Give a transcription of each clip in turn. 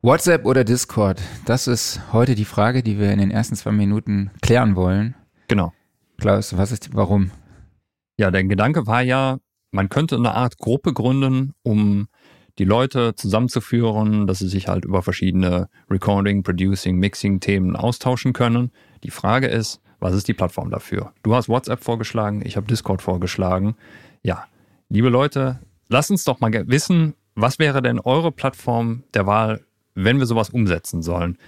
WhatsApp oder Discord? Das ist heute die Frage, die wir in den ersten zwei Minuten klären wollen. Genau. Klaus, was ist, warum? Ja, der Gedanke war ja, man könnte eine Art Gruppe gründen, um die Leute zusammenzuführen, dass sie sich halt über verschiedene Recording, Producing, Mixing Themen austauschen können. Die Frage ist, was ist die Plattform dafür? Du hast WhatsApp vorgeschlagen, ich habe Discord vorgeschlagen. Ja, liebe Leute, lasst uns doch mal wissen, was wäre denn eure Plattform der Wahl, wenn wir sowas umsetzen sollen?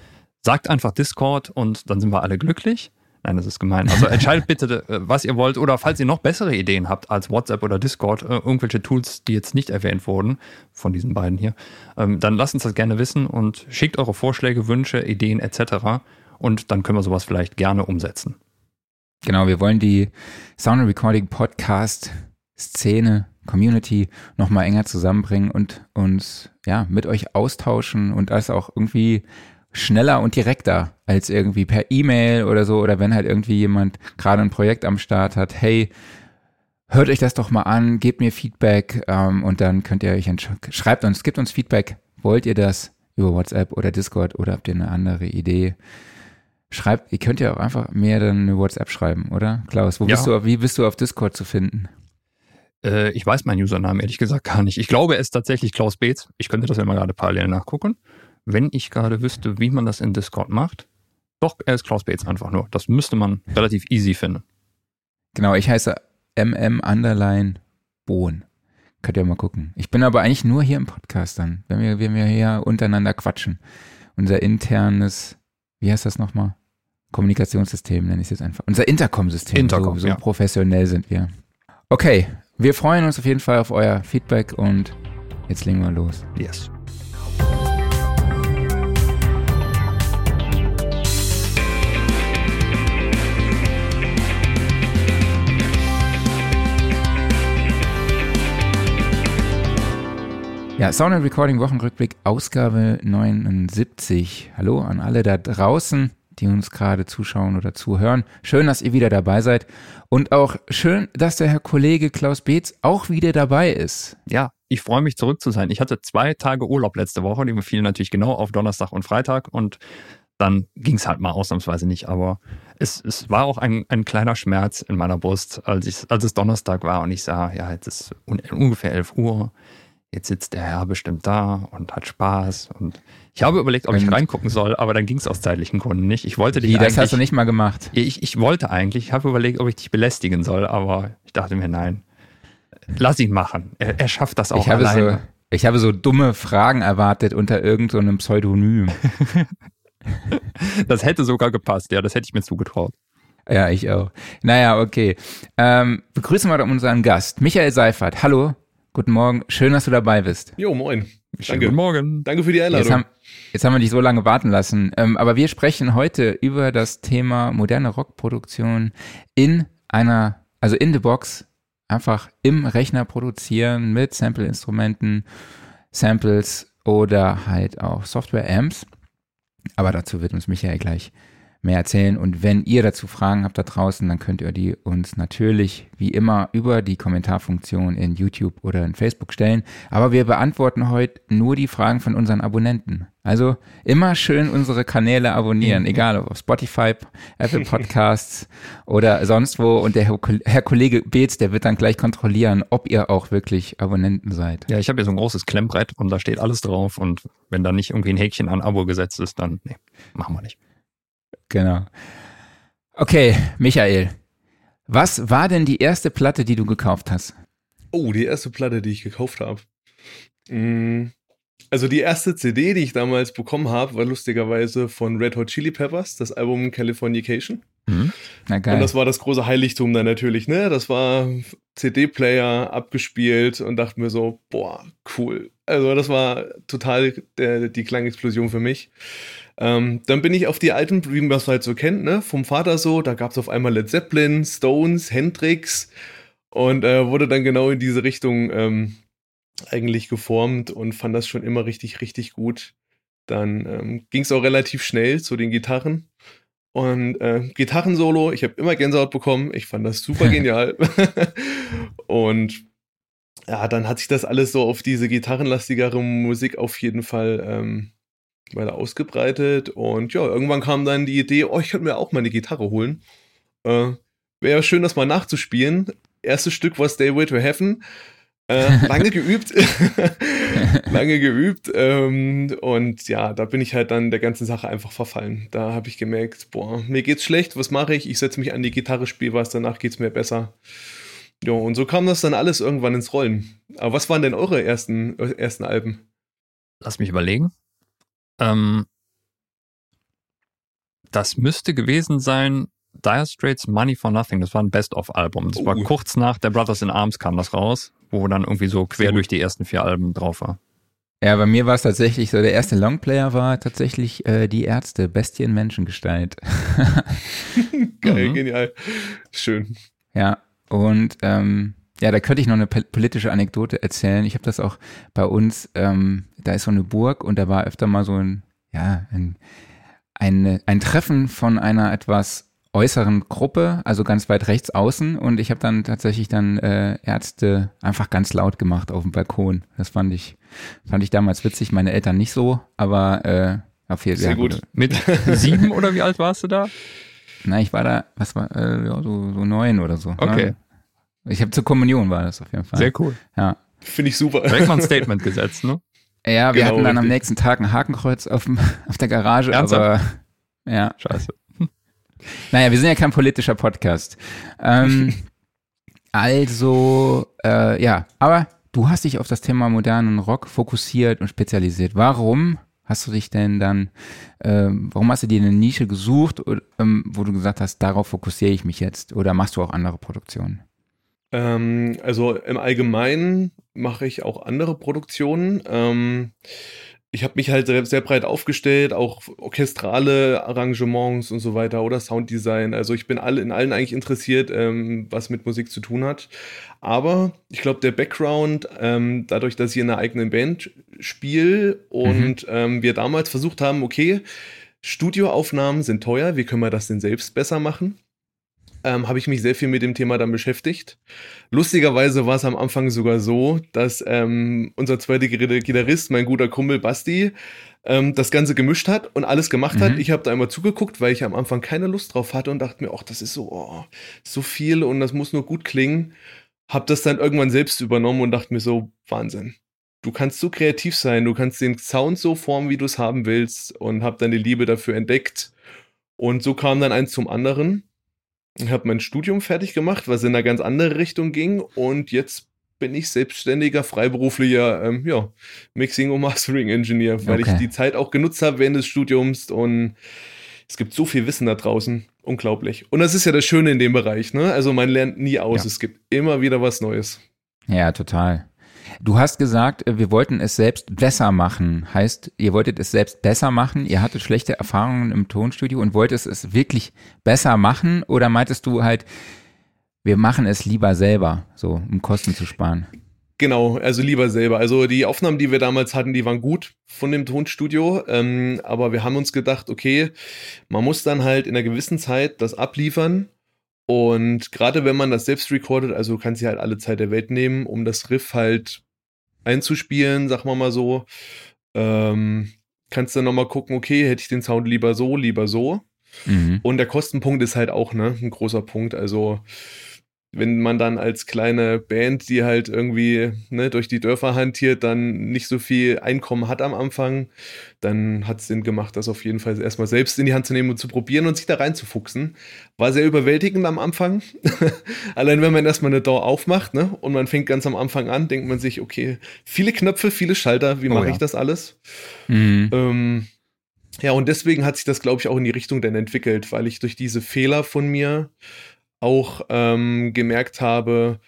Sagt einfach Discord und dann sind wir alle glücklich. Nein, das ist gemein. Also entscheidet bitte, äh, was ihr wollt. Oder falls ihr noch bessere Ideen habt als WhatsApp oder Discord, äh, irgendwelche Tools, die jetzt nicht erwähnt wurden, von diesen beiden hier, ähm, dann lasst uns das gerne wissen und schickt eure Vorschläge, Wünsche, Ideen etc. Und dann können wir sowas vielleicht gerne umsetzen. Genau, wir wollen die Sound Recording Podcast Szene, Community nochmal enger zusammenbringen und uns ja mit euch austauschen und das auch irgendwie schneller und direkter als irgendwie per E-Mail oder so oder wenn halt irgendwie jemand gerade ein Projekt am Start hat, hey, hört euch das doch mal an, gebt mir Feedback ähm, und dann könnt ihr euch schreibt uns, gebt uns Feedback, wollt ihr das über WhatsApp oder Discord oder habt ihr eine andere Idee? Schreibt, ihr könnt ja auch einfach mehr dann eine WhatsApp schreiben, oder? Klaus, wo ja. bist du, wie bist du auf Discord zu finden? Äh, ich weiß meinen Usernamen ehrlich gesagt gar nicht. Ich glaube, es ist tatsächlich Klaus Beetz. Ich könnte das ja mal gerade parallel nachgucken wenn ich gerade wüsste, wie man das in Discord macht. Doch, er ist Klaus Bates einfach nur. Das müsste man relativ easy finden. Genau, ich heiße MM Underline Bohn. Könnt ihr mal gucken. Ich bin aber eigentlich nur hier im Podcast dann, wenn wir, wenn wir hier untereinander quatschen. Unser internes, wie heißt das nochmal? Kommunikationssystem nenne ich es jetzt einfach. Unser Intercom-System. Intercom, so, so ja. professionell sind wir. Okay, wir freuen uns auf jeden Fall auf euer Feedback und jetzt legen wir los. Yes. Ja, Sound and Recording Wochenrückblick, Ausgabe 79. Hallo an alle da draußen, die uns gerade zuschauen oder zuhören. Schön, dass ihr wieder dabei seid. Und auch schön, dass der Herr Kollege Klaus Beetz auch wieder dabei ist. Ja, ich freue mich zurück zu sein. Ich hatte zwei Tage Urlaub letzte Woche, die fielen natürlich genau auf Donnerstag und Freitag und dann ging es halt mal ausnahmsweise nicht. Aber es, es war auch ein, ein kleiner Schmerz in meiner Brust, als, ich, als es Donnerstag war und ich sah, ja, jetzt ist ungefähr 11 Uhr jetzt sitzt der Herr bestimmt da und hat Spaß. Und ich habe überlegt, ob ich reingucken soll, aber dann ging es aus zeitlichen Gründen nicht. Ich wollte dich Wie, das hast du nicht mal gemacht? Ich, ich wollte eigentlich, ich habe überlegt, ob ich dich belästigen soll, aber ich dachte mir, nein, lass ihn machen. Er, er schafft das auch ich habe alleine. So, ich habe so dumme Fragen erwartet unter irgendeinem so Pseudonym. das hätte sogar gepasst, ja, das hätte ich mir zugetraut. Ja, ich auch. Naja, okay. Ähm, begrüßen wir doch unseren Gast, Michael Seifert. Hallo. Guten Morgen, schön, dass du dabei bist. Jo, moin. Danke. Guten Morgen. Danke für die Einladung. Jetzt haben, jetzt haben wir dich so lange warten lassen. Ähm, aber wir sprechen heute über das Thema moderne Rockproduktion in einer, also in the box, einfach im Rechner produzieren mit Sample-Instrumenten, Samples oder halt auch Software-Amps. Aber dazu wird uns Michael gleich mehr erzählen. Und wenn ihr dazu Fragen habt da draußen, dann könnt ihr die uns natürlich wie immer über die Kommentarfunktion in YouTube oder in Facebook stellen. Aber wir beantworten heute nur die Fragen von unseren Abonnenten. Also immer schön unsere Kanäle abonnieren, egal ob auf Spotify, Apple Podcasts oder sonst wo. Und der Herr Kollege Beetz, der wird dann gleich kontrollieren, ob ihr auch wirklich Abonnenten seid. Ja, ich habe hier so ein großes Klemmbrett und da steht alles drauf. Und wenn da nicht irgendwie ein Häkchen an Abo gesetzt ist, dann nee, machen wir nicht. Genau. Okay, Michael. Was war denn die erste Platte, die du gekauft hast? Oh, die erste Platte, die ich gekauft habe. Mm, also die erste CD, die ich damals bekommen habe, war lustigerweise von Red Hot Chili Peppers, das Album Californication. Mhm. Na geil. Und das war das große Heiligtum dann natürlich, ne? Das war CD-Player abgespielt und dachte mir so, boah, cool. Also das war total der, die Klangexplosion für mich. Ähm, dann bin ich auf die alten, wie man es halt so kennt, ne? vom Vater so. Da gab es auf einmal Led Zeppelin, Stones, Hendrix und äh, wurde dann genau in diese Richtung ähm, eigentlich geformt und fand das schon immer richtig, richtig gut. Dann ähm, ging es auch relativ schnell zu den Gitarren. Und äh, Gitarrensolo, ich habe immer Gänsehaut bekommen. Ich fand das super genial. und ja, dann hat sich das alles so auf diese gitarrenlastigere Musik auf jeden Fall ähm, weiter ausgebreitet. Und ja, irgendwann kam dann die Idee, oh, ich könnte mir auch mal eine Gitarre holen. Äh, Wäre schön, das mal nachzuspielen. Erstes Stück war Stairway to Heaven. Äh, lange geübt, lange geübt ähm, und ja, da bin ich halt dann der ganzen Sache einfach verfallen. Da habe ich gemerkt, boah, mir geht's schlecht, was mache ich? Ich setze mich an die Gitarre, spiele was, danach geht's mir besser. Ja, und so kam das dann alles irgendwann ins Rollen. Aber was waren denn eure ersten, ersten Alben? Lass mich überlegen. Ähm, das müsste gewesen sein Dire Straits Money for Nothing. Das war ein Best-of-Album. Das war oh. kurz nach der Brothers in Arms kam das raus wo dann irgendwie so quer durch die ersten vier Alben drauf war. Ja, bei mir war es tatsächlich so, der erste Longplayer war tatsächlich äh, die Ärzte, Bestien Menschengestalt. Geil, mhm. genial. Schön. Ja, und ähm, ja, da könnte ich noch eine politische Anekdote erzählen. Ich habe das auch bei uns, ähm, da ist so eine Burg und da war öfter mal so ein, ja, ein, ein, ein Treffen von einer etwas äußeren Gruppe, also ganz weit rechts außen und ich habe dann tatsächlich dann äh, Ärzte einfach ganz laut gemacht auf dem Balkon. Das fand ich fand ich damals witzig, meine Eltern nicht so, aber äh, auf jeden Fall. Sehr gut. Mit sieben oder wie alt warst du da? Na, ich war da, was war, äh, ja, so, so neun oder so. Okay. Ne? Ich habe zur Kommunion war das auf jeden Fall. Sehr cool. Ja. Finde ich super. Direkt mal ein Statement gesetzt, ne? Ja, wir genau, hatten dann richtig. am nächsten Tag ein Hakenkreuz auf, dem, auf der Garage, Ernsthaft? aber ja. Scheiße. Naja, wir sind ja kein politischer Podcast. Ähm, also, äh, ja, aber du hast dich auf das Thema modernen Rock fokussiert und spezialisiert. Warum hast du dich denn dann, ähm, warum hast du dir eine Nische gesucht, ähm, wo du gesagt hast, darauf fokussiere ich mich jetzt? Oder machst du auch andere Produktionen? Ähm, also im Allgemeinen mache ich auch andere Produktionen. Ich habe mich halt sehr, sehr, breit aufgestellt, auch orchestrale Arrangements und so weiter oder Sounddesign. Also ich bin alle, in allen eigentlich interessiert, ähm, was mit Musik zu tun hat. Aber ich glaube, der Background, ähm, dadurch, dass ich in einer eigenen Band spiele und mhm. ähm, wir damals versucht haben, okay, Studioaufnahmen sind teuer, wie können wir das denn selbst besser machen? Ähm, habe ich mich sehr viel mit dem Thema dann beschäftigt. Lustigerweise war es am Anfang sogar so, dass ähm, unser zweiter Gitarrist, mein guter Kumpel Basti, ähm, das Ganze gemischt hat und alles gemacht mhm. hat. Ich habe da immer zugeguckt, weil ich am Anfang keine Lust drauf hatte und dachte mir, ach, das ist so, oh, so viel und das muss nur gut klingen. Hab das dann irgendwann selbst übernommen und dachte mir so, Wahnsinn. Du kannst so kreativ sein, du kannst den Sound so formen, wie du es haben willst und hab deine Liebe dafür entdeckt. Und so kam dann eins zum anderen. Ich habe mein Studium fertig gemacht, was in eine ganz andere Richtung ging. Und jetzt bin ich selbstständiger, freiberuflicher ähm, ja, Mixing- und Mastering-Engineer, weil okay. ich die Zeit auch genutzt habe während des Studiums. Und es gibt so viel Wissen da draußen. Unglaublich. Und das ist ja das Schöne in dem Bereich. Ne? Also man lernt nie aus. Ja. Es gibt immer wieder was Neues. Ja, total. Du hast gesagt, äh, wir wollten es selbst besser machen. Heißt, ihr wolltet es selbst besser machen, ihr hattet schlechte Erfahrungen im Tonstudio und wolltest es wirklich besser machen? Oder meintest du halt, wir machen es lieber selber, so um Kosten zu sparen? Genau, also lieber selber. Also die Aufnahmen, die wir damals hatten, die waren gut von dem Tonstudio, ähm, aber wir haben uns gedacht, okay, man muss dann halt in einer gewissen Zeit das abliefern. Und gerade wenn man das selbst recordet, also du kannst dir halt alle Zeit der Welt nehmen, um das Riff halt einzuspielen, sagen wir mal so. Ähm, kannst dann nochmal gucken, okay, hätte ich den Sound lieber so, lieber so. Mhm. Und der Kostenpunkt ist halt auch ne, ein großer Punkt. Also wenn man dann als kleine Band, die halt irgendwie ne, durch die Dörfer hantiert, dann nicht so viel Einkommen hat am Anfang, dann hat es Sinn gemacht, das auf jeden Fall erstmal selbst in die Hand zu nehmen und zu probieren und sich da reinzufuchsen. War sehr überwältigend am Anfang. Allein wenn man erstmal eine Door aufmacht ne, und man fängt ganz am Anfang an, denkt man sich, okay, viele Knöpfe, viele Schalter, wie oh, mache ja. ich das alles? Mhm. Ähm, ja, und deswegen hat sich das, glaube ich, auch in die Richtung dann entwickelt, weil ich durch diese Fehler von mir auch ähm, gemerkt habe,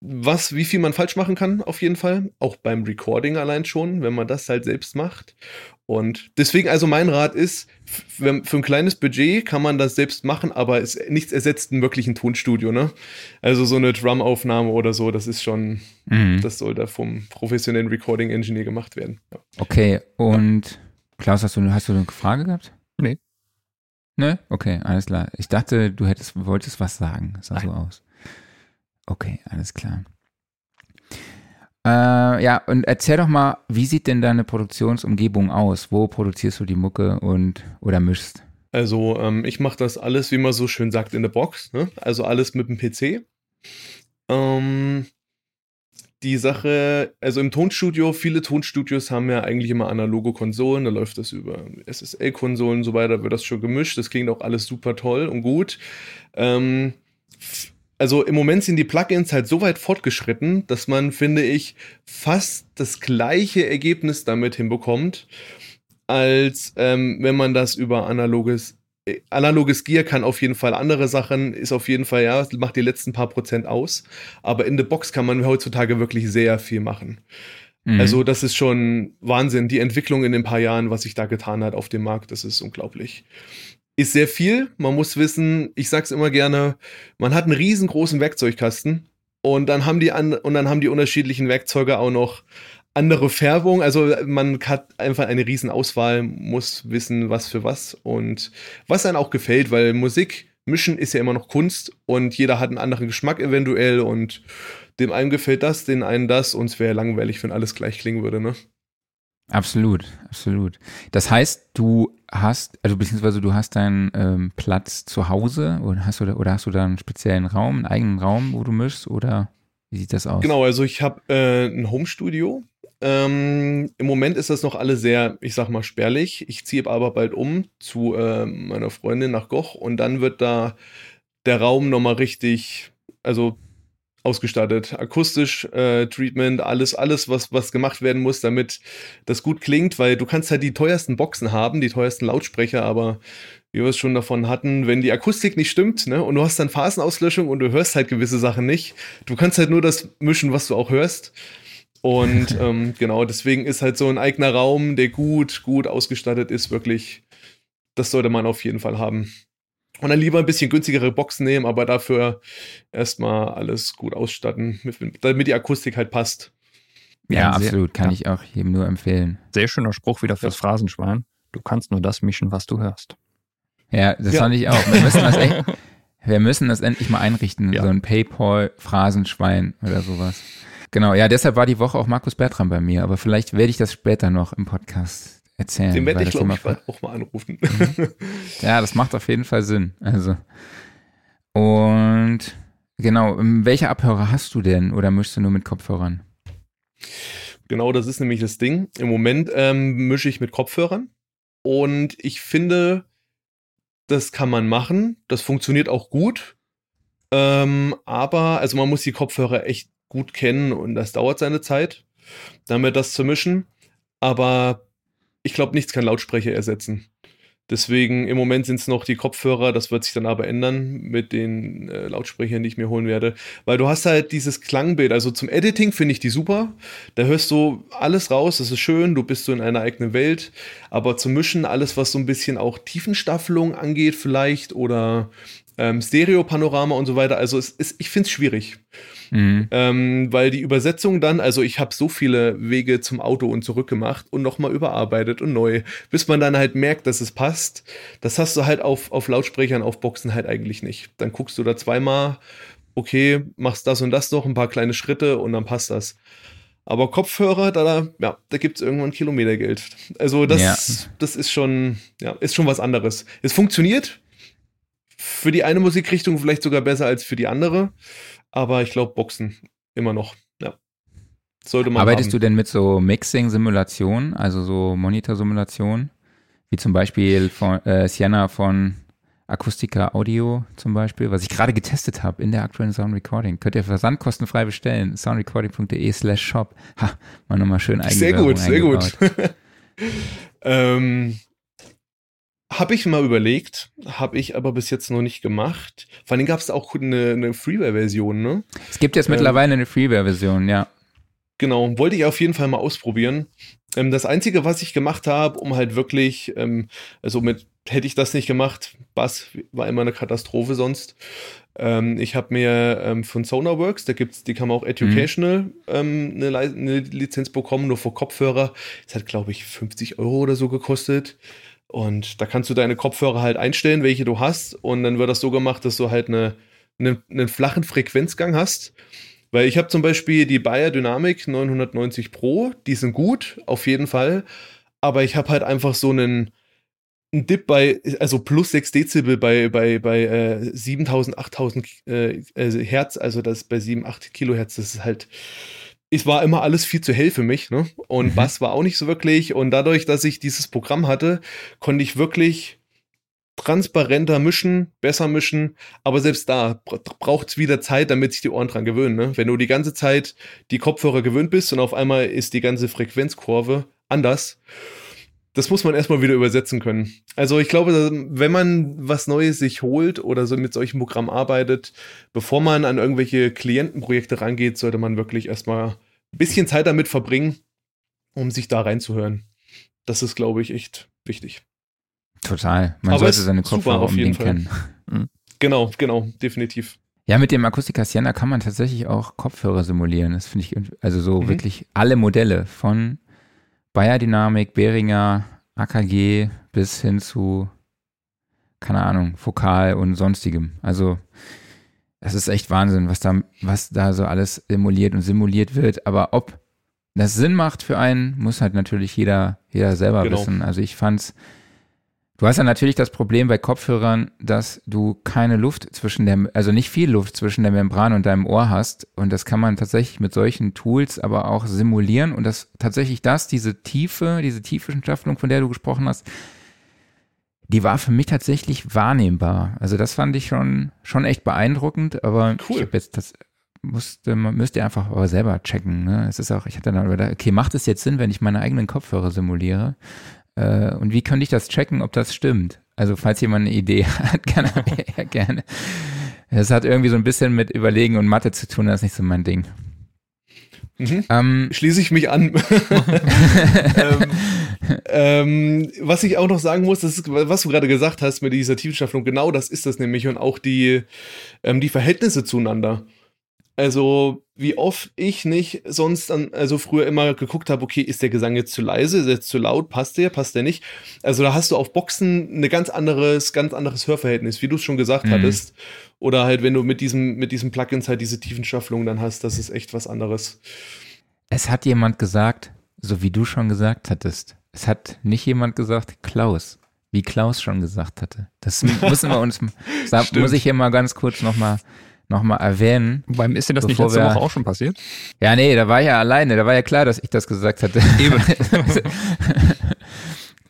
was, wie viel man falsch machen kann, auf jeden Fall. Auch beim Recording allein schon, wenn man das halt selbst macht. Und deswegen, also mein Rat ist, für, ein kleines Budget kann man das selbst machen, aber es, nichts ersetzt einen wirklichen Tonstudio, ne? Also so eine Drum-Aufnahme oder so, das ist schon, mhm. das soll da vom professionellen Recording-Engineer gemacht werden. Ja. Okay, und Klaus, hast du, hast du eine Frage gehabt? Nee. Ne? Okay, alles klar. Ich dachte, du hättest, wolltest was sagen. Sah Nein. so aus. Okay, alles klar. Äh, ja, und erzähl doch mal, wie sieht denn deine Produktionsumgebung aus? Wo produzierst du die Mucke und oder mischst? Also ähm, ich mache das alles, wie man so schön sagt, in der Box. Ne? Also alles mit dem PC. Ähm, die Sache, also im Tonstudio, viele Tonstudios haben ja eigentlich immer analoge Konsolen, da läuft das über SSL-Konsolen und so weiter, wird das schon gemischt. Das klingt auch alles super toll und gut. Ähm, also im Moment sind die Plugins halt so weit fortgeschritten, dass man, finde ich, fast das gleiche Ergebnis damit hinbekommt, als ähm, wenn man das über analoges analoges Gear kann auf jeden Fall andere Sachen, ist auf jeden Fall, ja, macht die letzten paar Prozent aus. Aber in der Box kann man heutzutage wirklich sehr viel machen. Mhm. Also, das ist schon Wahnsinn. Die Entwicklung in den paar Jahren, was sich da getan hat auf dem Markt, das ist unglaublich. Ist sehr viel. Man muss wissen, ich sag's immer gerne, man hat einen riesengroßen Werkzeugkasten und dann haben die an, und dann haben die unterschiedlichen Werkzeuge auch noch andere Färbung. Also man hat einfach eine riesen Auswahl, muss wissen, was für was und was einem auch gefällt, weil Musik mischen ist ja immer noch Kunst und jeder hat einen anderen Geschmack eventuell und dem einen gefällt das, den einen das und es wäre langweilig, wenn alles gleich klingen würde, ne? Absolut, absolut. Das heißt, du hast, also beziehungsweise du hast deinen ähm, Platz zu Hause oder hast du oder hast du da einen speziellen Raum, einen eigenen Raum, wo du mischst oder wie sieht das aus? Genau, also ich habe äh, ein Homestudio ähm, Im Moment ist das noch alle sehr, ich sag mal, spärlich. Ich ziehe aber bald um zu äh, meiner Freundin nach Goch und dann wird da der Raum nochmal richtig, also ausgestattet. Akustisch, äh, Treatment, alles, alles, was, was gemacht werden muss, damit das gut klingt, weil du kannst halt die teuersten Boxen haben, die teuersten Lautsprecher, aber wie wir es schon davon hatten, wenn die Akustik nicht stimmt, ne, und du hast dann Phasenauslöschung und du hörst halt gewisse Sachen nicht, du kannst halt nur das mischen, was du auch hörst. Und ähm, genau, deswegen ist halt so ein eigener Raum, der gut, gut ausgestattet ist, wirklich, das sollte man auf jeden Fall haben. Und dann lieber ein bisschen günstigere Boxen nehmen, aber dafür erstmal alles gut ausstatten, damit die Akustik halt passt. Ja, ja absolut, kann ja. ich auch jedem nur empfehlen. Sehr schöner Spruch wieder fürs ja. Phrasenschwein. Du kannst nur das mischen, was du hörst. Ja, das fand ich auch. Wir müssen das echt, wir müssen das endlich mal einrichten, so ein Paypal-Phrasenschwein oder sowas. Genau, ja, deshalb war die Woche auch Markus Bertram bei mir, aber vielleicht werde ich das später noch im Podcast erzählen. Den werde ich, glaube ich, auch mal anrufen. Mhm. ja, das macht auf jeden Fall Sinn. Also. Und genau, ähm, welche Abhörer hast du denn oder mischst du nur mit Kopfhörern? Genau, das ist nämlich das Ding. Im Moment ähm, mische ich mit Kopfhörern und ich finde, das kann man machen. Das funktioniert auch gut. Ähm, aber, also man muss die Kopfhörer echt gut kennen und das dauert seine Zeit, damit das zu mischen. Aber ich glaube, nichts kann Lautsprecher ersetzen. Deswegen im Moment sind es noch die Kopfhörer, das wird sich dann aber ändern mit den äh, Lautsprechern, die ich mir holen werde. Weil du hast halt dieses Klangbild, also zum Editing finde ich die super. Da hörst du alles raus, das ist schön, du bist so in einer eigenen Welt. Aber zum Mischen, alles, was so ein bisschen auch Tiefenstaffelung angeht, vielleicht oder ähm, Stereo-Panorama und so weiter, also es, es, ich finde es schwierig. Mhm. Ähm, weil die Übersetzung dann, also ich habe so viele Wege zum Auto und zurück gemacht und nochmal überarbeitet und neu, bis man dann halt merkt, dass es passt. Das hast du halt auf, auf Lautsprechern, auf Boxen halt eigentlich nicht. Dann guckst du da zweimal, okay, machst das und das noch, ein paar kleine Schritte und dann passt das. Aber Kopfhörer, da, ja, da gibt es irgendwann Kilometergeld. Also das, ja. das ist schon, ja, ist schon was anderes. Es funktioniert, für die eine Musikrichtung vielleicht sogar besser als für die andere. Aber ich glaube, Boxen immer noch. Ja. Sollte man Arbeitest haben. du denn mit so Mixing-Simulationen, also so Monitor-Simulationen? Wie zum Beispiel von äh, Sienna von Akustika Audio zum Beispiel, was ich gerade getestet habe in der aktuellen Sound Recording. Könnt ihr versandkostenfrei bestellen. soundrecording.de slash shop. Ha, mal nochmal schön Sehr gut, sehr gut. ähm, habe ich mal überlegt, habe ich aber bis jetzt noch nicht gemacht. Vor allem gab es auch eine, eine Freeware-Version, ne? Es gibt jetzt ähm, mittlerweile eine Freeware-Version, ja. Genau, wollte ich auf jeden Fall mal ausprobieren. Ähm, das Einzige, was ich gemacht habe, um halt wirklich, ähm, also mit, hätte ich das nicht gemacht, Bass war immer eine Katastrophe sonst. Ähm, ich habe mir ähm, von Sonarworks, da gibt's, die kann man auch educational mhm. eine, eine, Lizenz bekommen, nur für Kopfhörer. Das hat, glaube ich, 50 Euro oder so gekostet. Und da kannst du deine Kopfhörer halt einstellen, welche du hast. Und dann wird das so gemacht, dass du halt eine, eine, einen flachen Frequenzgang hast. Weil ich habe zum Beispiel die Bayer Dynamic 990 Pro, die sind gut, auf jeden Fall. Aber ich habe halt einfach so einen, einen Dip bei, also plus 6 Dezibel bei, bei, bei äh, 7000, 8000 äh, also Hertz, also das bei 7, 8 Kilohertz, das ist halt, es war immer alles viel zu hell für mich, ne? Und mhm. Bass war auch nicht so wirklich. Und dadurch, dass ich dieses Programm hatte, konnte ich wirklich transparenter mischen, besser mischen, aber selbst da braucht es wieder Zeit, damit sich die Ohren dran gewöhnen. Ne? Wenn du die ganze Zeit die Kopfhörer gewöhnt bist und auf einmal ist die ganze Frequenzkurve anders, das muss man erstmal wieder übersetzen können. Also ich glaube, wenn man was Neues sich holt oder so mit solchen Programmen arbeitet, bevor man an irgendwelche Klientenprojekte rangeht, sollte man wirklich erstmal ein bisschen Zeit damit verbringen, um sich da reinzuhören. Das ist, glaube ich, echt wichtig. Total. Man Aber sollte seine Kopfhörer unbedingt kennen. Mhm. Genau, genau, definitiv. Ja, mit dem Akustika Sienna kann man tatsächlich auch Kopfhörer simulieren. Das finde ich, also so mhm. wirklich alle Modelle von Bayer Dynamik, Behringer, AKG bis hin zu, keine Ahnung, Fokal und sonstigem. Also, das ist echt Wahnsinn, was da, was da so alles emuliert und simuliert wird. Aber ob das Sinn macht für einen, muss halt natürlich jeder, jeder selber genau. wissen. Also ich fand's Du hast ja natürlich das Problem bei Kopfhörern, dass du keine Luft zwischen der, also nicht viel Luft zwischen der Membran und deinem Ohr hast. Und das kann man tatsächlich mit solchen Tools aber auch simulieren. Und das tatsächlich das, diese Tiefe, diese Tiefenstaffelung, von der du gesprochen hast, die war für mich tatsächlich wahrnehmbar. Also das fand ich schon, schon echt beeindruckend. Aber cool. ich habe jetzt das musste, müsst ihr einfach aber selber checken. Ne? Es ist auch, ich hatte dann überlegt, okay, macht es jetzt Sinn, wenn ich meine eigenen Kopfhörer simuliere? Äh, und wie könnte ich das checken, ob das stimmt? Also falls jemand eine Idee hat, kann er mir ja gerne. Das hat irgendwie so ein bisschen mit Überlegen und Mathe zu tun, das ist nicht so mein Ding. Mhm. Ähm, Schließe ich mich an. ähm, ähm, was ich auch noch sagen muss, das ist, was du gerade gesagt hast mit dieser Tiefenstaffelung, genau das ist das nämlich und auch die, ähm, die Verhältnisse zueinander. Also, wie oft ich nicht sonst dann, also früher immer geguckt habe, okay, ist der Gesang jetzt zu leise, ist er jetzt zu laut, passt der, passt der nicht? Also, da hast du auf Boxen ein ganz anderes, ganz anderes Hörverhältnis, wie du es schon gesagt mhm. hattest. Oder halt, wenn du mit diesem, mit diesem Plugins halt diese Tiefenstaffelung dann hast, das ist echt was anderes. Es hat jemand gesagt, so wie du schon gesagt hattest. Es hat nicht jemand gesagt, Klaus, wie Klaus schon gesagt hatte. Das müssen wir uns, da muss ich hier mal ganz kurz nochmal nochmal erwähnen. Beim ist dir das nicht letzte wir, Woche auch schon passiert? Ja, nee, da war ich ja alleine. Da war ja klar, dass ich das gesagt hatte. Eben.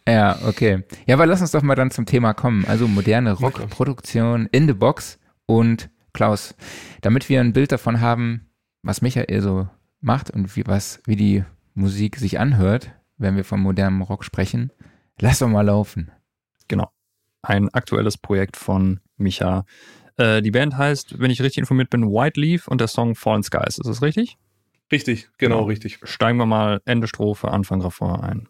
ja, okay. Ja, aber lass uns doch mal dann zum Thema kommen. Also moderne Rockproduktion in the Box und Klaus, damit wir ein Bild davon haben, was Michael so macht und wie, was, wie die Musik sich anhört, wenn wir von modernem Rock sprechen, lass doch mal laufen. Genau. Ein aktuelles Projekt von Micha äh, die Band heißt, wenn ich richtig informiert bin, White Leaf und der Song Fallen Skies. Ist das richtig? Richtig, genau, genau. richtig. Steigen wir mal Ende Strophe, Anfang Refrain ein.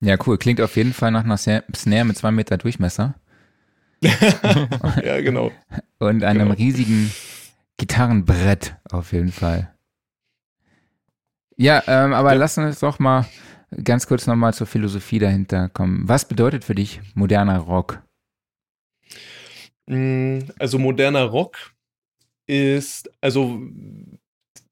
Ja, cool. Klingt auf jeden Fall nach einer Snare mit zwei Meter Durchmesser. ja, genau. Und einem genau. riesigen Gitarrenbrett auf jeden Fall. Ja, ähm, aber ja. lass uns doch mal ganz kurz nochmal zur Philosophie dahinter kommen. Was bedeutet für dich moderner Rock? Mm, also moderner Rock ist, also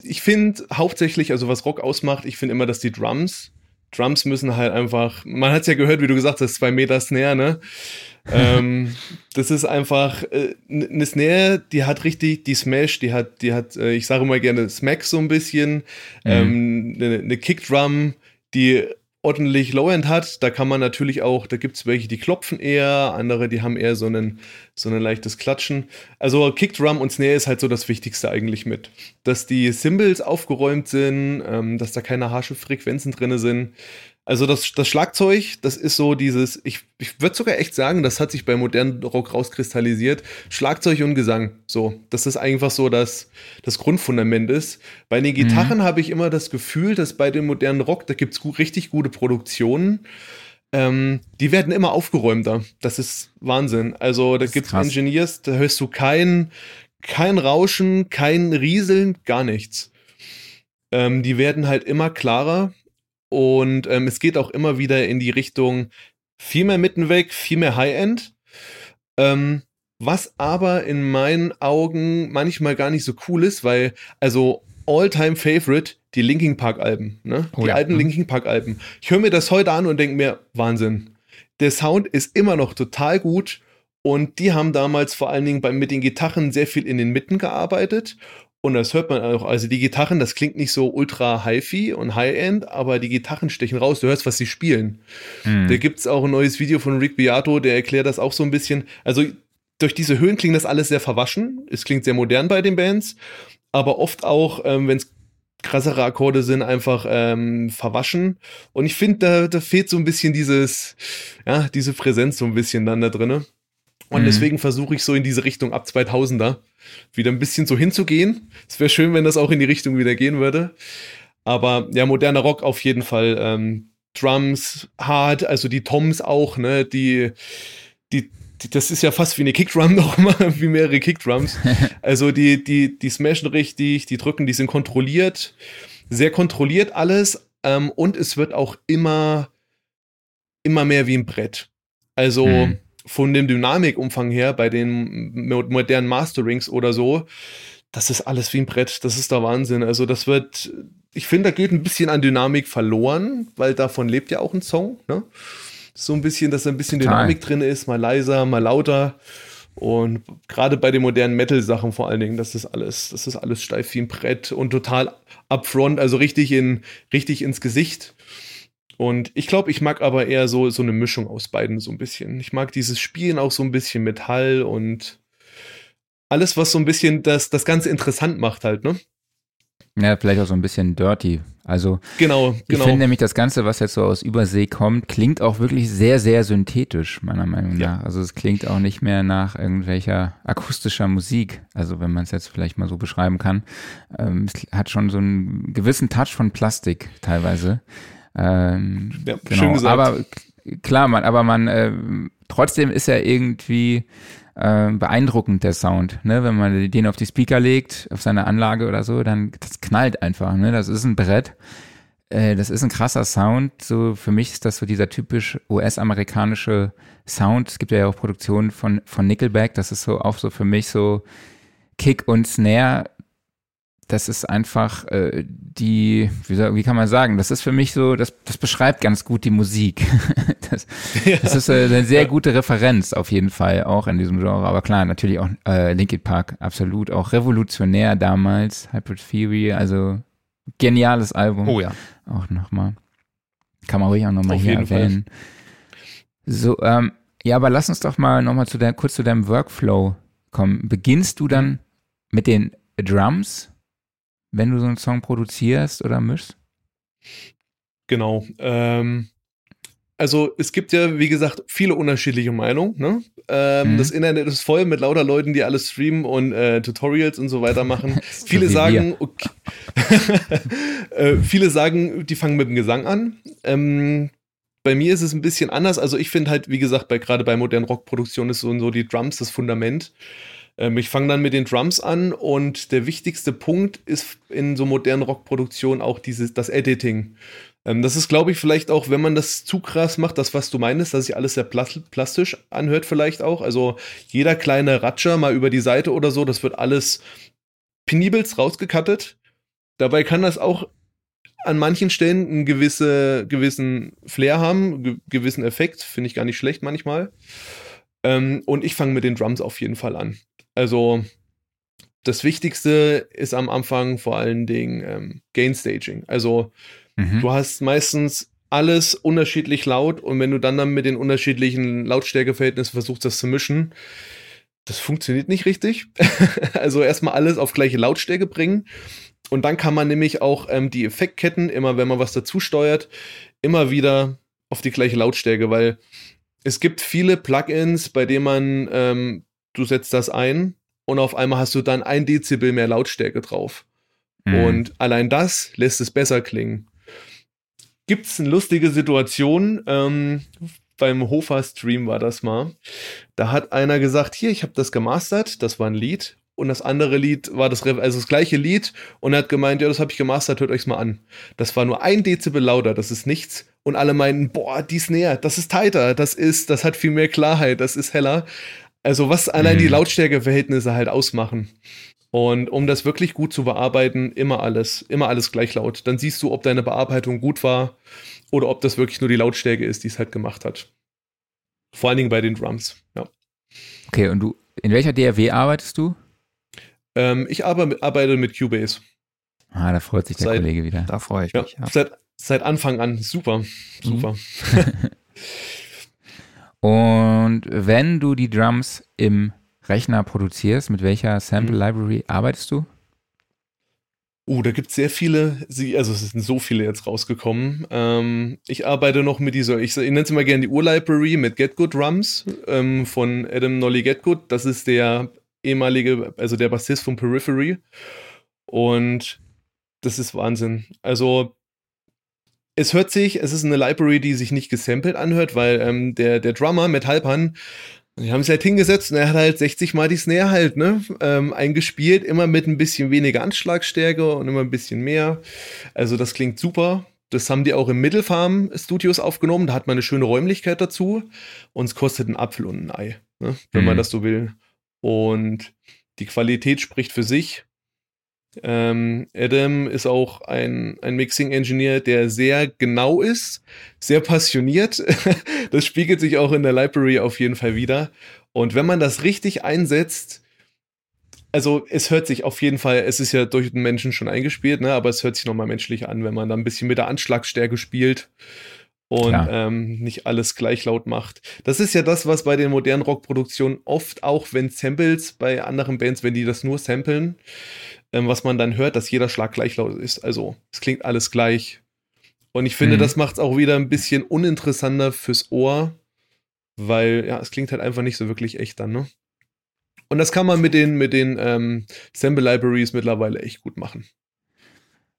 ich finde hauptsächlich, also was Rock ausmacht, ich finde immer, dass die Drums Drums müssen halt einfach, man hat es ja gehört, wie du gesagt hast, zwei Meter Snare, ne? ähm, das ist einfach äh, eine Snare, die hat richtig, die Smash, die hat, die hat, äh, ich sage mal gerne Smack so ein bisschen, mhm. ähm, eine, eine Kickdrum, die ordentlich Low-End hat. Da kann man natürlich auch, da gibt es welche, die klopfen eher, andere, die haben eher so, einen, so ein leichtes Klatschen. Also Kickdrum und Snare ist halt so das Wichtigste eigentlich mit. Dass die Cymbals aufgeräumt sind, ähm, dass da keine harsche Frequenzen drin sind. Also das, das Schlagzeug, das ist so dieses, ich, ich würde sogar echt sagen, das hat sich bei modernen Rock rauskristallisiert. Schlagzeug und Gesang. So, das ist einfach so das, das Grundfundament ist. Bei den Gitarren mhm. habe ich immer das Gefühl, dass bei dem modernen Rock, da gibt es gut, richtig gute Produktionen. Ähm, die werden immer aufgeräumter. Das ist Wahnsinn. Also da gibt es Engineers, da hörst du kein, kein Rauschen, kein Rieseln, gar nichts. Ähm, die werden halt immer klarer und ähm, es geht auch immer wieder in die Richtung viel mehr Mittenweg, viel mehr High-End. Ähm, was aber in meinen Augen manchmal gar nicht so cool ist, weil, also All-Time Favorite, die Linking Park Alben, ne? Oh, die ja. alten mhm. Linking Park Alben. Ich höre mir das heute an und denke mir, Wahnsinn. Der Sound ist immer noch total gut und die haben damals vor allen Dingen bei, mit den Gitarren sehr viel in den Mitten gearbeitet und das hört man auch. Also die Gitarren, das klingt nicht so ultra hi-fi und high-end, aber die Gitarren stechen raus. Du hörst, was sie spielen. Mhm. Da gibt es auch ein neues Video von Rick Beato, der erklärt das auch so ein bisschen. Also durch diese Höhen klingt das alles sehr verwaschen. Es klingt sehr modern bei den Bands, aber oft auch, ähm, wenn es krassere Akkorde sind, einfach ähm, verwaschen. Und ich finde, da, da fehlt so ein bisschen dieses, ja, diese Präsenz so ein bisschen dann da drinne. Und mhm. deswegen versuche ich so in diese Richtung ab 2000er wieder ein bisschen so hinzugehen. Es wäre schön, wenn das auch in die Richtung wieder gehen würde. Aber ja, moderner Rock auf jeden Fall. Ähm, Drums, hart, also die Toms auch, ne, die, die, die, das ist ja fast wie eine Kickdrum nochmal, wie mehrere Kickdrums. Also die, die, die smashen richtig, die drücken, die sind kontrolliert, sehr kontrolliert alles. Ähm, und es wird auch immer, immer mehr wie ein Brett. Also, hm von dem Dynamikumfang her bei den modernen Masterings oder so, das ist alles wie ein Brett. Das ist der Wahnsinn. Also das wird, ich finde, da geht ein bisschen an Dynamik verloren, weil davon lebt ja auch ein Song. Ne? So ein bisschen, dass da ein bisschen Dynamik drin ist, mal leiser, mal lauter. Und gerade bei den modernen Metal-Sachen vor allen Dingen, das ist alles, das ist alles steif wie ein Brett und total upfront, also richtig in, richtig ins Gesicht. Und ich glaube, ich mag aber eher so, so eine Mischung aus beiden so ein bisschen. Ich mag dieses Spielen auch so ein bisschen mit Hall und alles, was so ein bisschen das, das Ganze interessant macht halt, ne? Ja, vielleicht auch so ein bisschen dirty. Also, genau, ich genau. finde nämlich das Ganze, was jetzt so aus Übersee kommt, klingt auch wirklich sehr, sehr synthetisch, meiner Meinung nach. Ja. Also, es klingt auch nicht mehr nach irgendwelcher akustischer Musik. Also, wenn man es jetzt vielleicht mal so beschreiben kann. Ähm, es hat schon so einen gewissen Touch von Plastik teilweise. Ähm, ja, genau. schön gesagt. Aber klar, man, aber man, äh, trotzdem ist er irgendwie äh, beeindruckend, der Sound. Ne? Wenn man den auf die Speaker legt, auf seine Anlage oder so, dann das knallt einfach. Ne? Das ist ein Brett. Äh, das ist ein krasser Sound. So für mich ist das so dieser typisch US-amerikanische Sound. Es gibt ja auch Produktionen von, von Nickelback. Das ist so auch so für mich so Kick und Snare das ist einfach äh, die, wie, soll, wie kann man sagen, das ist für mich so, das, das beschreibt ganz gut die Musik. das, ja. das ist äh, eine sehr gute Referenz auf jeden Fall, auch in diesem Genre. Aber klar, natürlich auch äh, Linkin Park, absolut, auch revolutionär damals, Hybrid Theory, also geniales Album. Oh ja. Auch nochmal. Kann man ruhig auch nochmal hier erwähnen. Fall. So, ähm, ja, aber lass uns doch mal nochmal zu der, kurz zu deinem Workflow kommen. Beginnst du dann mit den Drums wenn du so einen Song produzierst oder mischst? Genau. Ähm, also es gibt ja, wie gesagt, viele unterschiedliche Meinungen. Ne? Ähm, mhm. Das Internet ist voll mit lauter Leuten, die alles streamen und äh, Tutorials und so weiter machen. viele sagen, okay, äh, viele sagen, die fangen mit dem Gesang an. Ähm, bei mir ist es ein bisschen anders. Also ich finde halt, wie gesagt, bei, gerade bei modernen Rockproduktionen ist so, und so die Drums das Fundament. Ähm, ich fange dann mit den Drums an und der wichtigste Punkt ist in so modernen Rockproduktionen auch dieses, das Editing. Ähm, das ist, glaube ich, vielleicht auch, wenn man das zu krass macht, das, was du meinst, dass sich alles sehr plastisch anhört, vielleicht auch. Also jeder kleine Ratscher mal über die Seite oder so, das wird alles penibels rausgekattet. Dabei kann das auch an manchen Stellen einen gewisse, gewissen Flair haben, ge gewissen Effekt, finde ich gar nicht schlecht manchmal. Ähm, und ich fange mit den Drums auf jeden Fall an. Also das Wichtigste ist am Anfang vor allen Dingen ähm, Gain Staging. Also mhm. du hast meistens alles unterschiedlich laut und wenn du dann, dann mit den unterschiedlichen Lautstärkeverhältnissen versuchst, das zu mischen, das funktioniert nicht richtig. also erstmal alles auf gleiche Lautstärke bringen. Und dann kann man nämlich auch ähm, die Effektketten, immer wenn man was dazu steuert, immer wieder auf die gleiche Lautstärke, weil es gibt viele Plugins, bei denen man, ähm, du setzt das ein und auf einmal hast du dann ein Dezibel mehr Lautstärke drauf. Mhm. Und allein das lässt es besser klingen. Gibt es eine lustige Situation, ähm, beim Hofer-Stream war das mal. Da hat einer gesagt, hier, ich habe das gemastert, das war ein Lied. Und das andere Lied war das, also das gleiche Lied. Und er hat gemeint, ja, das habe ich gemastert, hört euch's mal an. Das war nur ein Dezibel lauter, das ist nichts. Und alle meinten, boah, die ist näher, das ist tighter, das ist, das hat viel mehr Klarheit, das ist heller. Also was allein mhm. die Lautstärkeverhältnisse halt ausmachen. Und um das wirklich gut zu bearbeiten, immer alles, immer alles gleich laut. Dann siehst du, ob deine Bearbeitung gut war oder ob das wirklich nur die Lautstärke ist, die es halt gemacht hat. Vor allen Dingen bei den Drums, ja. Okay, und du, in welcher DRW arbeitest du? Ähm, ich arbeite, arbeite mit Cubase. Ah, da freut sich der seit, Kollege wieder. Da freue ich ja, mich. Ja. Seit, seit Anfang an. Super, super. Mhm. und wenn du die Drums im Rechner produzierst, mit welcher Sample mhm. Library arbeitest du? Oh, da gibt es sehr viele, also es sind so viele jetzt rausgekommen. Ähm, ich arbeite noch mit dieser, ich, ich nenne es immer gerne die Ur-Library mit Get Good Drums ähm, von Adam Nolly Get Good. Das ist der ehemalige, also der Bassist von Periphery. Und das ist Wahnsinn. Also es hört sich, es ist eine Library, die sich nicht gesampelt anhört, weil ähm, der, der Drummer Matt Halpan die haben es halt hingesetzt und er hat halt 60 Mal die Snare halt, ne, ähm, eingespielt, immer mit ein bisschen weniger Anschlagstärke und immer ein bisschen mehr. Also das klingt super. Das haben die auch im Mittelfarm Studios aufgenommen. Da hat man eine schöne Räumlichkeit dazu. Und es kostet einen Apfel und ein Ei, ne, wenn mhm. man das so will. Und die Qualität spricht für sich. Ähm, Adam ist auch ein, ein Mixing-Engineer, der sehr genau ist, sehr passioniert. das spiegelt sich auch in der Library auf jeden Fall wieder. Und wenn man das richtig einsetzt, also es hört sich auf jeden Fall, es ist ja durch den Menschen schon eingespielt, ne, aber es hört sich nochmal menschlich an, wenn man da ein bisschen mit der Anschlagstärke spielt und ähm, nicht alles gleich laut macht. Das ist ja das, was bei den modernen Rockproduktionen oft auch, wenn Samples bei anderen Bands, wenn die das nur samplen, ähm, was man dann hört, dass jeder Schlag gleich laut ist. Also es klingt alles gleich. Und ich finde, mhm. das macht es auch wieder ein bisschen uninteressanter fürs Ohr, weil ja, es klingt halt einfach nicht so wirklich echt dann, ne? Und das kann man mit den, mit den ähm, Sample Libraries mittlerweile echt gut machen.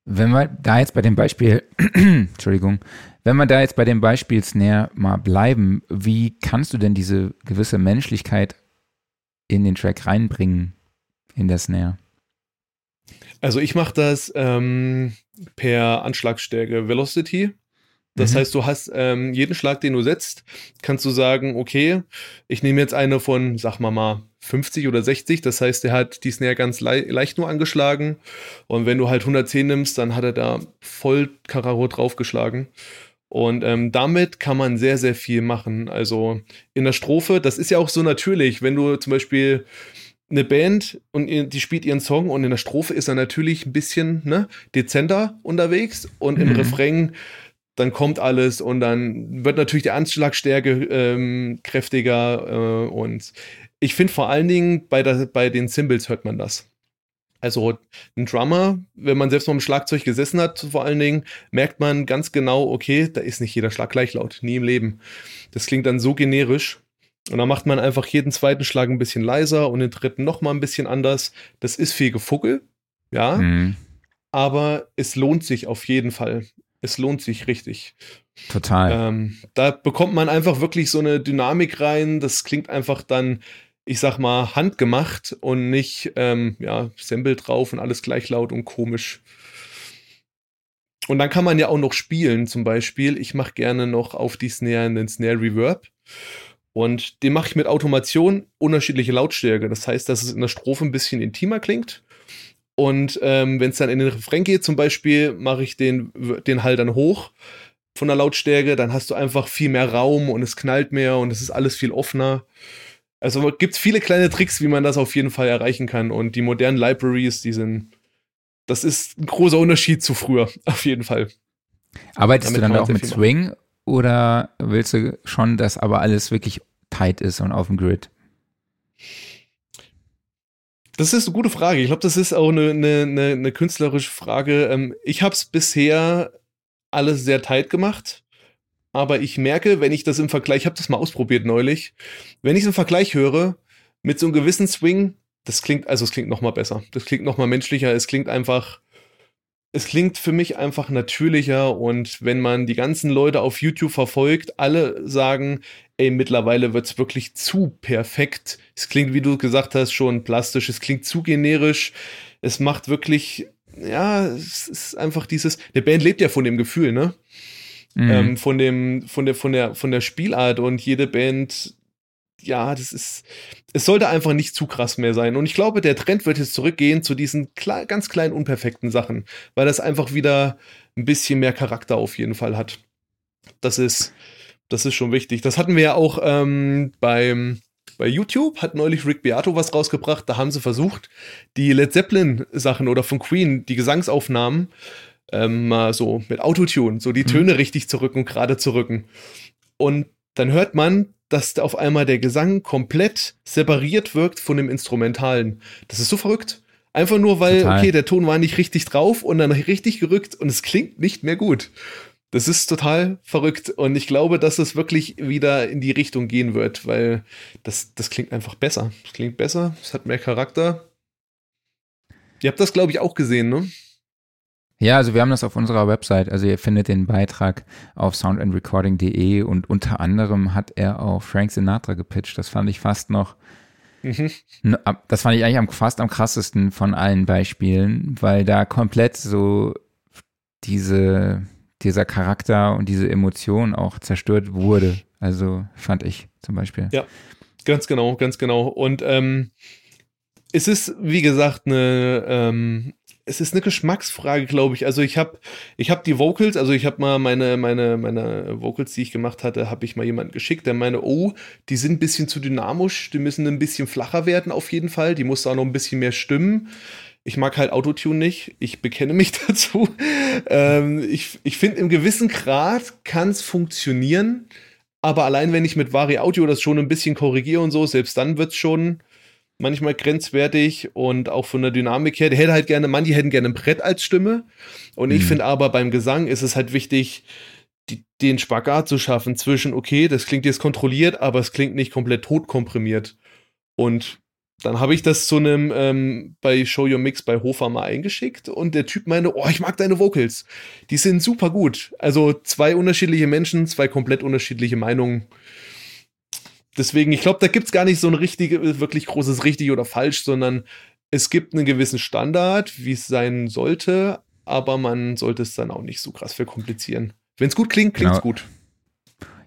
Wenn wir da jetzt bei dem Beispiel, Entschuldigung, wenn wir da jetzt bei dem Beispiel Snare mal bleiben, wie kannst du denn diese gewisse Menschlichkeit in den Track reinbringen, in der Snare? Also ich mache das ähm, per Anschlagstärke Velocity. Das mhm. heißt, du hast ähm, jeden Schlag, den du setzt, kannst du sagen, okay, ich nehme jetzt eine von, sag mal mal, 50 oder 60. Das heißt, der hat die Snare ganz le leicht nur angeschlagen. Und wenn du halt 110 nimmst, dann hat er da voll Kararo draufgeschlagen. Und ähm, damit kann man sehr, sehr viel machen. Also in der Strophe, das ist ja auch so natürlich, wenn du zum Beispiel eine Band und die spielt ihren Song und in der Strophe ist er natürlich ein bisschen ne, dezenter unterwegs und im mhm. Refrain dann kommt alles und dann wird natürlich die Anschlagstärke ähm, kräftiger äh, und ich finde vor allen Dingen bei, der, bei den Cymbals hört man das. Also ein Drummer, wenn man selbst mal im Schlagzeug gesessen hat, vor allen Dingen, merkt man ganz genau, okay, da ist nicht jeder Schlag gleich laut, nie im Leben. Das klingt dann so generisch und dann macht man einfach jeden zweiten Schlag ein bisschen leiser und den dritten nochmal ein bisschen anders. Das ist viel Gefuckel, ja. Mhm. Aber es lohnt sich auf jeden Fall. Es lohnt sich richtig. Total. Ähm, da bekommt man einfach wirklich so eine Dynamik rein. Das klingt einfach dann, ich sag mal, handgemacht und nicht, ähm, ja, Sample drauf und alles gleich laut und komisch. Und dann kann man ja auch noch spielen, zum Beispiel. Ich mache gerne noch auf die Snare einen Snare Reverb. Und den mache ich mit Automation unterschiedliche Lautstärke. Das heißt, dass es in der Strophe ein bisschen intimer klingt. Und ähm, wenn es dann in den Refrain geht, zum Beispiel, mache ich den, den Hall dann hoch von der Lautstärke. Dann hast du einfach viel mehr Raum und es knallt mehr und es ist alles viel offener. Also gibt es viele kleine Tricks, wie man das auf jeden Fall erreichen kann. Und die modernen Libraries, die sind, das ist ein großer Unterschied zu früher, auf jeden Fall. Arbeitest Damit du dann auch mit Swing oder willst du schon, dass aber alles wirklich tight ist und auf dem Grid? Das ist eine gute Frage. Ich glaube, das ist auch eine, eine, eine künstlerische Frage. Ähm, ich habe es bisher alles sehr tight gemacht. aber ich merke, wenn ich das im Vergleich, ich habe das mal ausprobiert neulich, wenn ich es im Vergleich höre mit so einem gewissen Swing, das klingt, also es klingt noch mal besser. Das klingt noch mal menschlicher. Es klingt einfach, es klingt für mich einfach natürlicher. Und wenn man die ganzen Leute auf YouTube verfolgt, alle sagen, ey, mittlerweile wird es wirklich zu perfekt. Es klingt, wie du gesagt hast, schon plastisch. Es klingt zu generisch. Es macht wirklich, ja, es ist einfach dieses, der Band lebt ja von dem Gefühl, ne? Mhm. Ähm, von dem, von der, von der, von der Spielart und jede Band ja, das ist, es sollte einfach nicht zu krass mehr sein. Und ich glaube, der Trend wird jetzt zurückgehen zu diesen kle ganz kleinen, unperfekten Sachen, weil das einfach wieder ein bisschen mehr Charakter auf jeden Fall hat. Das ist, das ist schon wichtig. Das hatten wir ja auch ähm, beim, bei YouTube, hat neulich Rick Beato was rausgebracht. Da haben sie versucht, die Led Zeppelin-Sachen oder von Queen, die Gesangsaufnahmen, ähm, mal so mit Autotune, so die mhm. Töne richtig zu rücken, gerade zu rücken. Und dann hört man, dass auf einmal der Gesang komplett separiert wirkt von dem Instrumentalen. Das ist so verrückt. Einfach nur, weil, total. okay, der Ton war nicht richtig drauf und dann richtig gerückt und es klingt nicht mehr gut. Das ist total verrückt und ich glaube, dass es wirklich wieder in die Richtung gehen wird, weil das, das klingt einfach besser. Es klingt besser, es hat mehr Charakter. Ihr habt das, glaube ich, auch gesehen, ne? Ja, also wir haben das auf unserer Website. Also ihr findet den Beitrag auf soundandrecording.de und unter anderem hat er auch Frank Sinatra gepitcht. Das fand ich fast noch, mhm. das fand ich eigentlich am, fast am krassesten von allen Beispielen, weil da komplett so diese, dieser Charakter und diese Emotion auch zerstört wurde. Also fand ich zum Beispiel. Ja, ganz genau, ganz genau. Und ähm, es ist, wie gesagt, eine, ähm, es ist eine Geschmacksfrage, glaube ich. Also ich habe ich hab die Vocals, also ich habe mal meine, meine, meine Vocals, die ich gemacht hatte, habe ich mal jemanden geschickt, der meine, oh, die sind ein bisschen zu dynamisch, die müssen ein bisschen flacher werden auf jeden Fall, die muss auch noch ein bisschen mehr stimmen. Ich mag halt Autotune nicht, ich bekenne mich dazu. ähm, ich ich finde, im gewissen Grad kann es funktionieren, aber allein wenn ich mit Vari Audio das schon ein bisschen korrigiere und so, selbst dann wird es schon manchmal grenzwertig und auch von der Dynamik her. Der hätte halt gerne, manche hätten gerne ein Brett als Stimme. Und ich mhm. finde aber beim Gesang ist es halt wichtig, die, den Spagat zu schaffen zwischen, okay, das klingt jetzt kontrolliert, aber es klingt nicht komplett totkomprimiert. Und dann habe ich das zu einem ähm, bei Show Your Mix bei Hofer mal eingeschickt und der Typ meinte, oh, ich mag deine Vocals. Die sind super gut. Also zwei unterschiedliche Menschen, zwei komplett unterschiedliche Meinungen deswegen, ich glaube, da gibt es gar nicht so ein richtige, wirklich großes richtig oder falsch, sondern es gibt einen gewissen Standard, wie es sein sollte, aber man sollte es dann auch nicht so krass verkomplizieren. Wenn es gut klingt, klingt es genau. gut.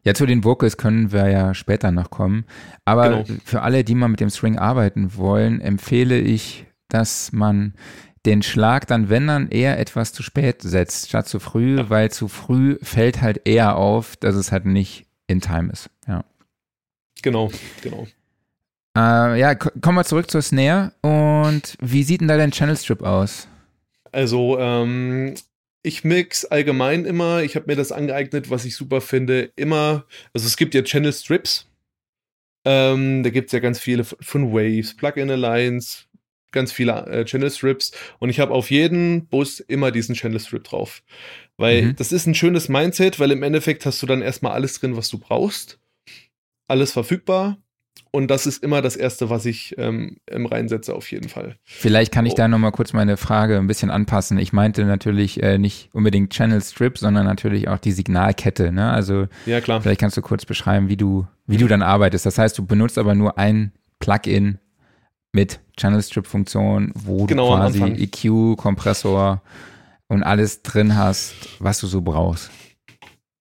Ja, zu den Vocals können wir ja später noch kommen. Aber genau. für alle, die mal mit dem String arbeiten wollen, empfehle ich, dass man den Schlag dann, wenn dann, eher etwas zu spät setzt, statt zu früh, ja. weil zu früh fällt halt eher auf, dass es halt nicht in Time ist. Genau, genau. Äh, ja, kommen wir zurück zur Snare. Und wie sieht denn da dein Channel Strip aus? Also, ähm, ich mix allgemein immer, ich habe mir das angeeignet, was ich super finde, immer, also es gibt ja Channel Strips. Ähm, da gibt es ja ganz viele von Waves, Plug-in Alliance, ganz viele äh, Channel Strips und ich habe auf jeden Bus immer diesen Channel Strip drauf. Weil mhm. das ist ein schönes Mindset, weil im Endeffekt hast du dann erstmal alles drin, was du brauchst alles verfügbar. Und das ist immer das Erste, was ich ähm, reinsetze, auf jeden Fall. Vielleicht kann ich oh. da nochmal kurz meine Frage ein bisschen anpassen. Ich meinte natürlich äh, nicht unbedingt Channel Strip, sondern natürlich auch die Signalkette. Ne? Also ja, klar. vielleicht kannst du kurz beschreiben, wie du, wie du dann arbeitest. Das heißt, du benutzt aber nur ein Plugin mit Channel Strip-Funktion, wo genau, du quasi EQ, Kompressor und alles drin hast, was du so brauchst.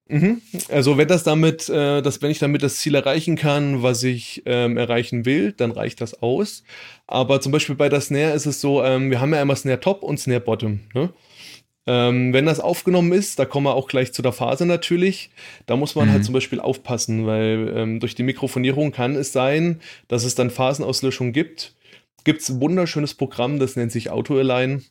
Mhm. Also wenn das damit, äh, dass wenn ich damit das Ziel erreichen kann, was ich ähm, erreichen will, dann reicht das aus. Aber zum Beispiel bei der Snare ist es so, ähm, wir haben ja einmal Snare Top und Snare Bottom. Ne? Ähm, wenn das aufgenommen ist, da kommen wir auch gleich zu der Phase natürlich, da muss man halt mhm. halt zum Beispiel aufpassen, weil ähm, durch die Mikrofonierung kann es sein, dass es dann Phasenauslöschung gibt. Gibt es ein wunderschönes Programm, das nennt sich Auto Align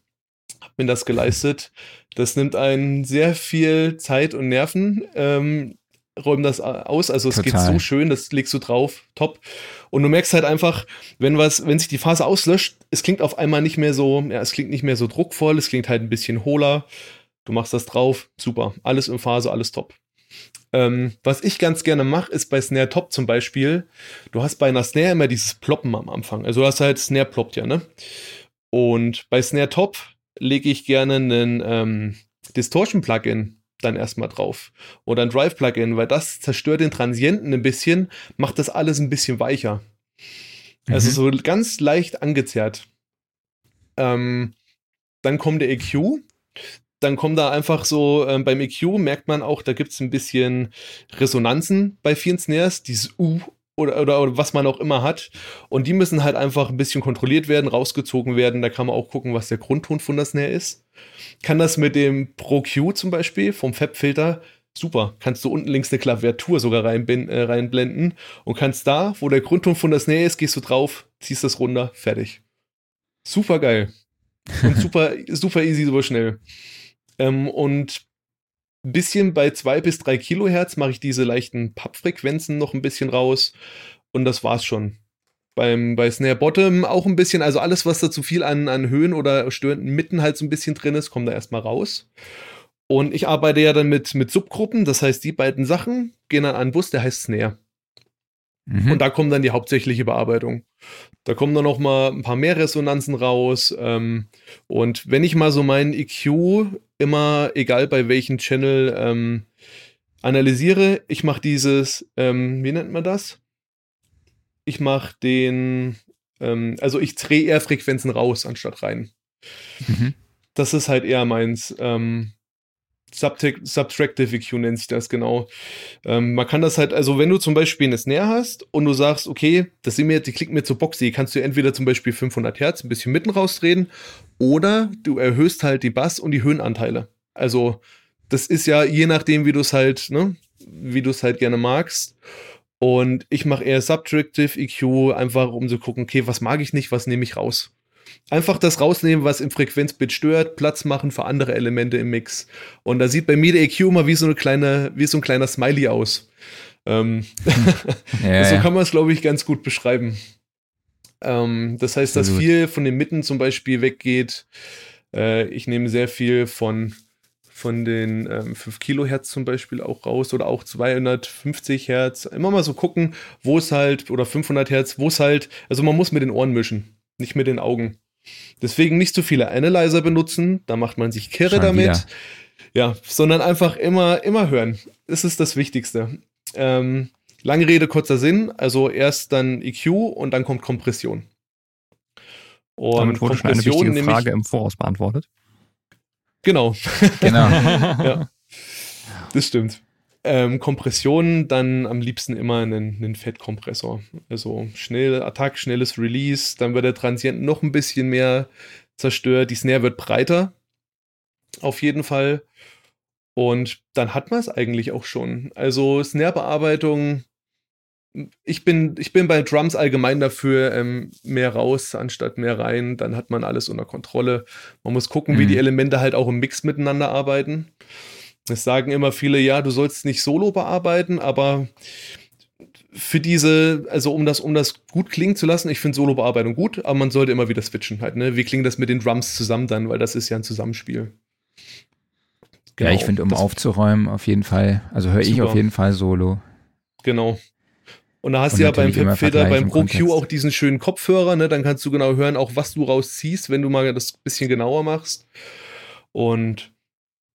habe mir das geleistet. Das nimmt einen sehr viel Zeit und Nerven, ähm, räumen das aus. Also es Total. geht so schön, das legst du drauf, top. Und du merkst halt einfach, wenn was, wenn sich die Phase auslöscht, es klingt auf einmal nicht mehr so, ja, es klingt nicht mehr so druckvoll, es klingt halt ein bisschen hohler. Du machst das drauf, super. Alles in Phase, alles top. Ähm, was ich ganz gerne mache, ist bei Snare Top zum Beispiel, du hast bei einer Snare immer dieses Ploppen am Anfang. Also du hast halt Snare ploppt ja, ne? Und bei Snare Top lege ich gerne einen ähm, Distortion-Plugin dann erstmal drauf. Oder ein Drive-Plugin, weil das zerstört den Transienten ein bisschen, macht das alles ein bisschen weicher. Also mhm. so ganz leicht angezerrt. Ähm, dann kommt der EQ. Dann kommt da einfach so, ähm, beim EQ merkt man auch, da gibt es ein bisschen Resonanzen bei vielen Snares, dieses U oder, oder, oder, was man auch immer hat. Und die müssen halt einfach ein bisschen kontrolliert werden, rausgezogen werden. Da kann man auch gucken, was der Grundton von der Snare ist. Kann das mit dem Pro Q zum Beispiel vom Fab-Filter super. Kannst du unten links eine Klaviatur sogar reinblenden, äh, reinblenden und kannst da, wo der Grundton von der Snare ist, gehst du drauf, ziehst das runter, fertig. Super geil. Und super, super easy, super schnell. Ähm, und ein bisschen bei zwei bis drei Kilohertz mache ich diese leichten Pappfrequenzen noch ein bisschen raus und das war's schon. Beim, bei Snare Bottom auch ein bisschen, also alles, was da zu viel an, an Höhen oder störenden Mitten halt so ein bisschen drin ist, kommt da erstmal raus. Und ich arbeite ja dann mit, mit Subgruppen, das heißt, die beiden Sachen gehen dann an einen Bus, der heißt Snare. Mhm. Und da kommt dann die hauptsächliche Bearbeitung. Da kommen dann noch mal ein paar mehr Resonanzen raus. Ähm, und wenn ich mal so meinen EQ immer, egal bei welchem Channel, ähm, analysiere, ich mache dieses, ähm, wie nennt man das? Ich mache den, ähm, also ich drehe eher Frequenzen raus anstatt rein. Mhm. Das ist halt eher meins. Ähm, Subtractive EQ nennt sich das genau. Ähm, man kann das halt, also wenn du zum Beispiel eine Snare hast und du sagst, okay, das sind mir, die klingt mir zu boxy, kannst du entweder zum Beispiel 500 Hertz ein bisschen mitten rausdrehen oder du erhöhst halt die Bass- und die Höhenanteile. Also das ist ja je nachdem, wie du es halt, ne, wie du es halt gerne magst. Und ich mache eher Subtractive EQ, einfach um zu gucken, okay, was mag ich nicht, was nehme ich raus. Einfach das rausnehmen, was im Frequenzbit stört, Platz machen für andere Elemente im Mix. Und da sieht bei mir der EQ immer wie so eine kleine, wie so ein kleiner Smiley aus. Ähm, ja, so kann man es, glaube ich, ganz gut beschreiben. Ähm, das heißt, dass viel von den Mitten zum Beispiel weggeht. Äh, ich nehme sehr viel von, von den ähm, 5 Kilohertz zum Beispiel auch raus oder auch 250 Hertz. Immer mal so gucken, wo es halt, oder 500 Hertz, wo es halt, also man muss mit den Ohren mischen nicht mit den Augen. Deswegen nicht zu viele Analyzer benutzen, da macht man sich kirre Schon damit. Wieder. Ja, sondern einfach immer, immer hören. Das ist das Wichtigste. Ähm, lange Rede, kurzer Sinn. Also erst dann EQ und dann kommt Kompression. Und Damit wurde schon eine wichtige Frage im Voraus beantwortet. Genau. Genau. ja. Das stimmt. Ähm, Kompressionen dann am liebsten immer einen, einen Fettkompressor. Also schnell Attack, schnelles Release, dann wird der Transient noch ein bisschen mehr zerstört, die Snare wird breiter. Auf jeden Fall. Und dann hat man es eigentlich auch schon. Also Snare-Bearbeitung, ich bin, ich bin bei Drums allgemein dafür, ähm, mehr raus anstatt mehr rein. Dann hat man alles unter Kontrolle. Man muss gucken, mhm. wie die Elemente halt auch im Mix miteinander arbeiten. Es sagen immer viele, ja, du sollst nicht solo bearbeiten, aber für diese, also um das, um das gut klingen zu lassen, ich finde Solo-Bearbeitung gut, aber man sollte immer wieder switchen halt, ne? Wie klingt das mit den Drums zusammen dann, weil das ist ja ein Zusammenspiel. Genau, ja, ich finde, um aufzuräumen, auf jeden Fall, also höre ich auf jeden Fall Solo. Genau. Und da hast Und du ja beim Filter, beim Pro Q auch diesen schönen Kopfhörer, ne? Dann kannst du genau hören, auch was du rausziehst, wenn du mal das bisschen genauer machst. Und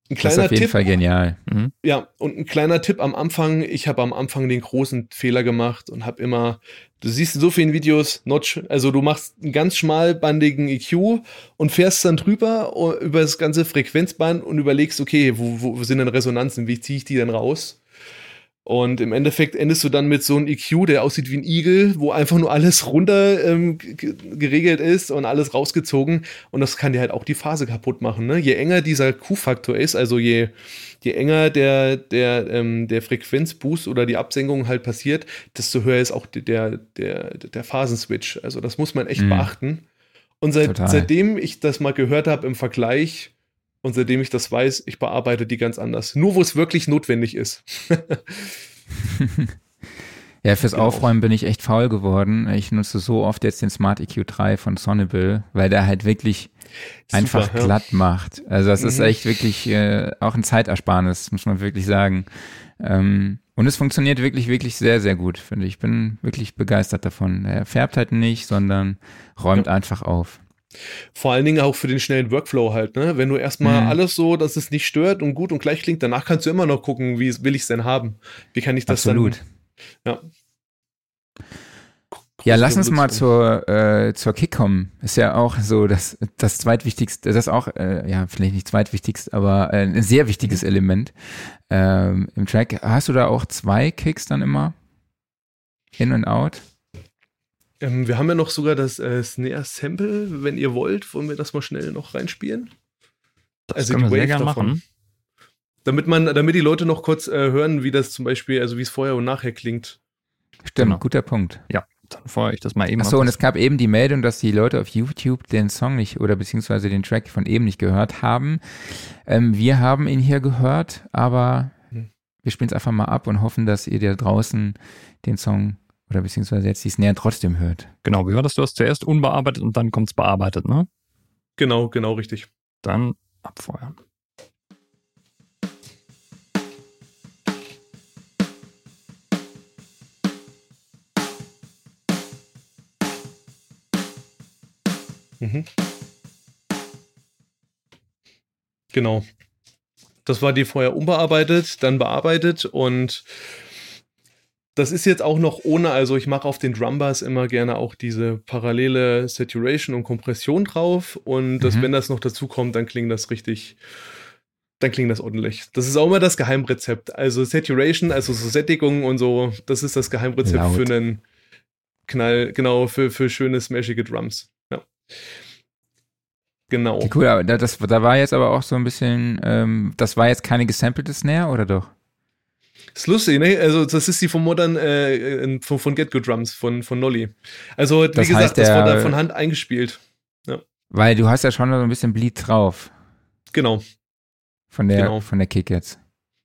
ein kleiner das ist auf jeden Tipp, Fall genial. Mhm. Ja, und ein kleiner Tipp am Anfang. Ich habe am Anfang den großen Fehler gemacht und habe immer, du siehst in so vielen Videos, Notch, also du machst einen ganz schmalbandigen EQ und fährst dann drüber über das ganze Frequenzband und überlegst, okay, wo, wo sind denn Resonanzen, wie ziehe ich die denn raus? Und im Endeffekt endest du dann mit so einem EQ, der aussieht wie ein Igel, wo einfach nur alles runter ähm, geregelt ist und alles rausgezogen. Und das kann dir halt auch die Phase kaputt machen. Ne? Je enger dieser Q-Faktor ist, also je, je enger der, der, ähm, der Frequenzboost oder die Absenkung halt passiert, desto höher ist auch der, der, der Phasenswitch. Also das muss man echt mhm. beachten. Und seit, seitdem ich das mal gehört habe im Vergleich, und seitdem ich das weiß, ich bearbeite die ganz anders. Nur wo es wirklich notwendig ist. ja, fürs genau. Aufräumen bin ich echt faul geworden. Ich nutze so oft jetzt den Smart EQ3 von Sonnable, weil der halt wirklich Super, einfach ja. glatt macht. Also das mhm. ist echt wirklich äh, auch ein Zeitersparnis, muss man wirklich sagen. Ähm, und es funktioniert wirklich, wirklich sehr, sehr gut, finde ich. Ich bin wirklich begeistert davon. Er färbt halt nicht, sondern räumt ja. einfach auf. Vor allen Dingen auch für den schnellen Workflow halt, ne? Wenn du erstmal mhm. alles so, dass es nicht stört und gut und gleich klingt, danach kannst du immer noch gucken, wie will ich es denn haben? Wie kann ich das Absolut. dann? Ja. Ja, lass uns mal zur, äh, zur Kick kommen. Ist ja auch so das, das zweitwichtigste, das ist auch, äh, ja, vielleicht nicht zweitwichtigst, aber äh, ein sehr wichtiges mhm. Element ähm, im Track. Hast du da auch zwei Kicks dann immer? In und out? Ähm, wir haben ja noch sogar das äh, Snare-Sample, wenn ihr wollt, wollen wir das mal schnell noch reinspielen? Das also können wir sehr gerne machen. Damit man, damit die Leute noch kurz äh, hören, wie das zum Beispiel, also wie es vorher und nachher klingt. Stimmt, genau. guter Punkt. Ja dann feuere ich das mal eben Achso, und es gab eben die Meldung, dass die Leute auf YouTube den Song nicht oder beziehungsweise den Track von eben nicht gehört haben. Ähm, wir haben ihn hier gehört, aber hm. wir spielen es einfach mal ab und hoffen, dass ihr da draußen den Song oder beziehungsweise jetzt die Snare trotzdem hört. Genau, wie war das? Du hast zuerst unbearbeitet und dann kommt es bearbeitet, ne? Genau, genau, richtig. Dann abfeuern. Mhm. Genau. Das war die vorher unbearbeitet, dann bearbeitet und das ist jetzt auch noch ohne, also ich mache auf den Drumbass immer gerne auch diese parallele Saturation und Kompression drauf und das, mhm. wenn das noch dazu kommt, dann klingt das richtig, dann klingt das ordentlich. Das ist auch immer das Geheimrezept. Also Saturation, also so Sättigung und so, das ist das Geheimrezept Laut. für einen Knall, genau, für, für schöne, smashige Drums. Ja. Genau. Cool, aber das, da war jetzt aber auch so ein bisschen, ähm, das war jetzt keine gesampelte Snare, oder doch? Ist lustig, ne? Also, das ist die von Modern, äh, von, von Get Good Drums, von, von Nolly. Also, wie das gesagt, heißt, das der, wurde von Hand eingespielt. Ja. Weil du hast ja schon so ein bisschen Bleed drauf. Genau. Von der, genau. von der Kick jetzt.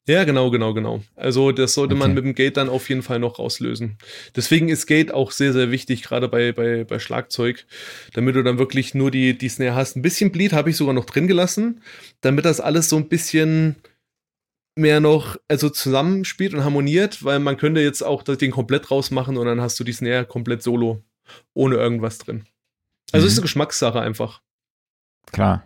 Ja, genau, genau, genau. Also das sollte okay. man mit dem Gate dann auf jeden Fall noch rauslösen. Deswegen ist Gate auch sehr, sehr wichtig, gerade bei, bei, bei Schlagzeug, damit du dann wirklich nur die, die Snare hast. Ein bisschen Bleed habe ich sogar noch drin gelassen, damit das alles so ein bisschen mehr noch also zusammenspielt und harmoniert, weil man könnte jetzt auch den komplett rausmachen und dann hast du die Snare komplett solo, ohne irgendwas drin. Also mhm. ist eine Geschmackssache einfach. Klar.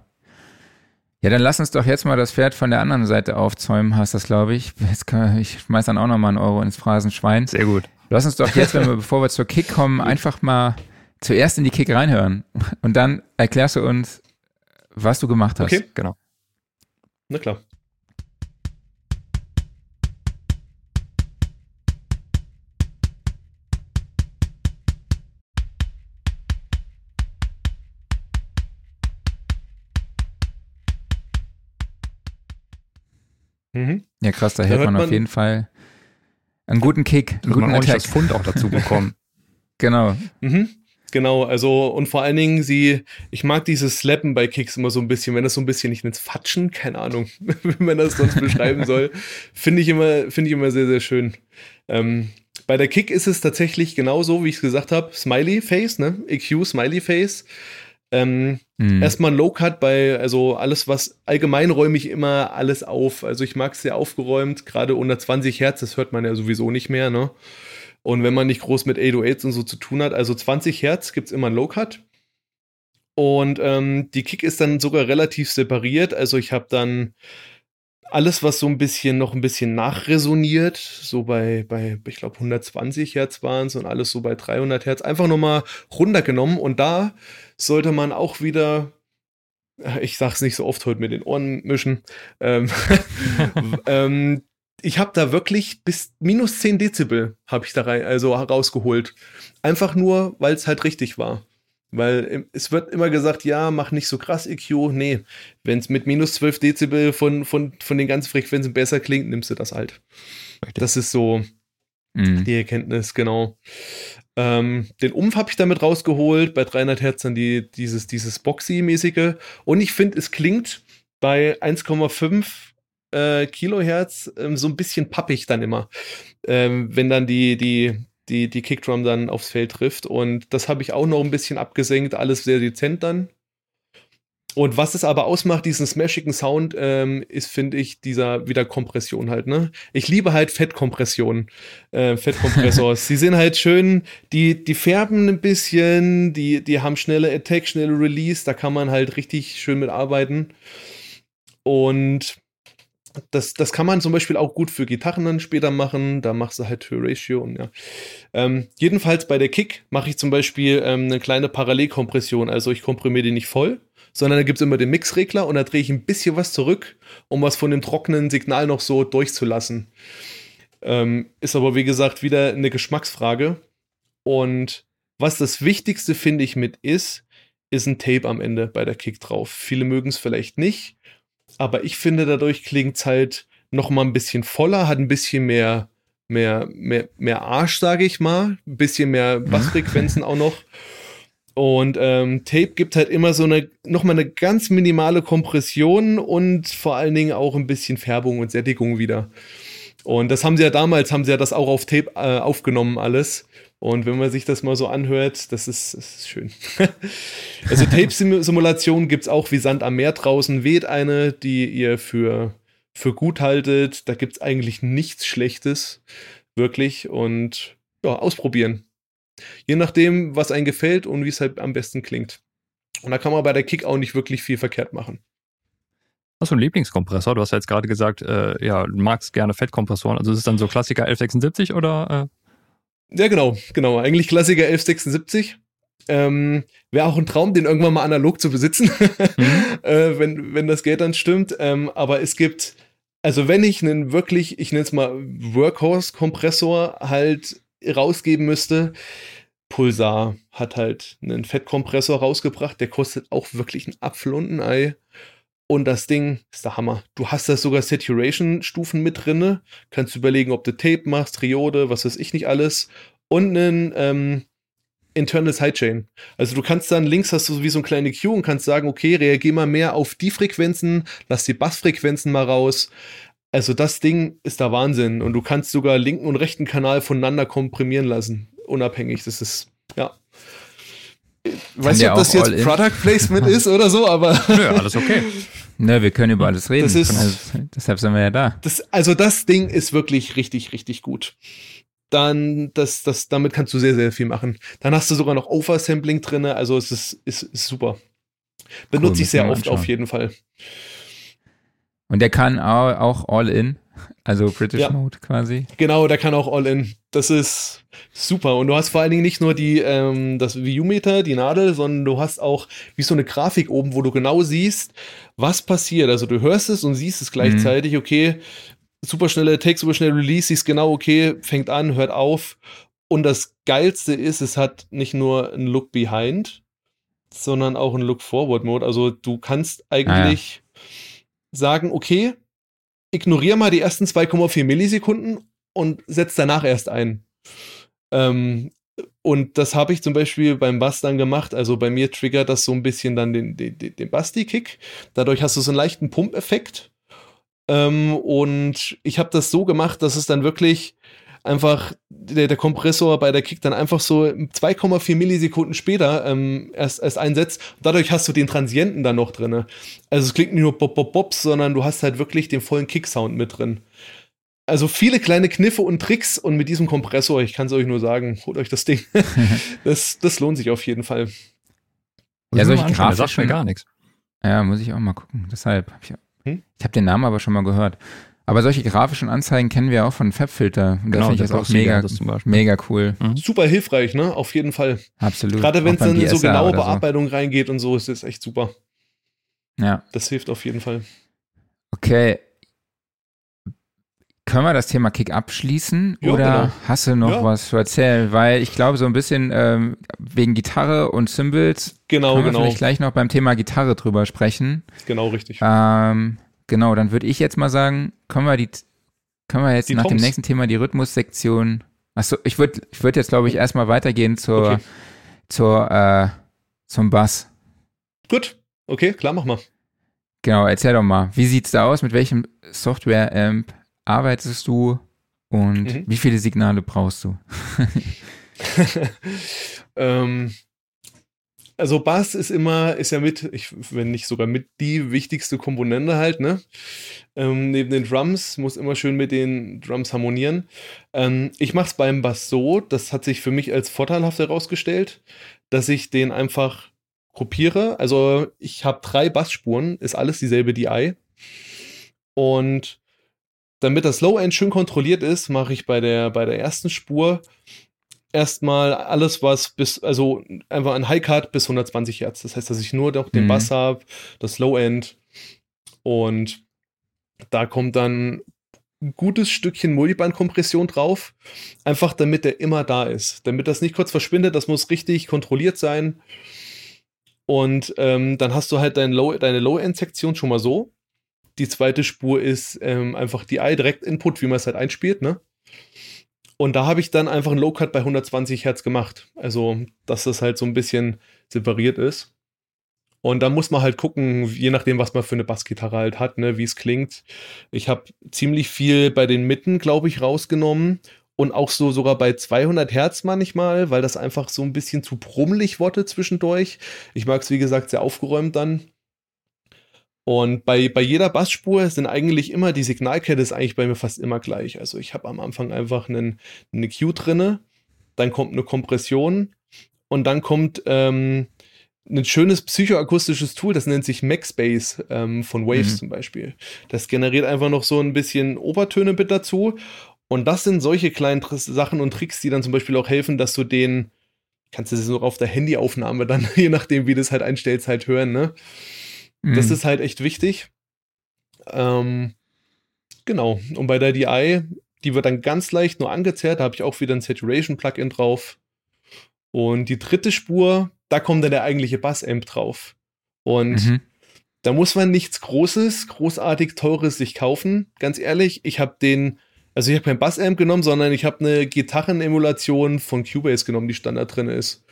Ja, dann lass uns doch jetzt mal das Pferd von der anderen Seite aufzäumen, hast das, glaube ich. Jetzt kann, ich schmeiß dann auch nochmal einen Euro ins Phrasenschwein. Sehr gut. Lass uns doch jetzt, wenn wir, bevor wir zur Kick kommen, einfach mal zuerst in die Kick reinhören. Und dann erklärst du uns, was du gemacht hast. Okay, genau. Na klar. Ja, krass, da, da hält man, man, auf jeden Fall einen guten Kick, einen guten Attack. das Fund auch dazu bekommen. genau. Mhm. Genau, also und vor allen Dingen sie, ich mag dieses Slappen bei Kicks immer so ein bisschen, wenn das so ein bisschen nicht ins Fatschen, keine Ahnung, wie man das sonst beschreiben soll, finde ich immer, finde ich immer sehr, sehr schön. Ähm, bei der Kick ist es tatsächlich genauso, wie ich es gesagt habe, Smiley Face, ne? EQ Smiley Face. Ähm, mhm. Erstmal ein Low-Cut bei, also alles, was allgemein räume ich immer alles auf. Also ich mag es sehr aufgeräumt, gerade unter 20 Hertz, das hört man ja sowieso nicht mehr, ne? Und wenn man nicht groß mit 808s und so zu tun hat, also 20 Hertz gibt es immer ein Low-Cut. Und ähm, die Kick ist dann sogar relativ separiert. Also ich habe dann alles, was so ein bisschen noch ein bisschen nachresoniert, so bei, bei ich glaube, 120 Hertz waren es und alles so bei 300 Hertz, einfach nochmal runtergenommen. Und da sollte man auch wieder, ich sag's nicht so oft heute mit den Ohren mischen, ähm, ähm, ich habe da wirklich bis minus 10 Dezibel habe ich da rein, also herausgeholt. Einfach nur, weil es halt richtig war. Weil es wird immer gesagt, ja, mach nicht so krass EQ. Nee, wenn es mit minus 12 Dezibel von, von, von den ganzen Frequenzen besser klingt, nimmst du das halt. Richtig. Das ist so mhm. die Erkenntnis, genau. Ähm, den Umf habe ich damit rausgeholt, bei 300 Hertz dann die, dieses, dieses Boxy-mäßige. Und ich finde, es klingt bei 1,5 äh, Kilohertz ähm, so ein bisschen pappig dann immer. Ähm, wenn dann die, die, die, die Kickdrum dann aufs Feld trifft. Und das habe ich auch noch ein bisschen abgesenkt, alles sehr dezent dann. und was es aber ausmacht, diesen smashigen Sound, ähm, ist, finde ich, dieser wieder Kompression halt, ne? Ich liebe halt Fettkompression, äh, Fettkompressors. Sie sind halt schön, die, die färben ein bisschen, die, die haben schnelle Attack, schnelle Release, da kann man halt richtig schön mit arbeiten. Und das, das kann man zum Beispiel auch gut für Gitarren dann später machen. Da machst du halt Ratio und ja. Ähm, jedenfalls bei der Kick mache ich zum Beispiel ähm, eine kleine Parallelkompression. Also ich komprimiere die nicht voll, sondern da gibt es immer den Mixregler und da drehe ich ein bisschen was zurück, um was von dem trockenen Signal noch so durchzulassen. Ähm, ist aber wie gesagt wieder eine Geschmacksfrage. Und was das Wichtigste finde ich mit ist, ist ein Tape am Ende bei der Kick drauf. Viele mögen es vielleicht nicht aber ich finde, dadurch klingt es halt noch mal ein bisschen voller, hat ein bisschen mehr, mehr, mehr, mehr Arsch, sage ich mal, ein bisschen mehr mhm. Bassfrequenzen auch noch. Und ähm, Tape gibt halt immer so eine, nochmal eine ganz minimale Kompression und vor allen Dingen auch ein bisschen Färbung und Sättigung wieder. Und das haben sie ja damals, haben sie ja das auch auf Tape äh, aufgenommen alles. Und wenn man sich das mal so anhört, das ist, das ist schön. also Tape-Simulation gibt es auch wie Sand am Meer draußen. Weht eine, die ihr für, für gut haltet. Da gibt es eigentlich nichts Schlechtes. Wirklich. Und ja, ausprobieren. Je nachdem, was einem gefällt und wie es halt am besten klingt. Und da kann man bei der Kick auch nicht wirklich viel verkehrt machen. Hast du einen Lieblingskompressor? Du hast ja jetzt gerade gesagt, äh, ja, du magst gerne Fettkompressoren. Also ist es dann so Klassiker 1176 oder? Äh? Ja, genau, genau. Eigentlich Klassiker 1176. Ähm, Wäre auch ein Traum, den irgendwann mal analog zu besitzen, mhm. äh, wenn, wenn das Geld dann stimmt. Ähm, aber es gibt, also wenn ich einen wirklich, ich nenne es mal Workhorse-Kompressor halt rausgeben müsste, Pulsar hat halt einen Fettkompressor rausgebracht, der kostet auch wirklich ein Apfel und ein Ei. Und das Ding ist der Hammer. Du hast da sogar Saturation-Stufen mit drinne. Kannst überlegen, ob du Tape machst, Triode, was weiß ich nicht alles. Und einen ähm, Internal Sidechain. Also du kannst dann links hast du wie so ein kleine Queue und kannst sagen, okay, reagier mal mehr auf die Frequenzen, lass die Bassfrequenzen mal raus. Also das Ding ist der Wahnsinn. Und du kannst sogar linken und rechten Kanal voneinander komprimieren lassen. Unabhängig. Das ist, ja. Ich weiß nicht, ob das jetzt Product Placement ist oder so, aber. Nö, alles okay. Ne, wir können über alles reden. Das ist, also, deshalb sind wir ja da. Das, also das Ding ist wirklich richtig, richtig gut. Dann, das, das, damit kannst du sehr, sehr viel machen. Dann hast du sogar noch Oversampling drin, also es ist, ist, ist super. Benutze cool, ich sehr oft anschauen. auf jeden Fall. Und der kann auch All-In, also British ja. Mode quasi. Genau, der kann auch All-In. Das ist super. Und du hast vor allen Dingen nicht nur die, ähm, das View-Meter, die Nadel, sondern du hast auch wie so eine Grafik oben, wo du genau siehst, was passiert. Also du hörst es und siehst es gleichzeitig, mhm. okay, super schnelle Take, super schnell Release, siehst genau, okay, fängt an, hört auf. Und das Geilste ist, es hat nicht nur einen Look Behind, sondern auch einen Look Forward Mode. Also du kannst eigentlich ah, ja sagen, okay, ignoriere mal die ersten 2,4 Millisekunden und setz danach erst ein. Ähm, und das habe ich zum Beispiel beim Bass dann gemacht. Also bei mir triggert das so ein bisschen dann den, den, den Basti-Kick. Dadurch hast du so einen leichten Pumpeffekt. Ähm, und ich habe das so gemacht, dass es dann wirklich einfach der, der Kompressor bei der Kick dann einfach so 2,4 Millisekunden später ähm, erst, erst einsetzt. Dadurch hast du den Transienten dann noch drin. Also es klingt nicht nur Bob Bob Bobs, sondern du hast halt wirklich den vollen Kick-Sound mit drin. Also viele kleine Kniffe und Tricks und mit diesem Kompressor, ich kann es euch nur sagen, holt euch das Ding. das, das lohnt sich auf jeden Fall. Ja, solche Grafik sagt mir gar nichts. Ja, muss ich auch mal gucken. Deshalb habe ich, hm? ich habe den Namen aber schon mal gehört. Aber solche grafischen Anzeigen kennen wir auch von Fabfilter. Und genau, da finde ich das auch mega, mega cool. Mhm. Super hilfreich, ne? Auf jeden Fall. Absolut. Gerade wenn es dann in so genaue Bearbeitung so. reingeht und so, ist das echt super. Ja. Das hilft auf jeden Fall. Okay. Können wir das Thema Kick abschließen ja, oder genau. hast du noch ja. was zu erzählen? Weil ich glaube, so ein bisschen ähm, wegen Gitarre und Cymbals genau, können wir genau. vielleicht gleich noch beim Thema Gitarre drüber sprechen. Genau, richtig. Ähm, Genau, dann würde ich jetzt mal sagen, können wir die, können wir jetzt die nach Toms. dem nächsten Thema die Rhythmussektion. Achso, ich würde ich würd jetzt, glaube ich, erstmal weitergehen zur, okay. zur, äh, zum Bass. Gut, okay, klar, mach mal. Genau, erzähl doch mal, wie sieht's da aus? Mit welchem Software-Amp arbeitest du und mhm. wie viele Signale brauchst du? ähm, also Bass ist immer, ist ja mit, ich, wenn nicht sogar mit die wichtigste Komponente halt, ne? Ähm, neben den Drums, muss immer schön mit den Drums harmonieren. Ähm, ich mache es beim Bass so, das hat sich für mich als vorteilhaft herausgestellt, dass ich den einfach kopiere. Also ich habe drei Bassspuren, ist alles dieselbe DI. Und damit das Low-End schön kontrolliert ist, mache ich bei der, bei der ersten Spur erstmal alles, was bis, also einfach ein High-Cut bis 120 Hertz. Das heißt, dass ich nur noch den mhm. Bass habe, das Low-End und da kommt dann ein gutes Stückchen Multiband-Kompression drauf, einfach damit der immer da ist. Damit das nicht kurz verschwindet, das muss richtig kontrolliert sein. Und ähm, dann hast du halt dein Low, deine Low-End-Sektion schon mal so. Die zweite Spur ist ähm, einfach die I-Direct-Input, wie man es halt einspielt, ne? Und da habe ich dann einfach einen Low-Cut bei 120 Hertz gemacht. Also, dass das halt so ein bisschen separiert ist. Und da muss man halt gucken, je nachdem, was man für eine Bassgitarre halt hat, ne, wie es klingt. Ich habe ziemlich viel bei den Mitten, glaube ich, rausgenommen. Und auch so sogar bei 200 Hertz manchmal, weil das einfach so ein bisschen zu brummelig wurde zwischendurch. Ich mag es, wie gesagt, sehr aufgeräumt dann. Und bei, bei jeder Bassspur sind eigentlich immer, die Signalkette ist eigentlich bei mir fast immer gleich. Also ich habe am Anfang einfach einen, eine Q drinne, dann kommt eine Kompression und dann kommt ähm, ein schönes psychoakustisches Tool, das nennt sich MaxBass ähm, von Waves mhm. zum Beispiel. Das generiert einfach noch so ein bisschen Obertöne mit dazu. Und das sind solche kleinen Sachen und Tricks, die dann zum Beispiel auch helfen, dass du den, kannst du das noch auf der Handyaufnahme dann, je nachdem, wie du es halt einstellst, halt hören, ne? Mhm. Das ist halt echt wichtig. Ähm, genau. Und bei der DI, die wird dann ganz leicht nur angezerrt. Da habe ich auch wieder ein Saturation-Plugin drauf. Und die dritte Spur, da kommt dann der eigentliche Bass-Amp drauf. Und mhm. da muss man nichts Großes, großartig Teures sich kaufen. Ganz ehrlich, ich habe den, also ich habe kein Bass-Amp genommen, sondern ich habe eine Gitarren-Emulation von Cubase genommen, die Standard drin ist.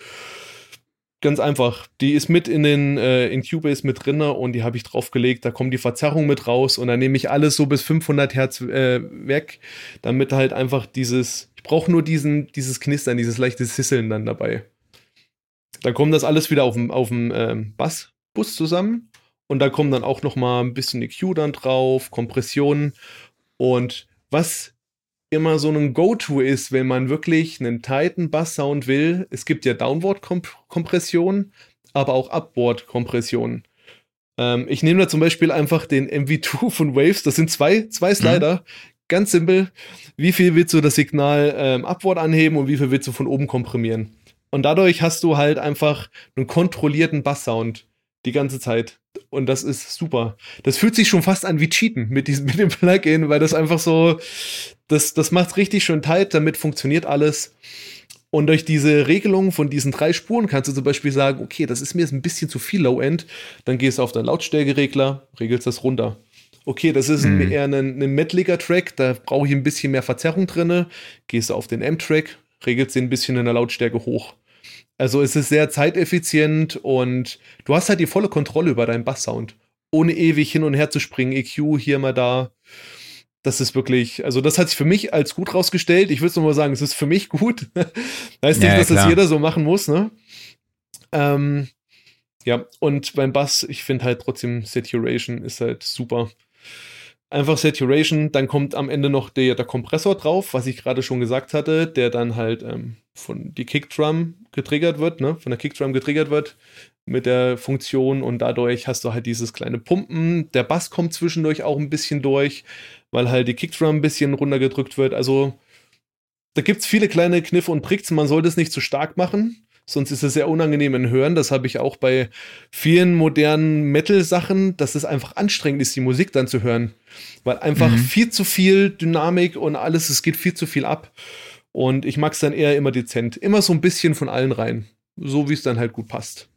Ganz einfach. Die ist mit in den äh, in Cubase mit drin und die habe ich draufgelegt. Da kommt die Verzerrung mit raus und dann nehme ich alles so bis 500 Hertz äh, weg, damit halt einfach dieses. Ich brauche nur diesen dieses Knistern, dieses leichte Sisseln dann dabei. Dann kommt das alles wieder auf dem auf dem ähm, Bassbus zusammen und da kommt dann auch noch mal ein bisschen EQ dann drauf, Kompressionen und was immer so ein Go-To ist, wenn man wirklich einen tighten Bass-Sound will. Es gibt ja Downward-Kompression, aber auch Upward-Kompression. Ähm, ich nehme da zum Beispiel einfach den MV2 von Waves. Das sind zwei, zwei Slider. Mhm. Ganz simpel. Wie viel willst du das Signal ähm, Upward anheben und wie viel willst du von oben komprimieren? Und dadurch hast du halt einfach einen kontrollierten Bass-Sound die ganze Zeit. Und das ist super. Das fühlt sich schon fast an wie Cheaten mit diesem, mit dem Plugin, weil das einfach so, das, das macht richtig schön tight, damit funktioniert alles. Und durch diese Regelung von diesen drei Spuren kannst du zum Beispiel sagen, okay, das ist mir jetzt ein bisschen zu viel Low-End. Dann gehst du auf deinen Lautstärkeregler, regelst das runter. Okay, das ist mhm. eher ein, ein mettliger Track, da brauche ich ein bisschen mehr Verzerrung drinne. Gehst du auf den M-Track, regelst den ein bisschen in der Lautstärke hoch. Also es ist sehr zeiteffizient und du hast halt die volle Kontrolle über deinen Basssound. Ohne ewig hin und her zu springen, EQ hier mal da. Das ist wirklich, also das hat sich für mich als gut rausgestellt. Ich würde nur mal sagen, es ist für mich gut. heißt ja, nicht, dass klar. das jeder so machen muss, ne? Ähm, ja, und beim Bass, ich finde halt trotzdem Saturation ist halt super. Einfach Saturation, dann kommt am Ende noch der, der Kompressor drauf, was ich gerade schon gesagt hatte, der dann halt ähm, von die Kickdrum getriggert wird, ne? von der Kickdrum getriggert wird mit der Funktion und dadurch hast du halt dieses kleine Pumpen. Der Bass kommt zwischendurch auch ein bisschen durch, weil halt die Kickdrum ein bisschen runtergedrückt wird. Also da gibt es viele kleine Kniffe und Tricks. Man sollte es nicht zu stark machen, sonst ist es sehr unangenehm in Hören. Das habe ich auch bei vielen modernen Metal-Sachen, dass es einfach anstrengend ist, die Musik dann zu hören, weil einfach mhm. viel zu viel Dynamik und alles, es geht viel zu viel ab. Und ich mag es dann eher immer dezent. Immer so ein bisschen von allen rein. So wie es dann halt gut passt.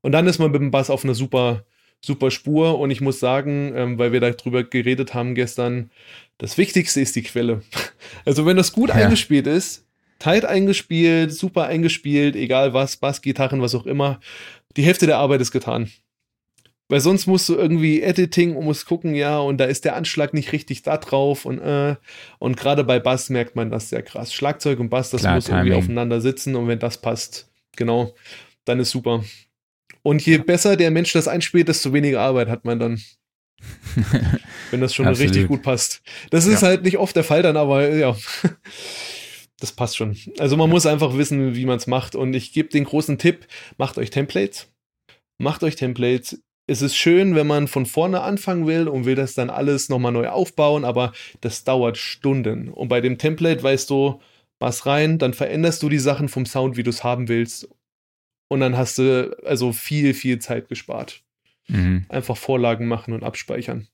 Und dann ist man mit dem Bass auf einer super, super Spur. Und ich muss sagen, ähm, weil wir darüber geredet haben gestern, das Wichtigste ist die Quelle. Also wenn das gut ja. eingespielt ist, tight eingespielt, super eingespielt, egal was, Bass, Gitarren, was auch immer, die Hälfte der Arbeit ist getan. Weil sonst musst du irgendwie Editing und musst gucken, ja, und da ist der Anschlag nicht richtig da drauf und äh, und gerade bei Bass merkt man das sehr krass. Schlagzeug und Bass, das Klar, muss Timing. irgendwie aufeinander sitzen und wenn das passt, genau, dann ist super. Und je besser der Mensch das einspielt, desto weniger Arbeit hat man dann. Wenn das schon richtig gut passt. Das ist ja. halt nicht oft der Fall dann, aber ja. Das passt schon. Also man muss einfach wissen, wie man es macht. Und ich gebe den großen Tipp, macht euch Templates. Macht euch Templates. Es ist schön, wenn man von vorne anfangen will und will das dann alles nochmal neu aufbauen, aber das dauert Stunden. Und bei dem Template weißt du, was rein, dann veränderst du die Sachen vom Sound, wie du es haben willst. Und dann hast du also viel, viel Zeit gespart. Mhm. Einfach Vorlagen machen und abspeichern.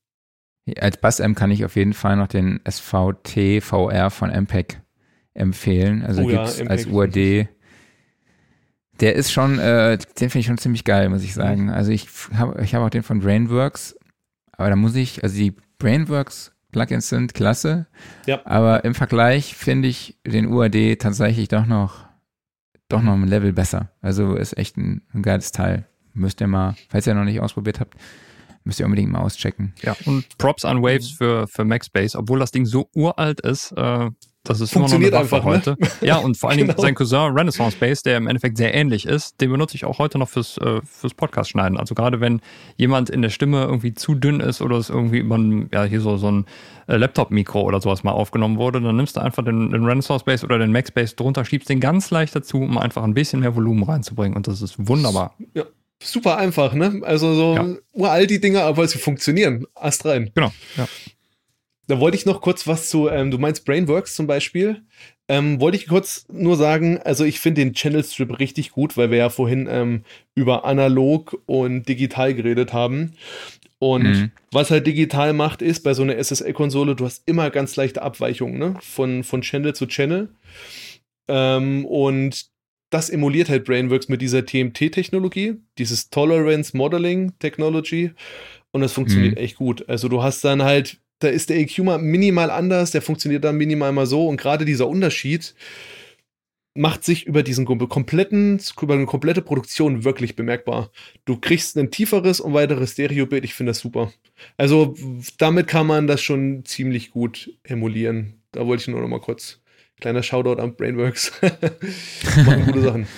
Als Bass-M kann ich auf jeden Fall noch den SVT VR von MPEG empfehlen. Also oh, gibt's ja, als UAD. Der ist schon, äh, den finde ich schon ziemlich geil, muss ich sagen. Also ich habe ich hab auch den von Brainworks, aber da muss ich, also die Brainworks Plugins sind klasse, ja. aber im Vergleich finde ich den UAD tatsächlich doch noch, doch noch ein Level besser. Also ist echt ein, ein geiles Teil. Müsst ihr mal, falls ihr noch nicht ausprobiert habt, müsst ihr unbedingt mal auschecken. Ja, und Props an Waves für, für MaxBase, obwohl das Ding so uralt ist, äh, das ist Funktioniert immer noch eine einfach, heute. Ne? Ja, und vor allen Dingen genau. sein Cousin Renaissance Base, der im Endeffekt sehr ähnlich ist, den benutze ich auch heute noch fürs, äh, fürs Podcast schneiden. Also gerade wenn jemand in der Stimme irgendwie zu dünn ist oder es irgendwie über ein, ja, hier so, so ein äh, Laptop-Mikro oder sowas mal aufgenommen wurde, dann nimmst du einfach den, den Renaissance Base oder den Max Base drunter, schiebst den ganz leicht dazu, um einfach ein bisschen mehr Volumen reinzubringen. Und das ist wunderbar. Ja, super einfach, ne? Also so ja. uralt die Dinger, aber sie funktionieren. Ast rein. Genau, ja. Da wollte ich noch kurz was zu, ähm, du meinst Brainworks zum Beispiel. Ähm, wollte ich kurz nur sagen, also ich finde den Channel Strip richtig gut, weil wir ja vorhin ähm, über analog und digital geredet haben. Und mhm. was halt digital macht, ist bei so einer SSL-Konsole, du hast immer ganz leichte Abweichungen, ne? Von, von Channel zu Channel. Ähm, und das emuliert halt Brainworks mit dieser TMT-Technologie, dieses Tolerance Modeling Technology. Und das funktioniert mhm. echt gut. Also du hast dann halt da ist der EQ mal minimal anders, der funktioniert dann minimal mal so und gerade dieser Unterschied macht sich über diesen kompletten, über eine komplette Produktion wirklich bemerkbar. Du kriegst ein tieferes und weiteres Stereobild, ich finde das super. Also damit kann man das schon ziemlich gut emulieren. Da wollte ich nur noch mal kurz kleiner Shoutout an Brainworks. Machen gute Sachen.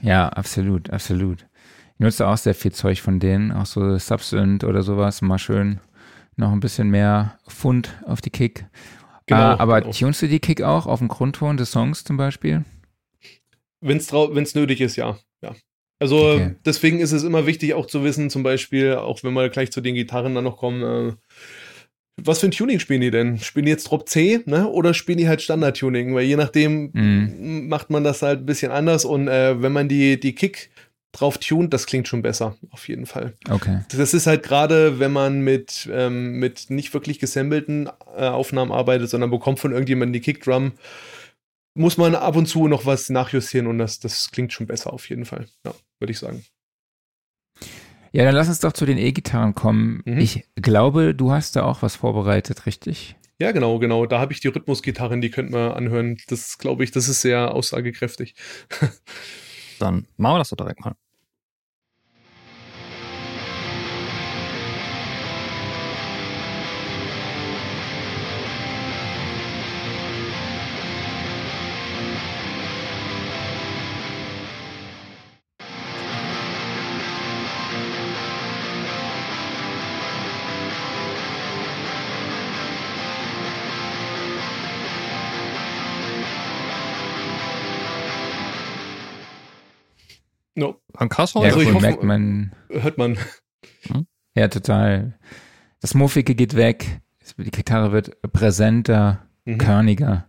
Ja, absolut, absolut. Ich nutze auch sehr viel Zeug von denen, auch so Substance oder sowas, mal schön noch ein bisschen mehr Fund auf die Kick. Genau, äh, aber genau. tunst du die Kick auch auf dem Grundton des Songs zum Beispiel? Wenn es nötig ist, ja. ja. Also okay. deswegen ist es immer wichtig auch zu wissen, zum Beispiel, auch wenn wir gleich zu den Gitarren dann noch kommen, äh, was für ein Tuning spielen die denn? Spielen die jetzt Drop C, ne? Oder spielen die halt Standard-Tuning? Weil je nachdem mm. macht man das halt ein bisschen anders und äh, wenn man die, die Kick drauf tunt, das klingt schon besser, auf jeden Fall. Okay. Das ist halt gerade, wenn man mit, ähm, mit nicht wirklich gesammelten äh, Aufnahmen arbeitet, sondern bekommt von irgendjemandem die Kickdrum, muss man ab und zu noch was nachjustieren und das, das klingt schon besser auf jeden Fall. Ja, würde ich sagen. Ja, dann lass uns doch zu den E-Gitarren kommen. Mhm. Ich glaube, du hast da auch was vorbereitet, richtig? Ja, genau, genau. Da habe ich die Rhythmusgitarren, die könnt man anhören. Das glaube ich, das ist sehr aussagekräftig. dann machen wir das doch direkt mal. No. An Krass, also ich hoffe, merkt man. Hört man. Hm? Ja, total. Das Muffige geht weg. Die Gitarre wird präsenter, mhm. körniger.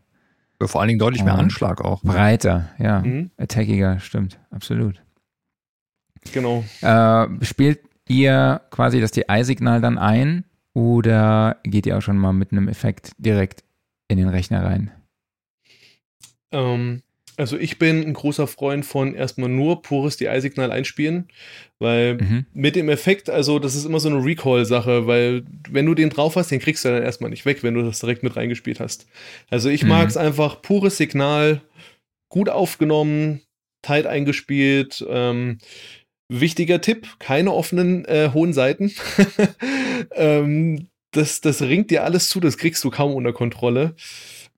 Vor allen Dingen deutlich mehr Anschlag auch. Breiter, ja. Mhm. Attackiger, stimmt. Absolut. Genau. Äh, spielt ihr quasi das DI-Signal dann ein oder geht ihr auch schon mal mit einem Effekt direkt in den Rechner rein? Ähm, also ich bin ein großer Freund von erstmal nur pures DI-Signal einspielen, weil mhm. mit dem Effekt, also das ist immer so eine Recall-Sache, weil wenn du den drauf hast, den kriegst du dann erstmal nicht weg, wenn du das direkt mit reingespielt hast. Also ich mhm. mag es einfach, pures Signal, gut aufgenommen, tight eingespielt. Ähm, wichtiger Tipp, keine offenen äh, hohen Seiten. ähm, das, das ringt dir alles zu, das kriegst du kaum unter Kontrolle.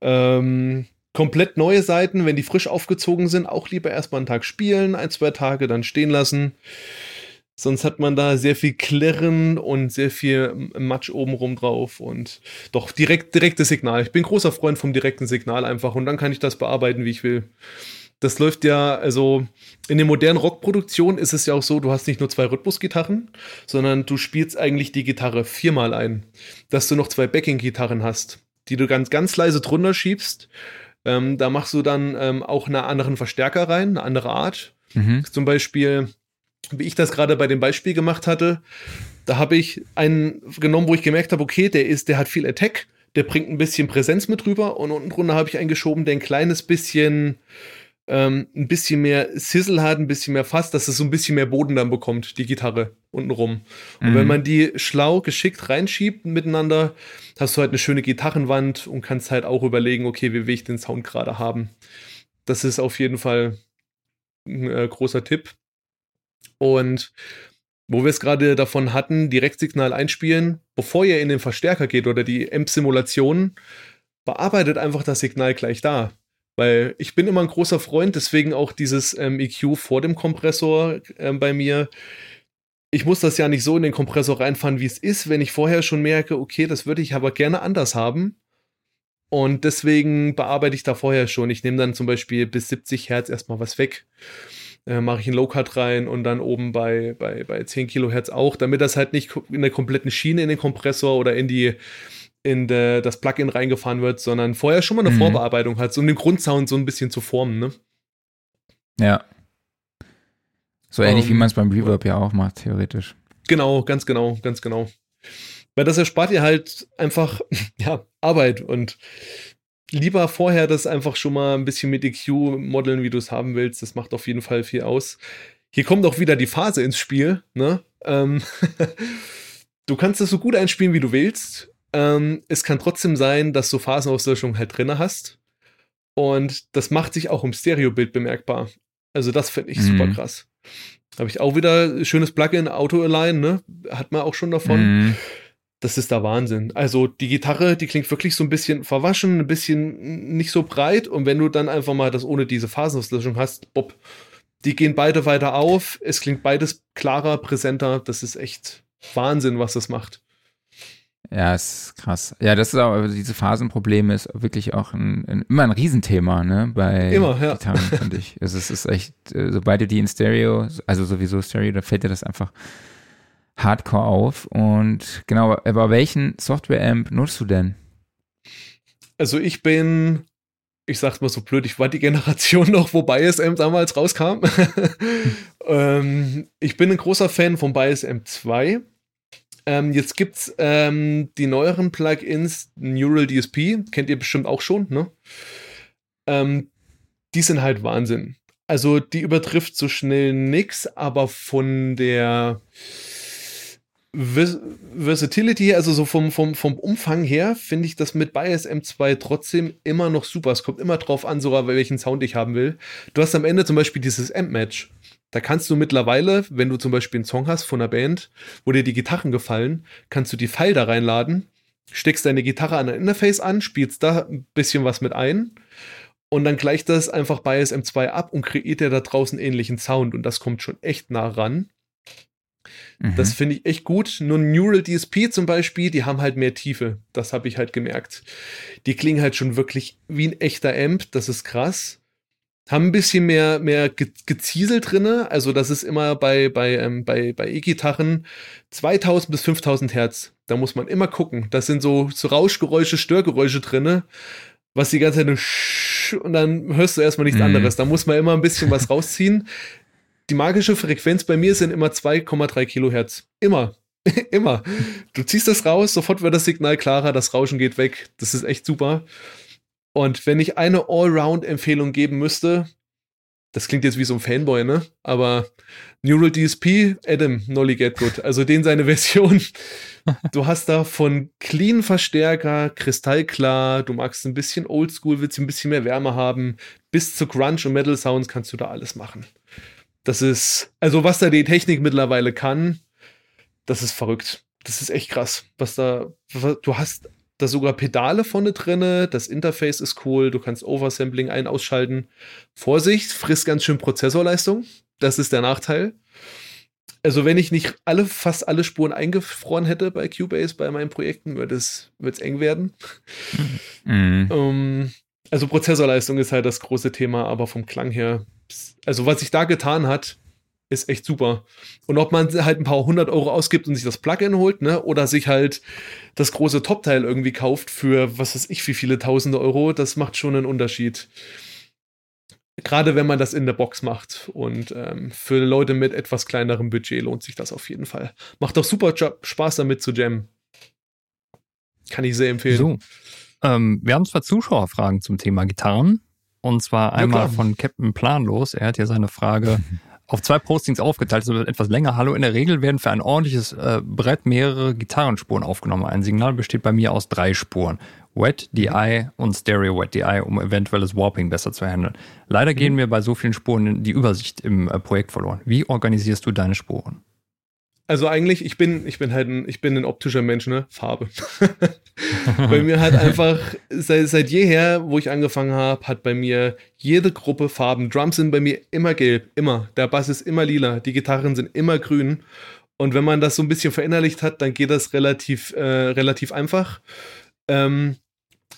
Ähm, komplett neue Seiten, wenn die frisch aufgezogen sind, auch lieber erstmal einen Tag spielen, ein, zwei Tage dann stehen lassen. Sonst hat man da sehr viel Klirren und sehr viel Matsch obenrum drauf und doch direkt, direktes Signal. Ich bin großer Freund vom direkten Signal einfach und dann kann ich das bearbeiten, wie ich will. Das läuft ja, also in den modernen Rockproduktionen ist es ja auch so, du hast nicht nur zwei Rhythmusgitarren, sondern du spielst eigentlich die Gitarre viermal ein. Dass du noch zwei Backing-Gitarren hast, die du ganz, ganz leise drunter schiebst. Ähm, da machst du dann ähm, auch einen anderen Verstärker rein, eine andere Art. Mhm. Zum Beispiel wie ich das gerade bei dem Beispiel gemacht hatte, da habe ich einen genommen, wo ich gemerkt habe, okay, der ist, der hat viel Attack, der bringt ein bisschen Präsenz mit rüber und unten drunter habe ich einen geschoben, der ein kleines bisschen, ähm, ein bisschen mehr Sizzle hat, ein bisschen mehr Fass, dass es so ein bisschen mehr Boden dann bekommt, die Gitarre unten rum. Und mhm. wenn man die schlau, geschickt reinschiebt miteinander, hast du halt eine schöne Gitarrenwand und kannst halt auch überlegen, okay, wie will ich den Sound gerade haben. Das ist auf jeden Fall ein äh, großer Tipp. Und wo wir es gerade davon hatten, Direktsignal einspielen, bevor ihr in den Verstärker geht oder die AMP-Simulation, bearbeitet einfach das Signal gleich da. Weil ich bin immer ein großer Freund, deswegen auch dieses ähm, EQ vor dem Kompressor äh, bei mir. Ich muss das ja nicht so in den Kompressor reinfahren, wie es ist, wenn ich vorher schon merke, okay, das würde ich aber gerne anders haben. Und deswegen bearbeite ich da vorher schon. Ich nehme dann zum Beispiel bis 70 Hertz erstmal was weg äh, mache ich einen Low-Cut rein und dann oben bei, bei, bei 10 Kilohertz auch, damit das halt nicht in der kompletten Schiene in den Kompressor oder in die in de, das Plugin reingefahren wird, sondern vorher schon mal eine mhm. Vorbearbeitung hat, um den Grundsound so ein bisschen zu formen, ne? Ja. So ähnlich um, wie ähm, man es beim Reverb ja auch macht, theoretisch. Genau, ganz genau, ganz genau. Weil das erspart dir halt einfach ja, Arbeit und lieber vorher das einfach schon mal ein bisschen mit EQ modeln, wie du es haben willst. Das macht auf jeden Fall viel aus. Hier kommt auch wieder die Phase ins Spiel. Ne? Ähm du kannst das so gut einspielen, wie du willst. Ähm, es kann trotzdem sein, dass du Phasenauslöschung halt drin hast. Und das macht sich auch im Stereobild bemerkbar. Also das finde ich mhm. super krass. Habe ich auch wieder schönes Plugin, Auto Align, ne? Hat man auch schon davon. Mhm das ist der Wahnsinn. Also die Gitarre, die klingt wirklich so ein bisschen verwaschen, ein bisschen nicht so breit. Und wenn du dann einfach mal das ohne diese Phasenauslöschung hast, bob, die gehen beide weiter auf. Es klingt beides klarer, präsenter. Das ist echt Wahnsinn, was das macht. Ja, ist krass. Ja, das ist auch, diese Phasenprobleme ist wirklich auch ein, ein, immer ein Riesenthema, ne, bei immer, ja. Gitarren, finde ich. Also es ist echt, äh, sobald du die in Stereo, also sowieso Stereo, da fällt dir das einfach hardcore auf. Und genau, aber welchen Software-Amp nutzt du denn? Also ich bin, ich sag's mal so blöd, ich war die Generation noch, wo Bias Amp damals rauskam. ähm, ich bin ein großer Fan von Bias Amp 2. Ähm, jetzt gibt's ähm, die neueren Plugins, Neural DSP, kennt ihr bestimmt auch schon, ne? Ähm, die sind halt Wahnsinn. Also die übertrifft so schnell nix, aber von der Vers Versatility, also so vom, vom, vom Umfang her, finde ich das mit Bias M2 trotzdem immer noch super. Es kommt immer drauf an, sogar welchen Sound ich haben will. Du hast am Ende zum Beispiel dieses Amp-Match. Da kannst du mittlerweile, wenn du zum Beispiel einen Song hast von einer Band, wo dir die Gitarren gefallen, kannst du die File da reinladen, steckst deine Gitarre an ein Interface an, spielst da ein bisschen was mit ein und dann gleicht das einfach Bias M2 ab und kreiert dir da draußen ähnlichen Sound und das kommt schon echt nah ran. Das mhm. finde ich echt gut. Nur Neural DSP zum Beispiel, die haben halt mehr Tiefe. Das habe ich halt gemerkt. Die klingen halt schon wirklich wie ein echter Amp. Das ist krass. Haben ein bisschen mehr, mehr Geziesel drinne. Also das ist immer bei, bei, ähm, bei, bei E-Gitarren 2000 bis 5000 Hertz. Da muss man immer gucken. Das sind so, so Rauschgeräusche, Störgeräusche drinne, was die ganze Zeit nur und dann hörst du erstmal nichts mhm. anderes. Da muss man immer ein bisschen was rausziehen die magische Frequenz bei mir sind immer 2,3 Kilohertz. Immer. immer. Du ziehst das raus, sofort wird das Signal klarer, das Rauschen geht weg. Das ist echt super. Und wenn ich eine Allround-Empfehlung geben müsste, das klingt jetzt wie so ein Fanboy, ne? Aber Neural DSP, Adam, Nolly Get Good. Also den seine Version. Du hast da von Clean Verstärker, kristallklar, du magst ein bisschen Oldschool, willst ein bisschen mehr Wärme haben, bis zu Grunge und Metal Sounds kannst du da alles machen. Das ist, also was da die Technik mittlerweile kann, das ist verrückt. Das ist echt krass. Was da, du hast Da sogar Pedale vorne drinne, das Interface ist cool, du kannst Oversampling ein- ausschalten. Vorsicht, frisst ganz schön Prozessorleistung. Das ist der Nachteil. Also, wenn ich nicht alle, fast alle Spuren eingefroren hätte bei Cubase, bei meinen Projekten, würde es wird's eng werden. Mhm. Um, also, Prozessorleistung ist halt das große Thema, aber vom Klang her, also was sich da getan hat, ist echt super. Und ob man halt ein paar hundert Euro ausgibt und sich das Plugin holt, ne, oder sich halt das große Top-Teil irgendwie kauft für was weiß ich, wie viele tausende Euro, das macht schon einen Unterschied. Gerade wenn man das in der Box macht. Und ähm, für Leute mit etwas kleinerem Budget lohnt sich das auf jeden Fall. Macht doch super Spaß damit zu jammen. Kann ich sehr empfehlen. So. Ähm, wir haben zwar Zuschauerfragen zum Thema Gitarren. Und zwar einmal ja, von Captain Planlos. Er hat ja seine Frage auf zwei Postings aufgeteilt, so etwas länger. Hallo, in der Regel werden für ein ordentliches äh, Brett mehrere Gitarrenspuren aufgenommen. Ein Signal besteht bei mir aus drei Spuren. Wet, DI und Stereo Wet DI, um eventuelles Warping besser zu handeln. Leider gehen mir bei so vielen Spuren die Übersicht im äh, Projekt verloren. Wie organisierst du deine Spuren? Also eigentlich, ich bin, ich bin halt ein, ich bin ein optischer Mensch, ne? Farbe. bei mir hat einfach, seit, seit jeher, wo ich angefangen habe, hat bei mir jede Gruppe Farben. Drums sind bei mir immer gelb, immer. Der Bass ist immer lila, die Gitarren sind immer grün. Und wenn man das so ein bisschen verinnerlicht hat, dann geht das relativ, äh, relativ einfach. Ähm,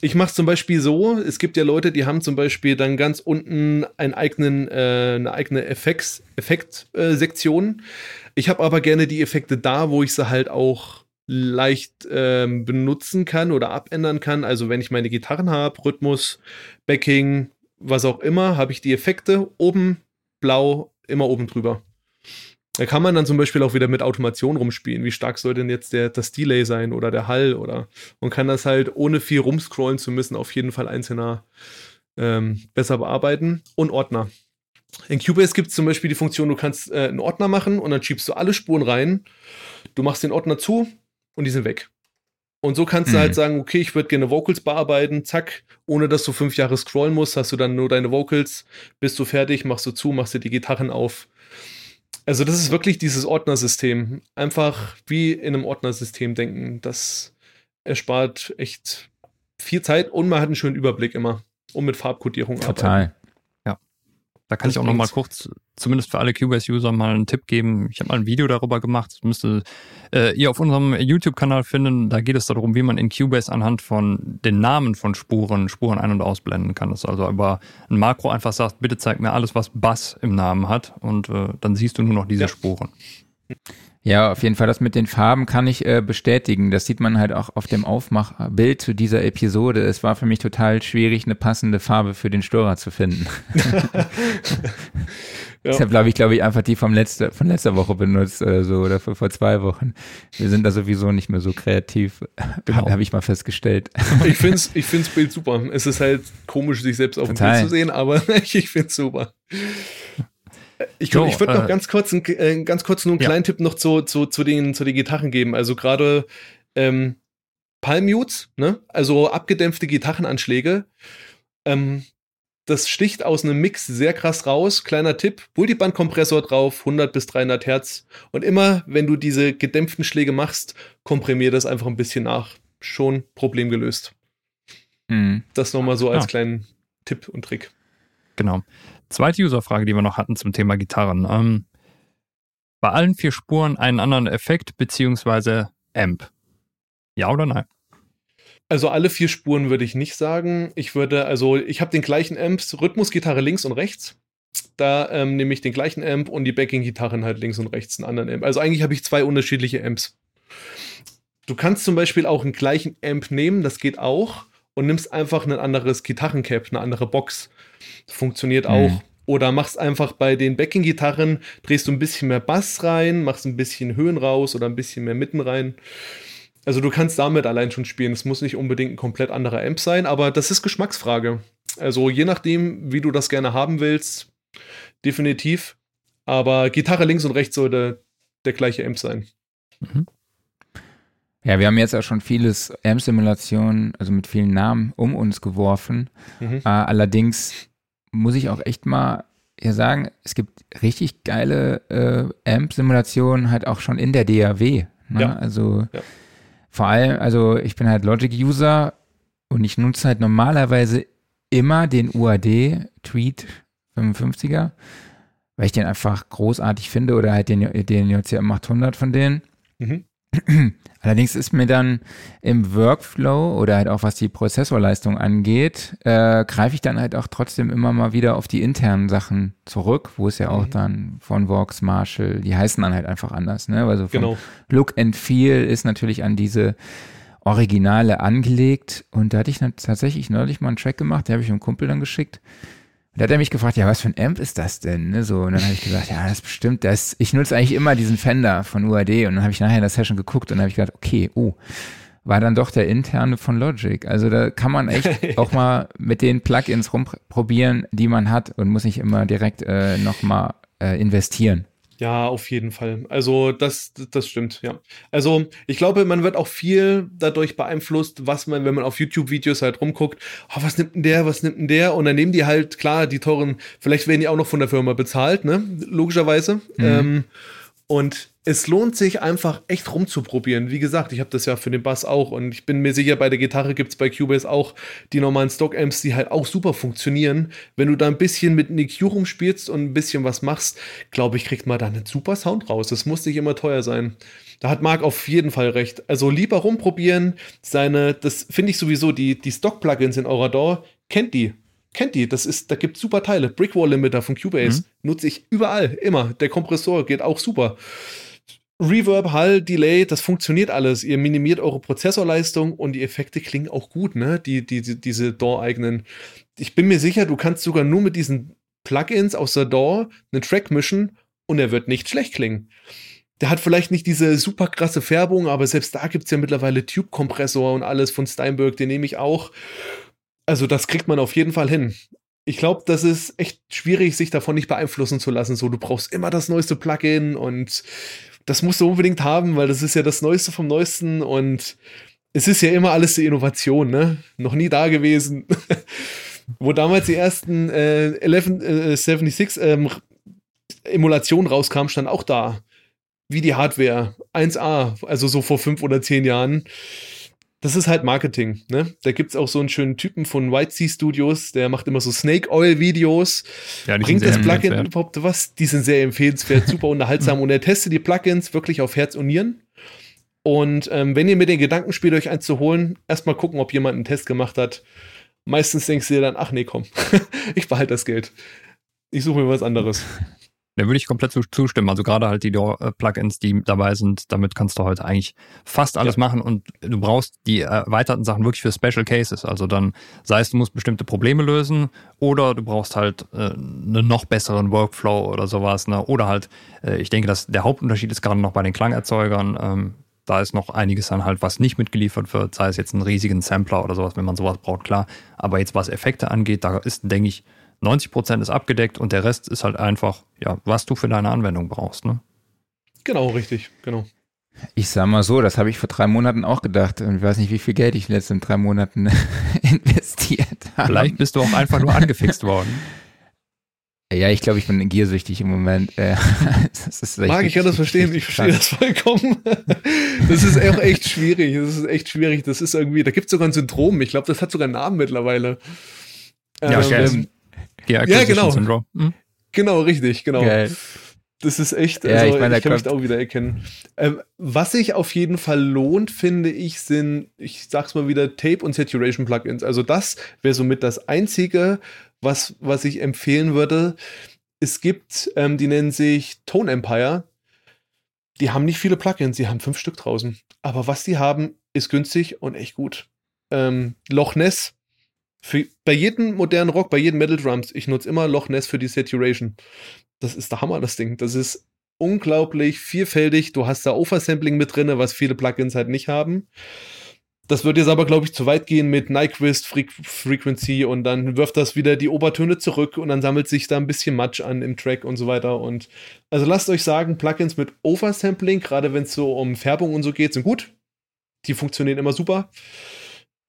ich mache es zum Beispiel so, es gibt ja Leute, die haben zum Beispiel dann ganz unten einen eigenen, äh, eine eigene Effekt-Sektion. Äh, ich habe aber gerne die Effekte da, wo ich sie halt auch leicht ähm, benutzen kann oder abändern kann. Also wenn ich meine Gitarren habe, Rhythmus, Backing, was auch immer, habe ich die Effekte oben blau, immer oben drüber. Da kann man dann zum Beispiel auch wieder mit Automation rumspielen. Wie stark soll denn jetzt der, das Delay sein oder der Hall oder und kann das halt ohne viel rumscrollen zu müssen auf jeden Fall einzelner ähm, besser bearbeiten. Und Ordner. In Cubase gibt es zum Beispiel die Funktion, du kannst äh, einen Ordner machen und dann schiebst du alle Spuren rein. Du machst den Ordner zu und die sind weg. Und so kannst mhm. du halt sagen, okay, ich würde gerne Vocals bearbeiten, zack, ohne dass du fünf Jahre scrollen musst, hast du dann nur deine Vocals, bist du fertig, machst du zu, machst dir die Gitarren auf. Also das ist wirklich dieses Ordnersystem. Einfach wie in einem Ordnersystem denken. Das erspart echt viel Zeit und man hat einen schönen Überblick immer. Und mit Farbkodierung Total. arbeiten. Da kann das ich auch noch mal kurz, zumindest für alle Cubase-User, mal einen Tipp geben. Ich habe mal ein Video darüber gemacht. Das müsste äh, ihr auf unserem YouTube-Kanal finden. Da geht es darum, wie man in Cubase anhand von den Namen von Spuren Spuren ein- und ausblenden kann. Das also über ein Makro einfach sagt, bitte zeig mir alles, was Bass im Namen hat. Und äh, dann siehst du nur noch diese ja. Spuren. Ja, auf jeden Fall. Das mit den Farben kann ich äh, bestätigen. Das sieht man halt auch auf dem Aufmachbild zu dieser Episode. Es war für mich total schwierig, eine passende Farbe für den Storer zu finden. ja. Deshalb habe ich, glaube ich, einfach die vom letzte, von letzter Woche benutzt oder so oder vor, vor zwei Wochen. Wir sind da sowieso nicht mehr so kreativ, genau. habe ich mal festgestellt. Ich finde es ich find's Bild super. Es ist halt komisch, sich selbst auf dem Bild zu sehen, aber ich finde es super. Ich, so, ich würde noch äh, ganz kurz, ein, äh, ganz kurz nur einen kleinen Tipp noch zu, zu, zu, den, zu den Gitarren geben. Also gerade ähm, Palmutes, ne? also abgedämpfte Gitarrenanschläge. Ähm, das sticht aus einem Mix sehr krass raus. Kleiner Tipp: Multiband-Kompressor drauf, 100 bis 300 Hertz. Und immer, wenn du diese gedämpften Schläge machst, komprimier das einfach ein bisschen nach. Schon Problem gelöst. Mhm. Das nochmal so als ja. kleinen Tipp und Trick. Genau. Zweite Userfrage, die wir noch hatten zum Thema Gitarren. Ähm, bei allen vier Spuren einen anderen Effekt beziehungsweise Amp. Ja oder nein? Also alle vier Spuren würde ich nicht sagen. Ich würde, also ich habe den gleichen Amps, Rhythmusgitarre links und rechts. Da ähm, nehme ich den gleichen Amp und die Backing-Gitarren halt links und rechts einen anderen Amp. Also eigentlich habe ich zwei unterschiedliche Amps. Du kannst zum Beispiel auch einen gleichen Amp nehmen, das geht auch, und nimmst einfach ein anderes Gitarrencap, eine andere Box. Funktioniert mhm. auch. Oder machst einfach bei den Backing-Gitarren, drehst du ein bisschen mehr Bass rein, machst ein bisschen Höhen raus oder ein bisschen mehr Mitten rein. Also du kannst damit allein schon spielen. Es muss nicht unbedingt ein komplett anderer Amp sein, aber das ist Geschmacksfrage. Also je nachdem, wie du das gerne haben willst, definitiv. Aber Gitarre links und rechts sollte der gleiche Amp sein. Mhm. Ja, wir haben jetzt auch schon vieles AMP-Simulationen, also mit vielen Namen, um uns geworfen. Mhm. Äh, allerdings muss ich auch echt mal hier sagen, es gibt richtig geile äh, AMP-Simulationen halt auch schon in der DAW. Ne? Ja. Also ja. vor allem, also ich bin halt Logic-User und ich nutze halt normalerweise immer den UAD Tweet 55er, weil ich den einfach großartig finde oder halt den, den JCM 800 von denen. Mhm. Allerdings ist mir dann im Workflow oder halt auch was die Prozessorleistung angeht, äh, greife ich dann halt auch trotzdem immer mal wieder auf die internen Sachen zurück, wo es ja auch mhm. dann von Vox, Marshall, die heißen dann halt einfach anders, ne? Also genau. Look and Feel ist natürlich an diese Originale angelegt und da hatte ich tatsächlich neulich mal einen Track gemacht, den habe ich einem Kumpel dann geschickt da hat er mich gefragt, ja, was für ein Amp ist das denn? Ne, so, und dann habe ich gesagt, ja, das ist bestimmt das. Ich nutze eigentlich immer diesen Fender von UAD und dann habe ich nachher in der Session geguckt und habe ich gedacht, okay, oh, war dann doch der interne von Logic. Also da kann man echt auch mal mit den Plugins rumprobieren, die man hat und muss nicht immer direkt äh, nochmal äh, investieren. Ja, auf jeden Fall. Also das, das stimmt, ja. Also ich glaube, man wird auch viel dadurch beeinflusst, was man, wenn man auf YouTube-Videos halt rumguckt, oh, was nimmt denn der, was nimmt denn der? Und dann nehmen die halt, klar, die teuren, vielleicht werden die auch noch von der Firma bezahlt, ne? Logischerweise. Mhm. Ähm, und es lohnt sich einfach echt rumzuprobieren. Wie gesagt, ich habe das ja für den Bass auch und ich bin mir sicher, bei der Gitarre gibt es bei Cubase auch die normalen Stock-Amps, die halt auch super funktionieren. Wenn du da ein bisschen mit einem EQ rumspielst und ein bisschen was machst, glaube ich, kriegt man da einen super Sound raus. Das muss nicht immer teuer sein. Da hat Marc auf jeden Fall recht. Also lieber rumprobieren. Seine, das finde ich sowieso, die, die Stock-Plugins in Aurador, kennt die kennt die, das ist, da gibt es super Teile. Brickwall Limiter von Cubase mhm. nutze ich überall, immer. Der Kompressor geht auch super. Reverb, Hall, Delay, das funktioniert alles. Ihr minimiert eure Prozessorleistung und die Effekte klingen auch gut, ne? Die, die, die diese DAW-eigenen. Ich bin mir sicher, du kannst sogar nur mit diesen Plugins aus der DAW einen Track mischen und er wird nicht schlecht klingen. Der hat vielleicht nicht diese super krasse Färbung, aber selbst da gibt es ja mittlerweile Tube-Kompressor und alles von Steinberg, den nehme ich auch. Also das kriegt man auf jeden Fall hin. Ich glaube, das ist echt schwierig, sich davon nicht beeinflussen zu lassen. So, du brauchst immer das neueste Plugin und das musst du unbedingt haben, weil das ist ja das Neueste vom Neuesten und es ist ja immer alles die Innovation, ne? Noch nie da gewesen. Wo damals die ersten äh, 1176 äh, ähm, Emulationen rauskamen, stand auch da. Wie die Hardware. 1A, also so vor fünf oder zehn Jahren das ist halt Marketing. Ne? Da gibt es auch so einen schönen Typen von White Sea Studios, der macht immer so Snake Oil Videos. Ja, Bringt das Plugin überhaupt was? Die sind sehr empfehlenswert, super unterhaltsam und er testet die Plugins wirklich auf Herz und Nieren. Und ähm, wenn ihr mit den Gedanken spielt, euch eins zu holen, erstmal gucken, ob jemand einen Test gemacht hat. Meistens denkst du dir dann, ach nee, komm, ich behalte das Geld. Ich suche mir was anderes. Da würde ich komplett zustimmen. Also gerade halt die Plugins, die dabei sind, damit kannst du heute eigentlich fast alles ja. machen und du brauchst die erweiterten Sachen wirklich für Special Cases. Also dann, sei es, du musst bestimmte Probleme lösen oder du brauchst halt äh, einen noch besseren Workflow oder sowas. Ne? Oder halt, äh, ich denke, dass der Hauptunterschied ist gerade noch bei den Klangerzeugern. Ähm, da ist noch einiges dann halt, was nicht mitgeliefert wird, sei es jetzt einen riesigen Sampler oder sowas, wenn man sowas braucht, klar. Aber jetzt was Effekte angeht, da ist, denke ich, 90 Prozent ist abgedeckt und der Rest ist halt einfach, ja, was du für deine Anwendung brauchst, ne? Genau, richtig, genau. Ich sag mal so, das habe ich vor drei Monaten auch gedacht und ich weiß nicht, wie viel Geld ich in den letzten drei Monaten investiert habe. Vielleicht bist du auch einfach nur angefixt worden. Ja, ich glaube, ich bin giersüchtig im Moment. Mag, ich kann das verstehen, ich verstehe das vollkommen. Das ist auch echt schwierig. Das ist echt schwierig. Das ist irgendwie, da gibt es sogar ein Syndrom. Ich glaube, das hat sogar einen Namen mittlerweile. Ja, ähm, ja, genau. Syndrome. Hm? Genau, richtig, genau. Geil. Das ist echt, also ja, ich, meine, ich kann mich da auch wieder erkennen. Ähm, was sich auf jeden Fall lohnt, finde ich, sind, ich sag's mal wieder, Tape und Saturation Plugins. Also das wäre somit das Einzige, was, was ich empfehlen würde. Es gibt, ähm, die nennen sich Tone Empire. Die haben nicht viele Plugins, die haben fünf Stück draußen. Aber was die haben, ist günstig und echt gut. Ähm, Loch Ness für, bei jedem modernen Rock, bei jedem Metal Drums, ich nutze immer Loch Ness für die Saturation. Das ist der Hammer, das Ding. Das ist unglaublich vielfältig. Du hast da Oversampling mit drin, was viele Plugins halt nicht haben. Das wird jetzt aber, glaube ich, zu weit gehen mit Nyquist Fre Frequency und dann wirft das wieder die Obertöne zurück und dann sammelt sich da ein bisschen Matsch an im Track und so weiter. Und also lasst euch sagen, Plugins mit Oversampling, gerade wenn es so um Färbung und so geht, sind gut. Die funktionieren immer super.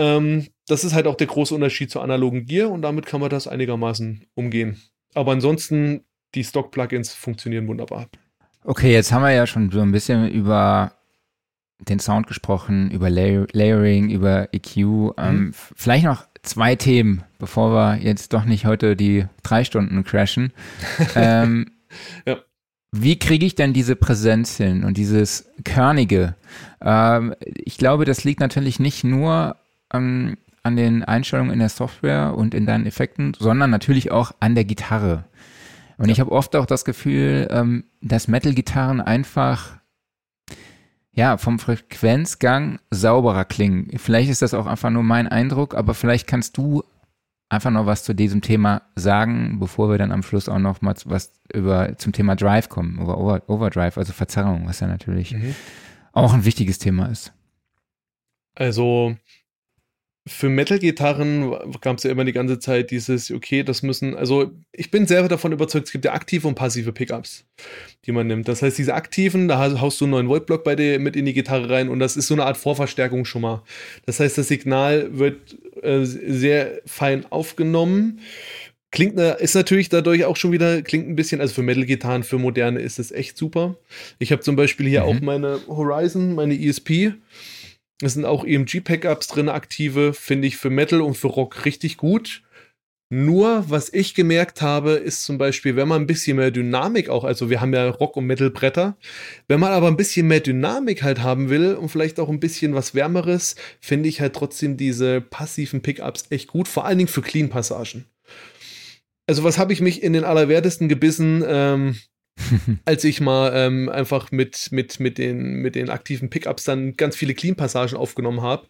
Ähm, das ist halt auch der große Unterschied zur analogen Gear und damit kann man das einigermaßen umgehen. Aber ansonsten, die Stock-Plugins funktionieren wunderbar. Okay, jetzt haben wir ja schon so ein bisschen über den Sound gesprochen, über Layer Layering, über EQ. Mhm. Ähm, vielleicht noch zwei Themen, bevor wir jetzt doch nicht heute die drei Stunden crashen. ähm, ja. Wie kriege ich denn diese Präsenz hin und dieses Körnige? Ähm, ich glaube, das liegt natürlich nicht nur ähm, an den Einstellungen in der Software und in deinen Effekten, sondern natürlich auch an der Gitarre. Und ja. ich habe oft auch das Gefühl, ähm, dass Metal-Gitarren einfach ja, vom Frequenzgang sauberer klingen. Vielleicht ist das auch einfach nur mein Eindruck, aber vielleicht kannst du einfach noch was zu diesem Thema sagen, bevor wir dann am Schluss auch noch mal was über zum Thema Drive kommen, über Over, Overdrive, also Verzerrung, was ja natürlich mhm. auch ein wichtiges Thema ist. Also für Metal-Gitarren gab es ja immer die ganze Zeit dieses, okay, das müssen, also ich bin selber davon überzeugt, es gibt ja aktive und passive Pickups, die man nimmt. Das heißt, diese aktiven, da haust du einen 9-Volt-Block bei dir mit in die Gitarre rein und das ist so eine Art Vorverstärkung schon mal. Das heißt, das Signal wird äh, sehr fein aufgenommen. Klingt, ist natürlich dadurch auch schon wieder, klingt ein bisschen, also für Metal-Gitarren, für moderne ist es echt super. Ich habe zum Beispiel hier mhm. auch meine Horizon, meine ESP es sind auch EMG-Packups drin, aktive, finde ich für Metal und für Rock richtig gut. Nur, was ich gemerkt habe, ist zum Beispiel, wenn man ein bisschen mehr Dynamik auch, also wir haben ja Rock- und Metal-Bretter, wenn man aber ein bisschen mehr Dynamik halt haben will und vielleicht auch ein bisschen was Wärmeres, finde ich halt trotzdem diese passiven Pickups echt gut, vor allen Dingen für Clean-Passagen. Also was habe ich mich in den Allerwertesten gebissen? Ähm, als ich mal ähm, einfach mit, mit, mit, den, mit den aktiven Pickups dann ganz viele Clean-Passagen aufgenommen habe.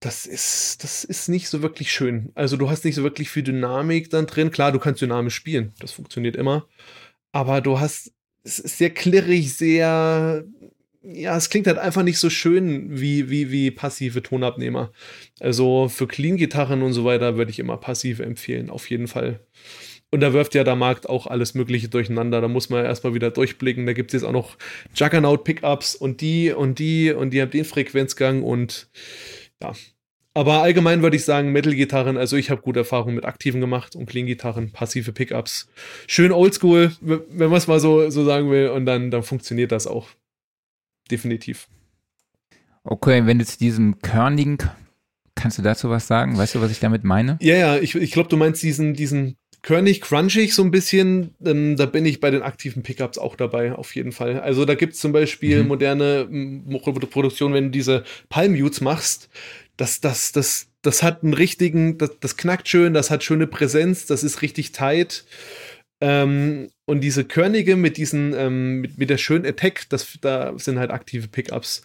Das ist, das ist nicht so wirklich schön. Also du hast nicht so wirklich viel Dynamik dann drin. Klar, du kannst dynamisch spielen, das funktioniert immer. Aber du hast, es ist sehr klirrig, sehr, ja, es klingt halt einfach nicht so schön wie, wie, wie passive Tonabnehmer. Also für Clean-Gitarren und so weiter würde ich immer passive empfehlen, auf jeden Fall. Und da wirft ja der Markt auch alles Mögliche durcheinander. Da muss man erstmal wieder durchblicken. Da gibt es jetzt auch noch Juggernaut-Pickups und die und die und die haben den Frequenzgang und ja. Aber allgemein würde ich sagen, Metal-Gitarren, also ich habe gute Erfahrungen mit aktiven gemacht und Clean-Gitarren, passive Pickups. Schön oldschool, wenn man es mal so, so sagen will, und dann, dann funktioniert das auch. Definitiv. Okay, wenn du zu diesem körnigen Kannst du dazu was sagen? Weißt du, was ich damit meine? Ja, ja, ich, ich glaube, du meinst diesen, diesen körnig, crunchig so ein bisschen. Ähm, da bin ich bei den aktiven Pickups auch dabei, auf jeden Fall. Also da gibt es zum Beispiel mhm. moderne Produktionen, wenn du diese Palm-Mutes machst, das, das, das, das hat einen richtigen, das, das knackt schön, das hat schöne Präsenz, das ist richtig tight. Ähm, und diese Körnige mit diesen, ähm, mit, mit der schönen Attack, das, da sind halt aktive Pickups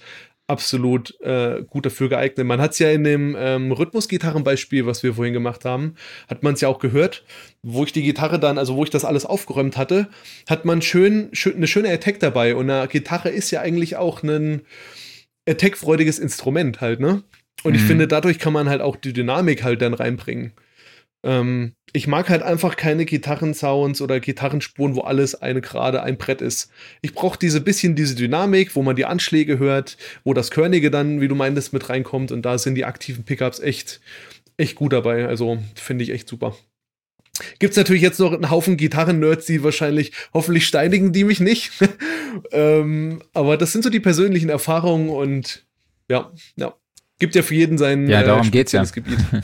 absolut äh, gut dafür geeignet. Man hat es ja in dem ähm, Rhythmusgitarrenbeispiel, was wir vorhin gemacht haben, hat man es ja auch gehört, wo ich die Gitarre dann, also wo ich das alles aufgeräumt hatte, hat man schön, schön eine schöne Attack dabei. Und eine Gitarre ist ja eigentlich auch ein Attack-freudiges Instrument halt, ne? Und mhm. ich finde, dadurch kann man halt auch die Dynamik halt dann reinbringen. Ähm, ich mag halt einfach keine Gitarrensounds oder Gitarrenspuren, wo alles eine gerade ein Brett ist. Ich brauche diese bisschen diese Dynamik, wo man die Anschläge hört, wo das Körnige dann, wie du meintest, mit reinkommt und da sind die aktiven Pickups echt, echt gut dabei. Also finde ich echt super. Gibt es natürlich jetzt noch einen Haufen Gitarren-Nerds, die wahrscheinlich, hoffentlich steinigen die mich nicht. ähm, aber das sind so die persönlichen Erfahrungen und ja, ja. Gibt ja für jeden sein ja, darum äh, geht's ja. Gebiet.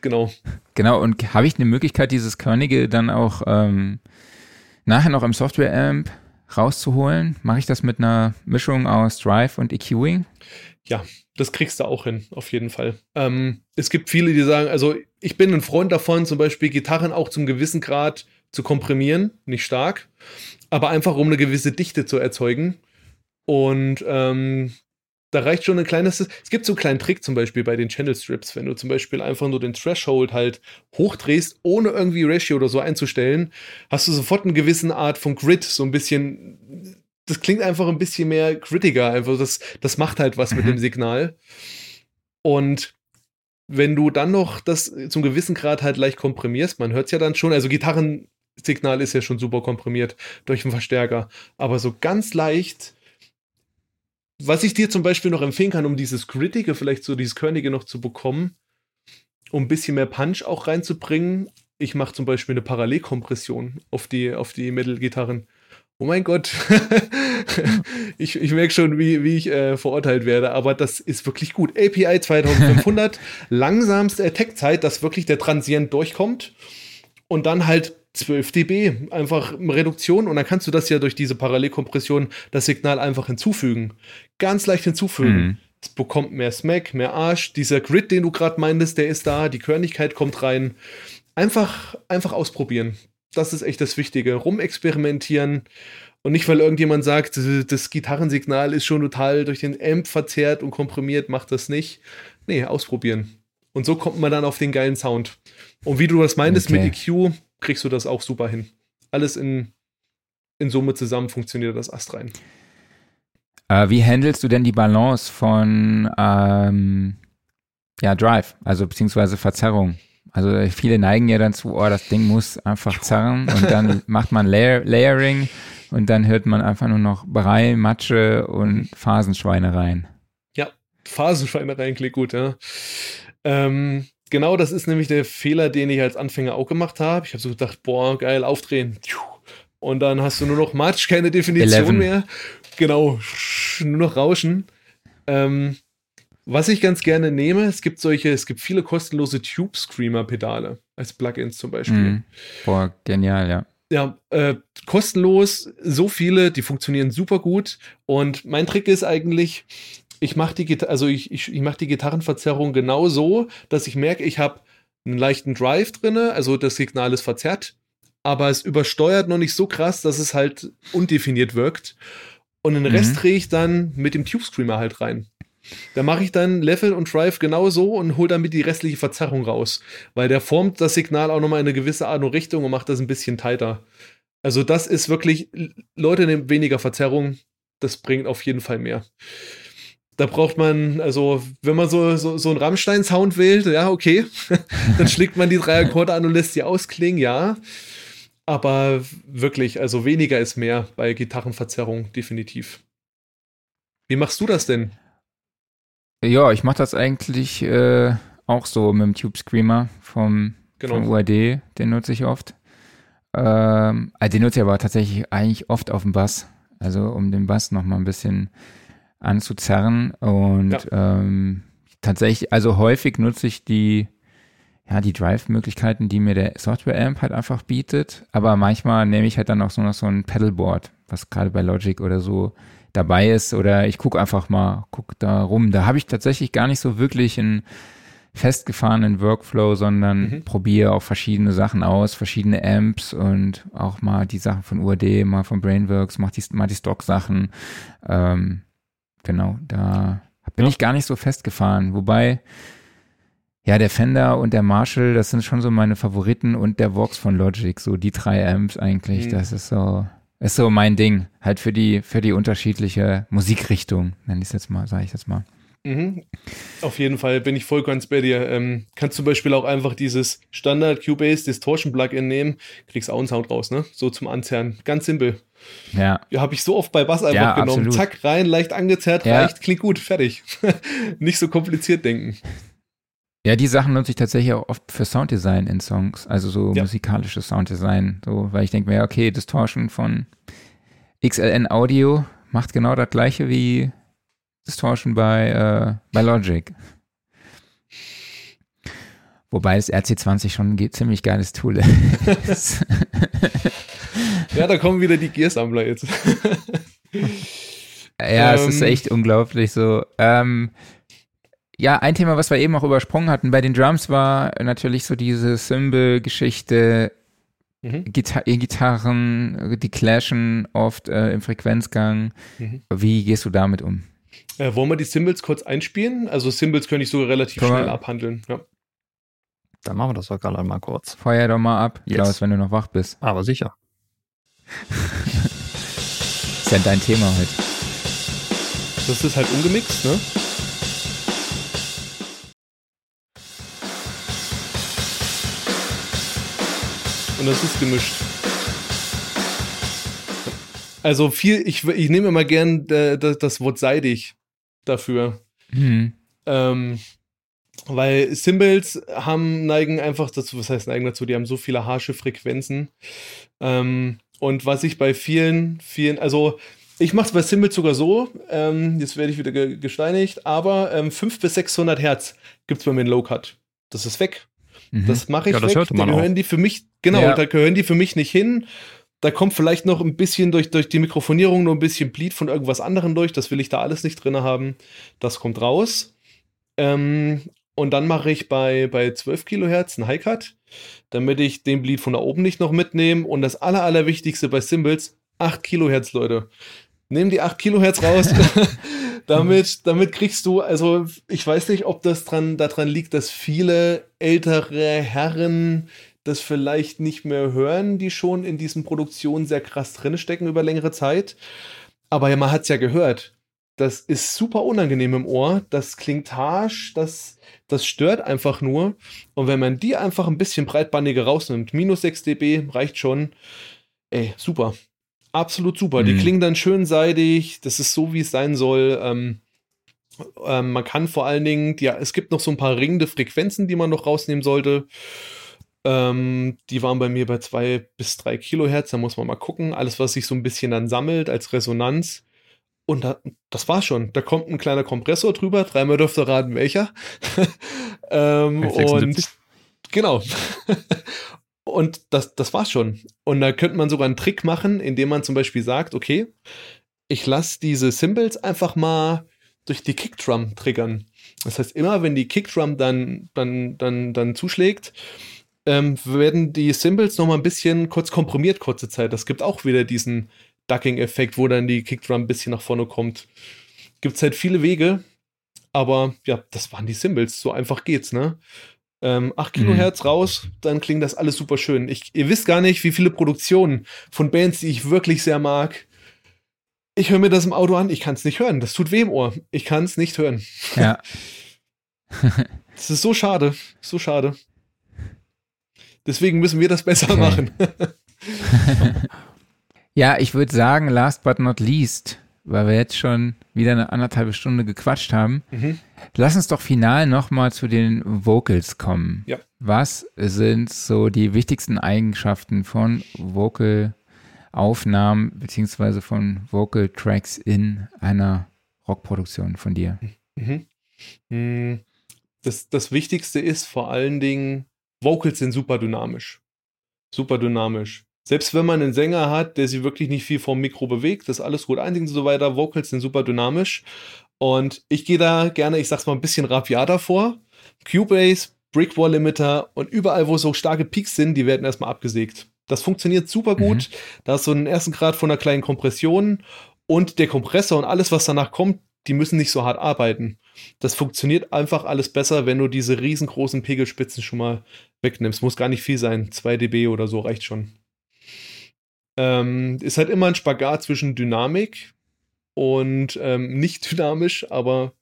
genau. Genau, und habe ich eine Möglichkeit, dieses Körnige dann auch ähm, nachher noch im Software-Amp rauszuholen? Mache ich das mit einer Mischung aus Drive und EQing? Ja, das kriegst du auch hin, auf jeden Fall. Ähm, es gibt viele, die sagen, also ich bin ein Freund davon, zum Beispiel Gitarren auch zum gewissen Grad zu komprimieren, nicht stark, aber einfach um eine gewisse Dichte zu erzeugen. Und ähm, da reicht schon ein kleines. Es gibt so einen kleinen Trick zum Beispiel bei den Channel Strips, wenn du zum Beispiel einfach nur den Threshold halt hochdrehst, ohne irgendwie Ratio oder so einzustellen, hast du sofort eine gewisse Art von Grid, so ein bisschen. Das klingt einfach ein bisschen mehr grittiger. Einfach das, das macht halt was mhm. mit dem Signal. Und wenn du dann noch das zum gewissen Grad halt leicht komprimierst, man hört es ja dann schon, also Gitarrensignal ist ja schon super komprimiert durch einen Verstärker, aber so ganz leicht was ich dir zum Beispiel noch empfehlen kann, um dieses Grittige, vielleicht so dieses Körnige noch zu bekommen, um ein bisschen mehr Punch auch reinzubringen, ich mache zum Beispiel eine Parallelkompression auf die, auf die Metal-Gitarren. oh mein Gott, ich, ich merke schon, wie, wie ich äh, verurteilt werde, aber das ist wirklich gut. API 2500, langsamste Attack-Zeit, dass wirklich der Transient durchkommt und dann halt 12 dB, einfach Reduktion und dann kannst du das ja durch diese Parallelkompression das Signal einfach hinzufügen. Ganz leicht hinzufügen. Mhm. Es bekommt mehr Smack, mehr Arsch. Dieser Grid, den du gerade meintest, der ist da, die Körnigkeit kommt rein. Einfach, einfach ausprobieren. Das ist echt das Wichtige. Rumexperimentieren und nicht, weil irgendjemand sagt, das Gitarrensignal ist schon total durch den Amp verzerrt und komprimiert, macht das nicht. Nee, ausprobieren. Und so kommt man dann auf den geilen Sound. Und wie du das meintest okay. mit EQ, kriegst du das auch super hin. Alles in, in Summe zusammen funktioniert das Ast rein. Äh, wie handelst du denn die Balance von ähm, ja, Drive, also beziehungsweise Verzerrung? Also viele neigen ja dann zu, oh, das Ding muss einfach zerren und dann macht man Layer Layering und dann hört man einfach nur noch Brei, Matsche und Phasenschweinereien. Ja, Phasenschweinereien klingt gut, ja. Ähm, genau das ist nämlich der Fehler, den ich als Anfänger auch gemacht habe. Ich habe so gedacht, boah, geil, aufdrehen. Und dann hast du nur noch Matsch, keine Definition 11. mehr. Genau, nur noch Rauschen. Ähm, was ich ganz gerne nehme, es gibt solche, es gibt viele kostenlose Tube Screamer Pedale als Plugins zum Beispiel. Mm. Boah, genial, ja. Ja, äh, kostenlos, so viele, die funktionieren super gut. Und mein Trick ist eigentlich, ich mache die, also ich, ich, ich mach die Gitarrenverzerrung genau so, dass ich merke, ich habe einen leichten Drive drin, also das Signal ist verzerrt, aber es übersteuert noch nicht so krass, dass es halt undefiniert wirkt. Und den Rest mhm. drehe ich dann mit dem Tube Screamer halt rein. Da mache ich dann Level und Drive genau so und hole damit die restliche Verzerrung raus. Weil der formt das Signal auch nochmal in eine gewisse Art und Richtung und macht das ein bisschen tighter. Also, das ist wirklich, Leute nehmen weniger Verzerrung, das bringt auf jeden Fall mehr. Da braucht man, also, wenn man so, so, so einen Rammstein-Sound wählt, ja, okay, dann schlägt man die drei Akkorde an und lässt sie ausklingen, ja. Aber wirklich, also weniger ist mehr bei Gitarrenverzerrung, definitiv. Wie machst du das denn? Ja, ich mache das eigentlich äh, auch so mit dem Tube Screamer vom, genau. vom UAD, den nutze ich oft. Ähm, also den nutze ich aber tatsächlich eigentlich oft auf dem Bass, also um den Bass nochmal ein bisschen anzuzerren und ja. ähm, tatsächlich, also häufig nutze ich die ja, die Drive-Möglichkeiten, die mir der Software-Amp halt einfach bietet. Aber manchmal nehme ich halt dann auch so noch so ein Pedalboard, was gerade bei Logic oder so dabei ist. Oder ich gucke einfach mal, gucke da rum. Da habe ich tatsächlich gar nicht so wirklich einen festgefahrenen Workflow, sondern mhm. probiere auch verschiedene Sachen aus, verschiedene Amps und auch mal die Sachen von UAD, mal von Brainworks, mach die, mal die Stock-Sachen. Ähm, genau, da bin ja. ich gar nicht so festgefahren. Wobei, ja, der Fender und der Marshall, das sind schon so meine Favoriten und der Vox von Logic, so die drei Amps eigentlich, mhm. das ist so, ist so mein Ding, halt für die, für die unterschiedliche Musikrichtung, nenne ich es jetzt mal, sage ich jetzt mal. Mhm. Auf jeden Fall bin ich voll ganz bei dir. Ähm, kannst zum Beispiel auch einfach dieses Standard Cubase Distortion Plugin nehmen, kriegst auch einen Sound raus, ne? So zum Anzerren. Ganz simpel. Ja. ja Habe ich so oft bei Bass einfach ja, genommen. Absolut. Zack, rein, leicht angezerrt, ja. reicht, klingt gut, fertig. Nicht so kompliziert denken. Ja, die Sachen nutze ich tatsächlich auch oft für Sounddesign in Songs, also so ja. musikalisches Sounddesign, so, weil ich denke mir, okay, Distortion von XLN Audio macht genau das gleiche wie Distortion bei, äh, bei Logic. Wobei das RC20 schon ein ziemlich geiles Tool ist. ja, da kommen wieder die Gearsammler jetzt. ja, es ist ähm. echt unglaublich so. Ähm, ja, ein Thema, was wir eben auch übersprungen hatten bei den Drums, war natürlich so diese Cymbal-Geschichte. Mhm. Gita Gitarren, die clashen oft äh, im Frequenzgang. Mhm. Wie gehst du damit um? Äh, wollen wir die Symbols kurz einspielen? Also Symbols könnte ich sogar relativ Komm, schnell abhandeln. Ja. Dann machen wir das doch gerade mal kurz. Feuer doch mal ab, yes. Klaus, wenn du noch wach bist. Aber sicher. ist ja dein Thema heute. Das ist halt ungemixt, ne? und das ist gemischt. Also viel, ich, ich nehme immer gern äh, das, das Wort seidig dafür. Mhm. Ähm, weil Symbols haben, neigen einfach dazu, was heißt neigen dazu, die haben so viele harsche Frequenzen. Ähm, Und was ich bei vielen, vielen, also ich mache es bei Cymbals sogar so, ähm, jetzt werde ich wieder ge gesteinigt, aber ähm, 500 bis 600 Hertz gibt es bei mir in Low Cut. Das ist weg. Mhm. Das mache ich ja, das weg. Da gehören auch. die für mich, genau, ja. da gehören die für mich nicht hin. Da kommt vielleicht noch ein bisschen durch, durch die Mikrofonierung nur ein bisschen Bleed von irgendwas anderem durch. Das will ich da alles nicht drin haben. Das kommt raus. Ähm, und dann mache ich bei, bei 12 Kilohertz einen High-Cut, damit ich den Bleed von da oben nicht noch mitnehme. Und das aller, allerwichtigste bei Symbols, 8 Kilohertz, Leute. Nehmen die 8 Kilohertz raus. damit, damit kriegst du, also ich weiß nicht, ob das dran, daran liegt, dass viele ältere Herren das vielleicht nicht mehr hören, die schon in diesen Produktionen sehr krass drinstecken über längere Zeit. Aber ja, man hat es ja gehört. Das ist super unangenehm im Ohr. Das klingt harsch. Das, das stört einfach nur. Und wenn man die einfach ein bisschen breitbandiger rausnimmt, minus 6 dB reicht schon. Ey, super. Absolut super. Mhm. Die klingen dann schön seidig. Das ist so, wie es sein soll. Ähm, ähm, man kann vor allen Dingen, ja, es gibt noch so ein paar ringende Frequenzen, die man noch rausnehmen sollte. Ähm, die waren bei mir bei 2 bis 3 Kilohertz, da muss man mal gucken. Alles, was sich so ein bisschen dann sammelt als Resonanz. Und da, das war's schon. Da kommt ein kleiner Kompressor drüber, dreimal dürft ihr raten, welcher. ähm, und genau. und das, das war's schon. Und da könnte man sogar einen Trick machen, indem man zum Beispiel sagt, okay, ich lasse diese Symbols einfach mal durch die Kickdrum triggern. Das heißt, immer wenn die Kickdrum dann, dann, dann, dann zuschlägt, ähm, werden die Symbols noch mal ein bisschen kurz komprimiert, kurze Zeit. Das gibt auch wieder diesen Ducking-Effekt, wo dann die Kickdrum ein bisschen nach vorne kommt. Gibt es halt viele Wege, aber ja, das waren die Symbols. So einfach geht's, ne? Ähm, 8 Kilohertz mhm. raus, dann klingt das alles super schön. Ich, ihr wisst gar nicht, wie viele Produktionen von Bands, die ich wirklich sehr mag, ich höre mir das im Auto an, ich kann es nicht hören. Das tut weh im Ohr. Ich kann es nicht hören. Ja. das ist so schade. So schade. Deswegen müssen wir das besser okay. machen. ja, ich würde sagen, last but not least, weil wir jetzt schon wieder eine anderthalbe Stunde gequatscht haben, mhm. lass uns doch final nochmal zu den Vocals kommen. Ja. Was sind so die wichtigsten Eigenschaften von Vocal-Aufnahmen beziehungsweise von Vocal-Tracks in einer Rockproduktion von dir? Mhm. mhm. Das, das Wichtigste ist vor allen Dingen Vocals sind super dynamisch. Super dynamisch. Selbst wenn man einen Sänger hat, der sich wirklich nicht viel vom Mikro bewegt, das alles gut einsingt und so weiter, Vocals sind super dynamisch. Und ich gehe da gerne, ich sag's mal, ein bisschen rapiater vor. Cubase, Brickwall Limiter und überall, wo so starke Peaks sind, die werden erstmal abgesägt. Das funktioniert super gut. Mhm. Da ist so einen ersten Grad von einer kleinen Kompression und der Kompressor und alles, was danach kommt, die müssen nicht so hart arbeiten. Das funktioniert einfach alles besser, wenn du diese riesengroßen Pegelspitzen schon mal wegnimmst. Muss gar nicht viel sein. 2 dB oder so reicht schon. Ähm, ist halt immer ein Spagat zwischen Dynamik und ähm, nicht dynamisch, aber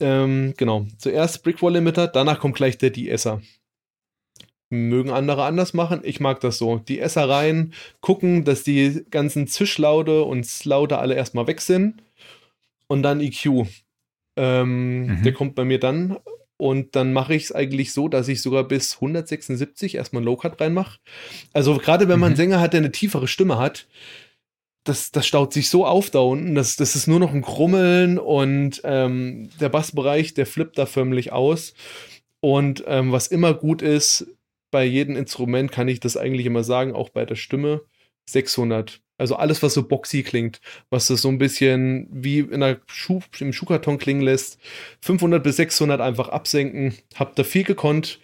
ähm, genau. Zuerst Brickwall Limiter, danach kommt gleich der De-Esser. Mögen andere anders machen. Ich mag das so. Die Esser rein, gucken, dass die ganzen Zischlaute und Slaute alle erstmal weg sind. Und dann EQ. Ähm, mhm. Der kommt bei mir dann und dann mache ich es eigentlich so, dass ich sogar bis 176 erstmal einen Low-Cut reinmache. Also gerade wenn man einen mhm. Sänger hat, der eine tiefere Stimme hat, das, das staut sich so auf da unten, das, das ist nur noch ein Krummeln und ähm, der Bassbereich, der flippt da förmlich aus. Und ähm, was immer gut ist, bei jedem Instrument kann ich das eigentlich immer sagen, auch bei der Stimme, 600 also alles, was so boxy klingt, was das so ein bisschen wie in einer Schuh, im Schuhkarton klingen lässt. 500 bis 600 einfach absenken. Habt da viel gekonnt.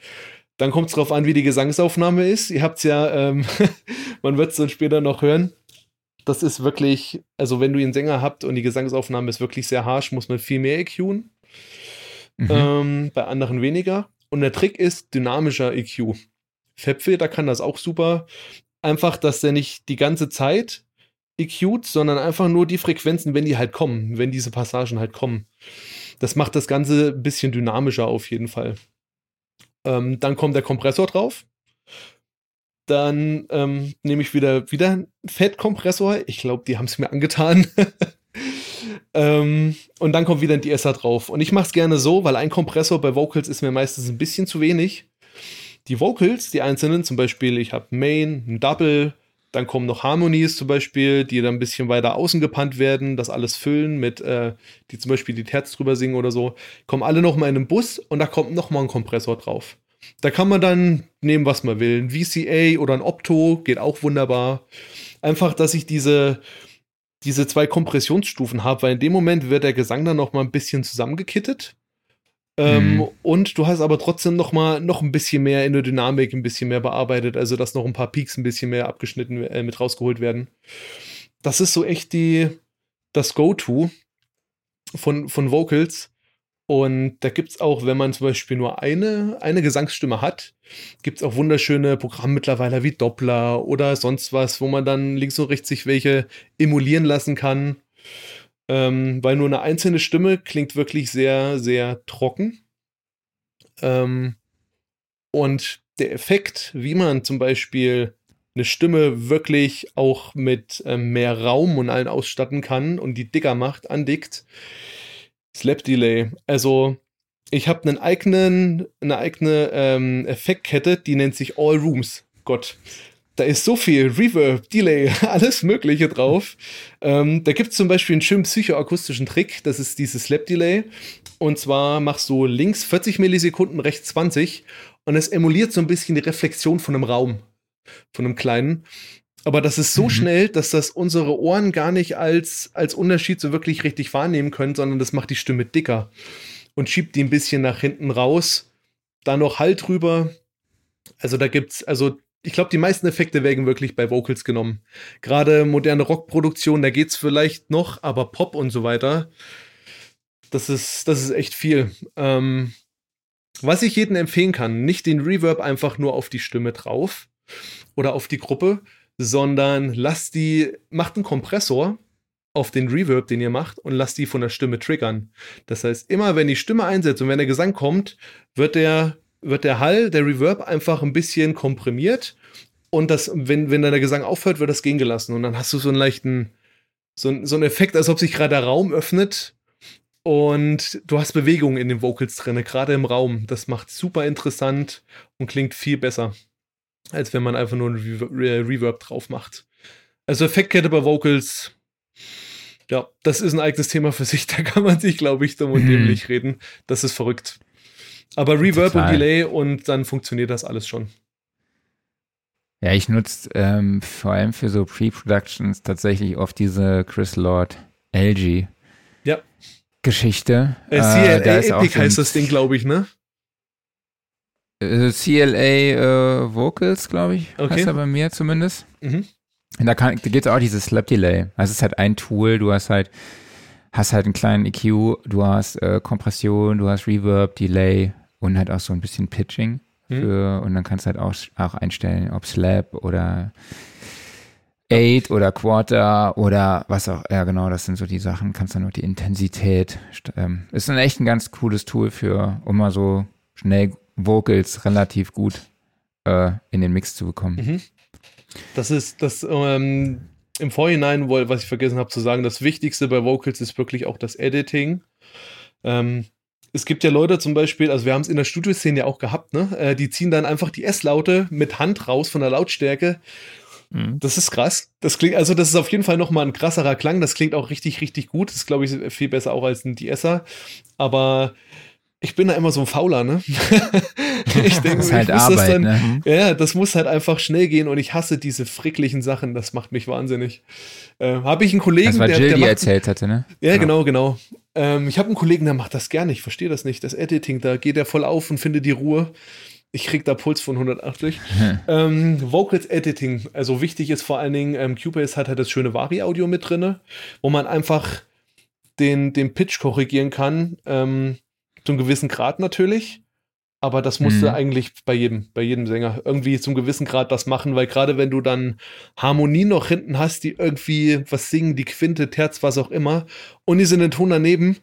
Dann kommt es drauf an, wie die Gesangsaufnahme ist. Ihr habt es ja, ähm, man wird es dann später noch hören. Das ist wirklich, also wenn du einen Sänger habt und die Gesangsaufnahme ist wirklich sehr harsh, muss man viel mehr EQen. Mhm. Ähm, bei anderen weniger. Und der Trick ist dynamischer EQ. Fabfilter kann das auch super. Einfach, dass der nicht die ganze Zeit EQt, sondern einfach nur die Frequenzen, wenn die halt kommen, wenn diese Passagen halt kommen. Das macht das Ganze ein bisschen dynamischer auf jeden Fall. Ähm, dann kommt der Kompressor drauf. Dann ähm, nehme ich wieder, wieder einen Fettkompressor. Ich glaube, die haben es mir angetan. ähm, und dann kommt wieder ein DSer drauf. Und ich mache es gerne so, weil ein Kompressor bei Vocals ist mir meistens ein bisschen zu wenig. Die Vocals, die einzelnen, zum Beispiel, ich habe Main, ein Double, Dann kommen noch Harmonies zum Beispiel, die dann ein bisschen weiter außen gepannt werden, das alles füllen mit, äh, die zum Beispiel die Terz drüber singen oder so. Kommen alle nochmal in einen Bus und da kommt nochmal ein Kompressor drauf. Da kann man dann nehmen, was man will. Ein VCA oder ein Opto geht auch wunderbar. Einfach, dass ich diese, diese zwei Kompressionsstufen habe, weil in dem Moment wird der Gesang dann noch mal ein bisschen zusammengekittet. Ähm, mhm. Und du hast aber trotzdem noch mal noch ein bisschen mehr in der Dynamik, ein bisschen mehr bearbeitet, also dass noch ein paar Peaks ein bisschen mehr abgeschnitten äh, mit rausgeholt werden. Das ist so echt die das Go-To von, von Vocals. Und da gibt es auch, wenn man zum Beispiel nur eine, eine Gesangsstimme hat, gibt es auch wunderschöne Programme mittlerweile wie Doppler oder sonst was, wo man dann links und rechts sich welche emulieren lassen kann. Ähm, weil nur eine einzelne Stimme klingt wirklich sehr, sehr trocken. Ähm, und der Effekt, wie man zum Beispiel eine Stimme wirklich auch mit ähm, mehr Raum und allen ausstatten kann und die dicker macht, andickt, Slap Delay. Also ich habe einen eigenen, eine eigene ähm, Effektkette, die nennt sich All Rooms. Gott, da ist so viel Reverb, Delay, alles Mögliche drauf. Ähm, da gibt es zum Beispiel einen schönen psychoakustischen Trick, das ist dieses Slap Delay. Und zwar machst du links 40 Millisekunden, rechts 20 und es emuliert so ein bisschen die Reflexion von einem Raum, von einem kleinen. Aber das ist so mhm. schnell, dass das unsere Ohren gar nicht als, als Unterschied so wirklich richtig wahrnehmen können, sondern das macht die Stimme dicker und schiebt die ein bisschen nach hinten raus. Da noch Hall drüber. Also da gibt's, also ich glaube, die meisten Effekte werden wirklich bei Vocals genommen. Gerade moderne Rockproduktion, da geht's vielleicht noch, aber Pop und so weiter, das ist, das ist echt viel. Ähm, was ich jedem empfehlen kann, nicht den Reverb einfach nur auf die Stimme drauf oder auf die Gruppe, sondern lasst die, macht einen Kompressor auf den Reverb, den ihr macht, und lasst die von der Stimme triggern. Das heißt, immer wenn die Stimme einsetzt und wenn der Gesang kommt, wird der, wird der Hall, der Reverb einfach ein bisschen komprimiert. Und das, wenn, wenn dann der Gesang aufhört, wird das gehen gelassen. Und dann hast du so einen leichten, so, so einen Effekt, als ob sich gerade der Raum öffnet und du hast Bewegungen in den Vocals drin, gerade im Raum. Das macht super interessant und klingt viel besser als wenn man einfach nur ein Re Reverb drauf macht. Also Effektkette bei Vocals, ja, das ist ein eigenes Thema für sich. Da kann man sich, glaube ich, dumm und dämlich reden. Das ist verrückt. Aber Reverb Total. und Delay und dann funktioniert das alles schon. Ja, ich nutze ähm, vor allem für so Pre-Productions tatsächlich oft diese Chris Lord LG ja. Geschichte. Äh, CLA äh, Epic heißt das Ding, glaube ich, ne? Äh, CLA äh, Vocals, glaube ich, okay. heißt er bei mir zumindest. Mhm. Und da, da gibt es auch dieses Slap Delay. Also es ist halt ein Tool, du hast halt, hast halt einen kleinen EQ, du hast äh, Kompression, du hast Reverb, Delay und halt auch so ein bisschen Pitching. Mhm. Für, mhm. Und dann kannst du halt auch, auch einstellen, ob Slap oder Eight oder Quarter oder was auch, ja genau, das sind so die Sachen, kannst dann noch die Intensität, ähm, ist ein echt ein ganz cooles Tool für, um mal so schnell Vocals relativ gut äh, in den Mix zu bekommen. Mhm. Das ist das ähm, im Vorhinein, was ich vergessen habe zu sagen, das Wichtigste bei Vocals ist wirklich auch das Editing. Ähm, es gibt ja Leute zum Beispiel, also wir haben es in der Studioszene ja auch gehabt, ne? Äh, die ziehen dann einfach die S-Laute mit Hand raus von der Lautstärke. Mhm. Das ist krass. Das klingt, also das ist auf jeden Fall nochmal ein krasserer Klang. Das klingt auch richtig, richtig gut. Das ist, glaube ich, viel besser auch als ein DSer. Aber ich bin da immer so ein Fauler, ne? ich denke, das ist halt Arbeit, das dann, ne? Mhm. ja, das muss halt einfach schnell gehen und ich hasse diese fricklichen Sachen, das macht mich wahnsinnig. Äh, habe ich einen Kollegen, das war der, Jill, der die macht, erzählt hatte, ne? Ja, genau, genau. Ähm, ich habe einen Kollegen, der macht das gerne, ich verstehe das nicht. Das Editing, da geht er voll auf und findet die Ruhe. Ich krieg da Puls von 180. ähm, Vocals Editing, also wichtig ist vor allen Dingen, ähm, Cubase hat halt das schöne Vari-Audio mit drin, wo man einfach den, den Pitch korrigieren kann. Ähm, zu einem gewissen Grad natürlich. Aber das musste mhm. eigentlich bei jedem, bei jedem Sänger irgendwie zum gewissen Grad das machen, weil gerade wenn du dann Harmonien noch hinten hast, die irgendwie was singen, die Quinte, Terz, was auch immer, und die sind den Ton daneben,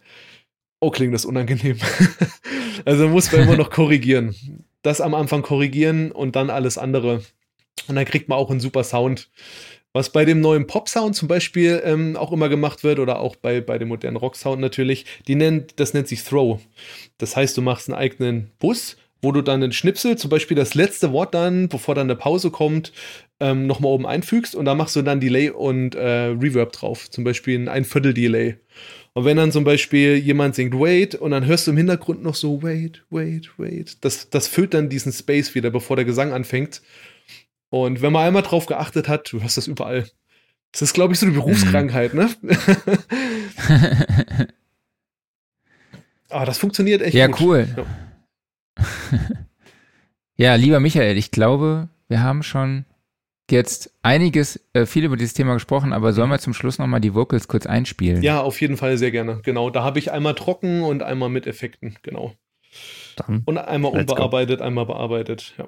oh, klingt das unangenehm. also muss man immer noch korrigieren. Das am Anfang korrigieren und dann alles andere. Und dann kriegt man auch einen super Sound. Was bei dem neuen Pop-Sound zum Beispiel ähm, auch immer gemacht wird oder auch bei, bei dem modernen Rock-Sound natürlich, die nennt, das nennt sich Throw. Das heißt, du machst einen eigenen Bus, wo du dann einen Schnipsel, zum Beispiel das letzte Wort dann, bevor dann eine Pause kommt, ähm, nochmal oben einfügst und da machst du dann Delay und äh, Reverb drauf. Zum Beispiel ein, ein Viertel Delay. Und wenn dann zum Beispiel jemand singt Wait und dann hörst du im Hintergrund noch so Wait, Wait, Wait, das, das füllt dann diesen Space wieder, bevor der Gesang anfängt. Und wenn man einmal drauf geachtet hat, du hörst das überall. Das ist, glaube ich, so eine Berufskrankheit, ne? Aber das funktioniert echt ja, gut. Cool. Ja, cool. ja, lieber Michael, ich glaube, wir haben schon jetzt einiges, äh, viel über dieses Thema gesprochen, aber sollen wir zum Schluss nochmal die Vocals kurz einspielen? Ja, auf jeden Fall sehr gerne. Genau, da habe ich einmal trocken und einmal mit Effekten, genau. Dann und einmal unbearbeitet, go. einmal bearbeitet, ja.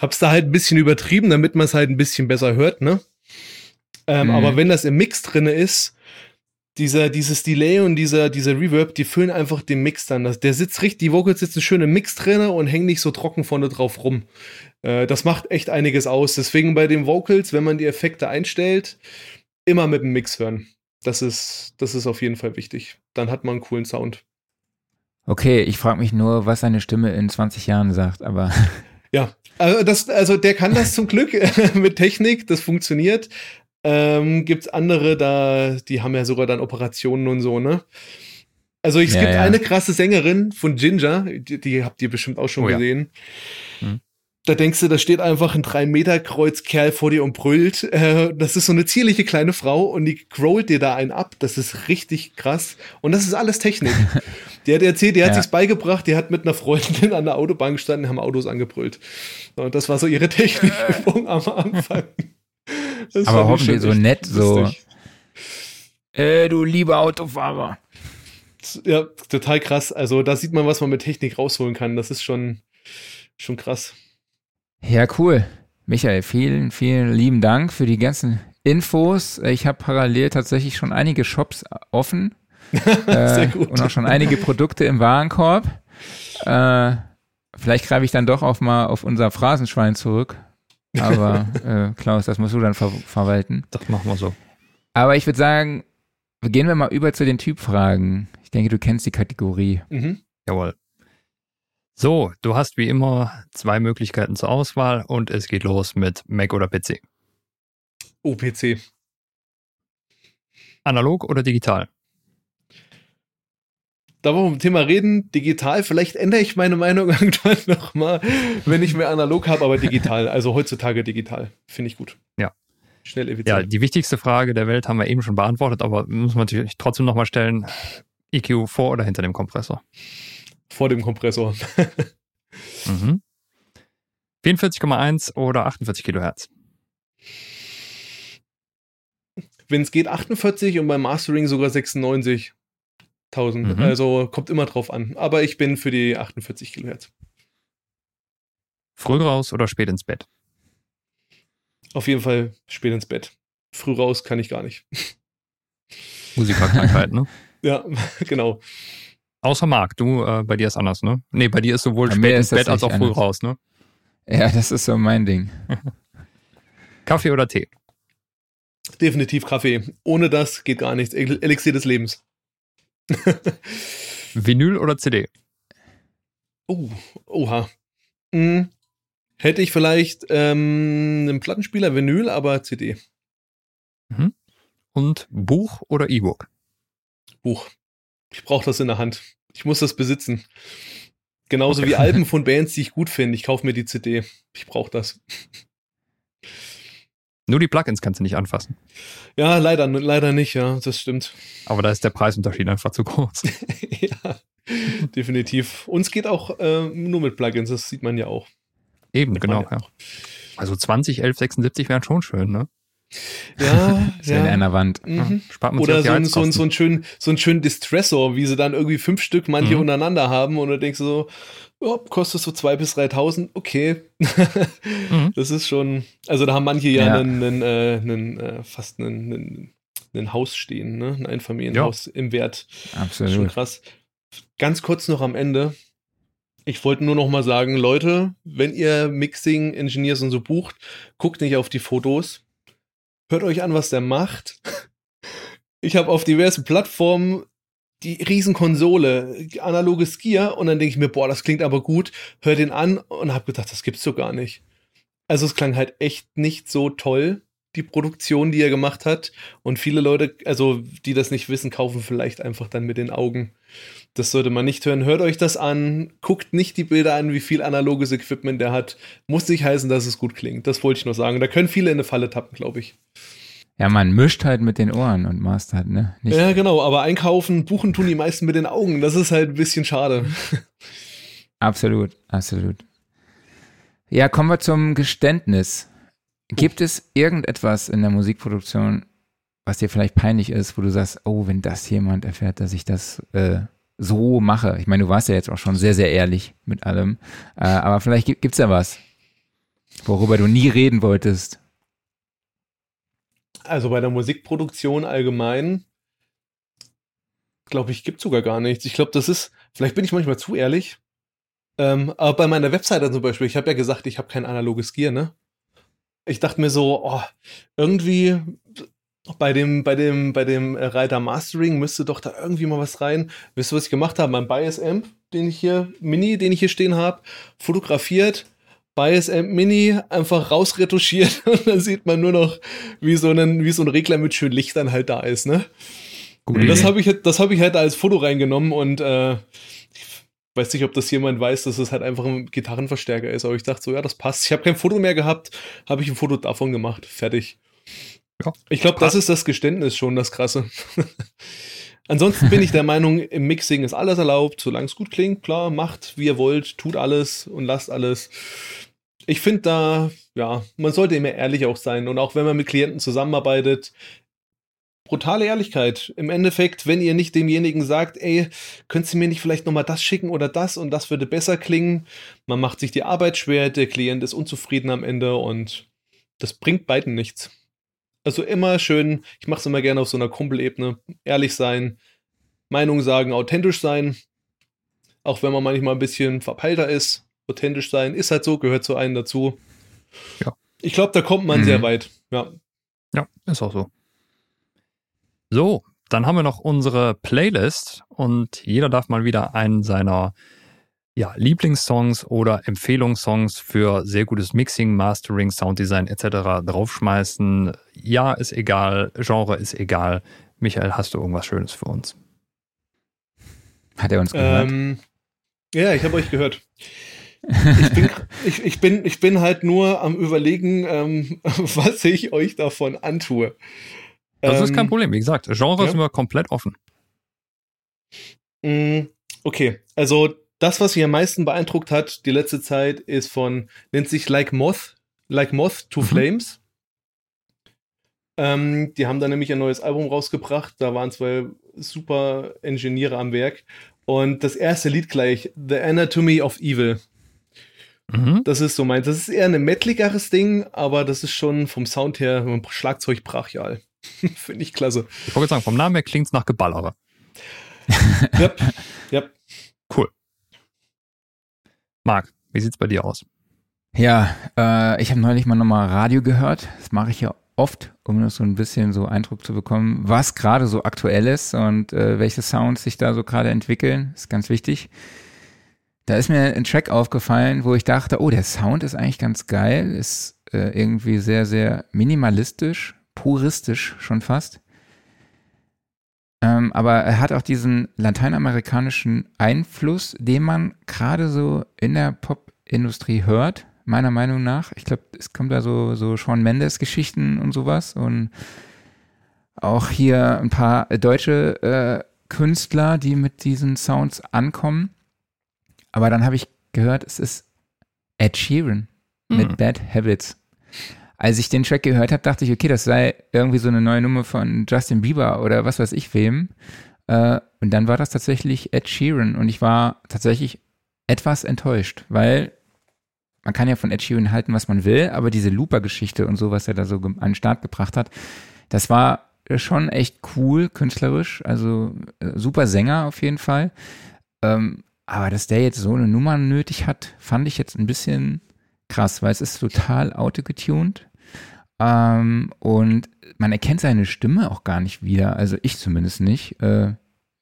Hab's da halt ein bisschen übertrieben, damit man es halt ein bisschen besser hört, ne? Ähm, mhm. Aber wenn das im Mix drin ist, dieser, dieses Delay und dieser, dieser Reverb, die füllen einfach den Mix dann. Der sitzt richtig, die Vocals sitzen schön im Mix drin und hängen nicht so trocken vorne drauf rum. Äh, das macht echt einiges aus. Deswegen bei den Vocals, wenn man die Effekte einstellt, immer mit dem Mix hören. Das ist, das ist auf jeden Fall wichtig. Dann hat man einen coolen Sound. Okay, ich frage mich nur, was seine Stimme in 20 Jahren sagt, aber. Ja, also, das, also der kann das zum Glück mit Technik, das funktioniert. Ähm, gibt's andere, da, die haben ja sogar dann Operationen und so, ne? Also es ja, gibt ja. eine krasse Sängerin von Ginger, die, die habt ihr bestimmt auch schon oh, gesehen. Ja. Hm. Da denkst du, da steht einfach ein 3-Meter-Kreuz-Kerl vor dir und brüllt. Äh, das ist so eine zierliche kleine Frau und die growlt dir da einen ab. Das ist richtig krass. Und das ist alles Technik. Die hat erzählt, die hat ja. sich's beigebracht, die hat mit einer Freundin an der Autobahn gestanden, haben Autos angebrüllt. Und das war so ihre Technikübung am Anfang. Das Aber hoffentlich so nett, so. Äh, du lieber Autofahrer. Ja, total krass. Also da sieht man, was man mit Technik rausholen kann. Das ist schon, schon krass. Ja, cool. Michael, vielen, vielen lieben Dank für die ganzen Infos. Ich habe parallel tatsächlich schon einige Shops offen. Sehr äh, gut. Und auch schon einige Produkte im Warenkorb. Äh, vielleicht greife ich dann doch auch mal auf unser Phrasenschwein zurück. Aber äh, Klaus, das musst du dann ver verwalten. Das machen wir so. Aber ich würde sagen, gehen wir mal über zu den Typfragen. Ich denke, du kennst die Kategorie. Mhm. Jawohl. So, du hast wie immer zwei Möglichkeiten zur Auswahl und es geht los mit Mac oder PC. Oh, PC. Analog oder digital? Da wollen wir vom Thema reden, digital. Vielleicht ändere ich meine Meinung irgendwann nochmal, wenn ich mehr analog habe, aber digital. Also heutzutage digital. Finde ich gut. Ja. Schnell effizient. Ja, die wichtigste Frage der Welt haben wir eben schon beantwortet, aber muss man natürlich trotzdem nochmal stellen: EQ vor oder hinter dem Kompressor? Vor dem Kompressor. mhm. 44,1 oder 48 Kilohertz? Wenn es geht, 48 und beim Mastering sogar 96. 1000. Mhm. Also kommt immer drauf an. Aber ich bin für die 48 Kilohertz. Früh raus oder spät ins Bett? Auf jeden Fall spät ins Bett. Früh raus kann ich gar nicht. Musikerkrankheit, ne? ja, genau. Außer Marc, du, äh, bei dir ist anders, ne? Nee, bei dir ist sowohl bei spät ins Bett als auch früh anders. raus, ne? Ja, das ist so mein Ding. Kaffee oder Tee? Definitiv Kaffee. Ohne das geht gar nichts. Elixier des Lebens. Vinyl oder CD? Oh, oha. Hm. Hätte ich vielleicht ähm, einen Plattenspieler Vinyl, aber CD. Mhm. Und Buch oder E-Book? Buch. Ich brauche das in der Hand. Ich muss das besitzen. Genauso okay. wie Alben von Bands, die ich gut finde. Ich kaufe mir die CD. Ich brauche das. Nur die Plugins kannst du nicht anfassen. Ja, leider, leider nicht, ja, das stimmt. Aber da ist der Preisunterschied einfach zu groß. ja, definitiv. Uns geht auch äh, nur mit Plugins, das sieht man ja auch. Eben, genau, ja. Also 20, 11, 76 wären schon schön, ne? Ja, ja in einer Wand. Mhm. Spart man Oder so ein, so, ein, so, ein schön, so ein schönen Distressor, wie sie dann irgendwie fünf Stück manche Mhm. untereinander haben und du denkst so, oh, kostet so zwei bis 3.000, okay. Mhm. Das ist schon, also da haben manche ja, Ja. Einen, einen, äh, einen, äh, fast einen, einen, einen Haus stehen, ne? ein Einfamilienhaus im Wert. Schon Absolut. krass. Ganz kurz noch am Ende. Ich wollte nur noch mal sagen, Leute, wenn ihr Mixing Engineers und so bucht, guckt nicht auf die Fotos. Hört euch an, was der macht. Ich habe auf diversen Plattformen die Riesenkonsole, analoges Gear und dann denke ich mir, boah, das klingt aber gut. Hör den an und habe gedacht, das gibt's so gar nicht. Also es klang halt echt nicht so toll, die Produktion, die er gemacht hat. Und viele Leute, also die das nicht wissen, kaufen vielleicht einfach dann mit den Augen. Das sollte man nicht hören. Hört euch das an. Guckt nicht die Bilder an, wie viel analoges Equipment der hat. Muss nicht heißen, dass es gut klingt. Das wollte ich nur sagen. Da können viele in eine Falle tappen, glaube ich. Ja, man mischt halt mit den Ohren und mastert, ne? Nicht, Ja, genau. Aber einkaufen, buchen tun die meisten mit den Augen. Das ist halt ein bisschen schade. Absolut, absolut. Ja, kommen wir zum Geständnis. Gibt es irgendetwas in der Musikproduktion, was dir vielleicht peinlich ist, wo du sagst, oh, wenn das jemand erfährt, dass ich das äh, so mache? Ich meine, du warst ja jetzt auch schon sehr, sehr ehrlich mit allem. Äh, aber vielleicht gibt es ja was, worüber du nie reden wolltest. Also bei der Musikproduktion allgemein, glaube ich, gibt sogar gar nichts. Ich glaube, das ist, vielleicht bin ich manchmal zu ehrlich. Ähm, aber bei meiner Webseite zum Beispiel, ich habe ja gesagt, ich habe kein analoges Gear, ne? Ich dachte mir so, oh, irgendwie bei dem, bei dem, bei dem äh, Reiter Mastering müsste doch da irgendwie mal was rein. Wisst ihr, was ich gemacht habe? Mein Bias Amp, den ich hier, Mini, den ich hier stehen habe, fotografiert, Bias Amp Mini einfach rausretuschiert und dann sieht man nur noch, wie so, ein, wie so ein Regler mit schönen Lichtern halt da ist, ne? Gute Und das habe ich, halt- das hab ich halt als Foto reingenommen und äh, ich weiß nicht, ob das jemand weiß, dass es halt einfach ein Gitarrenverstärker ist, aber ich dachte so, ja, das passt. Ich habe kein Foto mehr gehabt, habe ich ein Foto davon gemacht. Fertig. Ja, ich glaube, das ist das Geständnis schon, das Krasse. Ansonsten bin ich der Meinung, im Mixing ist alles erlaubt, solange es gut klingt. Klar, macht, wie ihr wollt, tut alles und lasst alles. Ich finde da, ja, man sollte immer ehrlich auch sein. Und auch wenn man mit Klienten zusammenarbeitet, brutale Ehrlichkeit. Im Endeffekt, wenn ihr nicht demjenigen sagt, ey, könntest du mir nicht vielleicht nochmal das schicken oder das und das würde besser klingen. Man macht sich die Arbeit schwer, der Klient ist unzufrieden am Ende und das bringt beiden nichts. Also immer schön, ich mache es immer gerne auf so einer Kumpelebene, ehrlich sein, Meinung sagen, authentisch sein. Auch wenn man manchmal ein bisschen verpeilter ist, authentisch sein, ist halt so, gehört zu einem dazu. Ja. Ich glaube, da kommt man Mhm. sehr weit. Ja. Ja, ist auch so. So, dann haben wir noch unsere Playlist und jeder darf mal wieder einen seiner ja, Lieblingssongs oder Empfehlungssongs für sehr gutes Mixing, Mastering, Sounddesign etc. draufschmeißen. Ja, ist egal, Genre ist egal. Michael, hast du irgendwas Schönes für uns? Hat er uns gehört? Ähm, ja, ich habe euch gehört. Ich bin, ich, ich, bin, ich bin halt nur am Überlegen, ähm, was ich euch davon antue. Das ist kein Ähm, Problem. Wie gesagt, Genre ja. sind wir komplett offen. Mm, Okay, also das, was mich am meisten beeindruckt hat die letzte Zeit, ist von, nennt sich Like Moth, Like Moth to Mhm. Flames. Ähm, die haben da nämlich ein neues Album rausgebracht. Da waren zwei super Ingenieure am Werk. Und das erste Lied gleich, The Anatomy of Evil. Mhm. Das ist so meins. Das ist eher ein metalligeres Ding, aber das ist schon vom Sound her Schlagzeug brachial. Finde ich klasse. Ich wollte sagen, vom Namen her klingt es nach Geballere. Yep, yep. Cool. Marc, wie sieht's bei dir aus? Ja, äh, ich habe neulich mal nochmal Radio gehört. Das mache ich ja oft, um nur so ein bisschen so Eindruck zu bekommen, was gerade so aktuell ist und äh, welche Sounds sich da so gerade entwickeln. Ist ganz wichtig. Da ist mir ein Track aufgefallen, wo ich dachte, oh, der Sound ist eigentlich ganz geil, ist äh, irgendwie sehr, sehr minimalistisch, puristisch schon fast. Ähm, aber er hat auch diesen lateinamerikanischen Einfluss, den man gerade so in der Popindustrie hört, meiner Meinung nach. Ich glaube, es kommt da so, so Sean Mendes-Geschichten und sowas und auch hier ein paar deutsche äh, Künstler, die mit diesen Sounds ankommen. Aber dann habe ich gehört, es ist Ed Sheeran mit Hm. Bad Habits. Als ich den Track gehört habe, dachte ich, okay, das sei irgendwie so eine neue Nummer von Justin Bieber oder was weiß ich wem. Äh, und dann war das tatsächlich Ed Sheeran und ich war tatsächlich etwas enttäuscht, weil man kann ja von Ed Sheeran halten, was man will, aber diese Looper-Geschichte und so, was er da so an den Start gebracht hat, das war schon echt cool, künstlerisch, also äh, super Sänger auf jeden Fall. Ähm, aber dass der jetzt so eine Nummer nötig hat, fand ich jetzt ein bisschen krass, weil es ist total autogetuned. Ähm, und man erkennt seine Stimme auch gar nicht wieder, also ich zumindest nicht. Äh,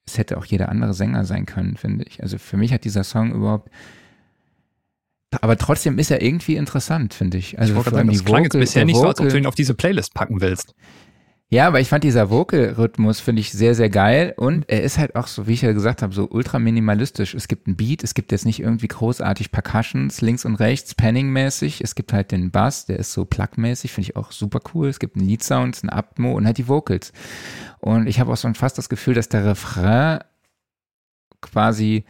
es hätte auch jeder andere Sänger sein können, finde ich. Also für mich hat dieser Song überhaupt aber trotzdem ist er irgendwie interessant, finde ich. Also ich wollte sagen, das klang jetzt bisher nicht so, als ob du ihn auf diese Playlist packen willst. Ja, aber ich fand dieser Vocal-Rhythmus, finde ich sehr, sehr geil. Und er ist halt auch so, wie ich ja gesagt habe, so ultra minimalistisch. Es gibt ein Beat, es gibt jetzt nicht irgendwie großartig Percussions links und rechts, Panning-mäßig. Es gibt halt den Bass, der ist so plug-mäßig, finde ich auch super cool. Es gibt einen Lead-Sound, einen Atmo und halt die Vocals. Und ich habe auch so fast das Gefühl, dass der Refrain quasi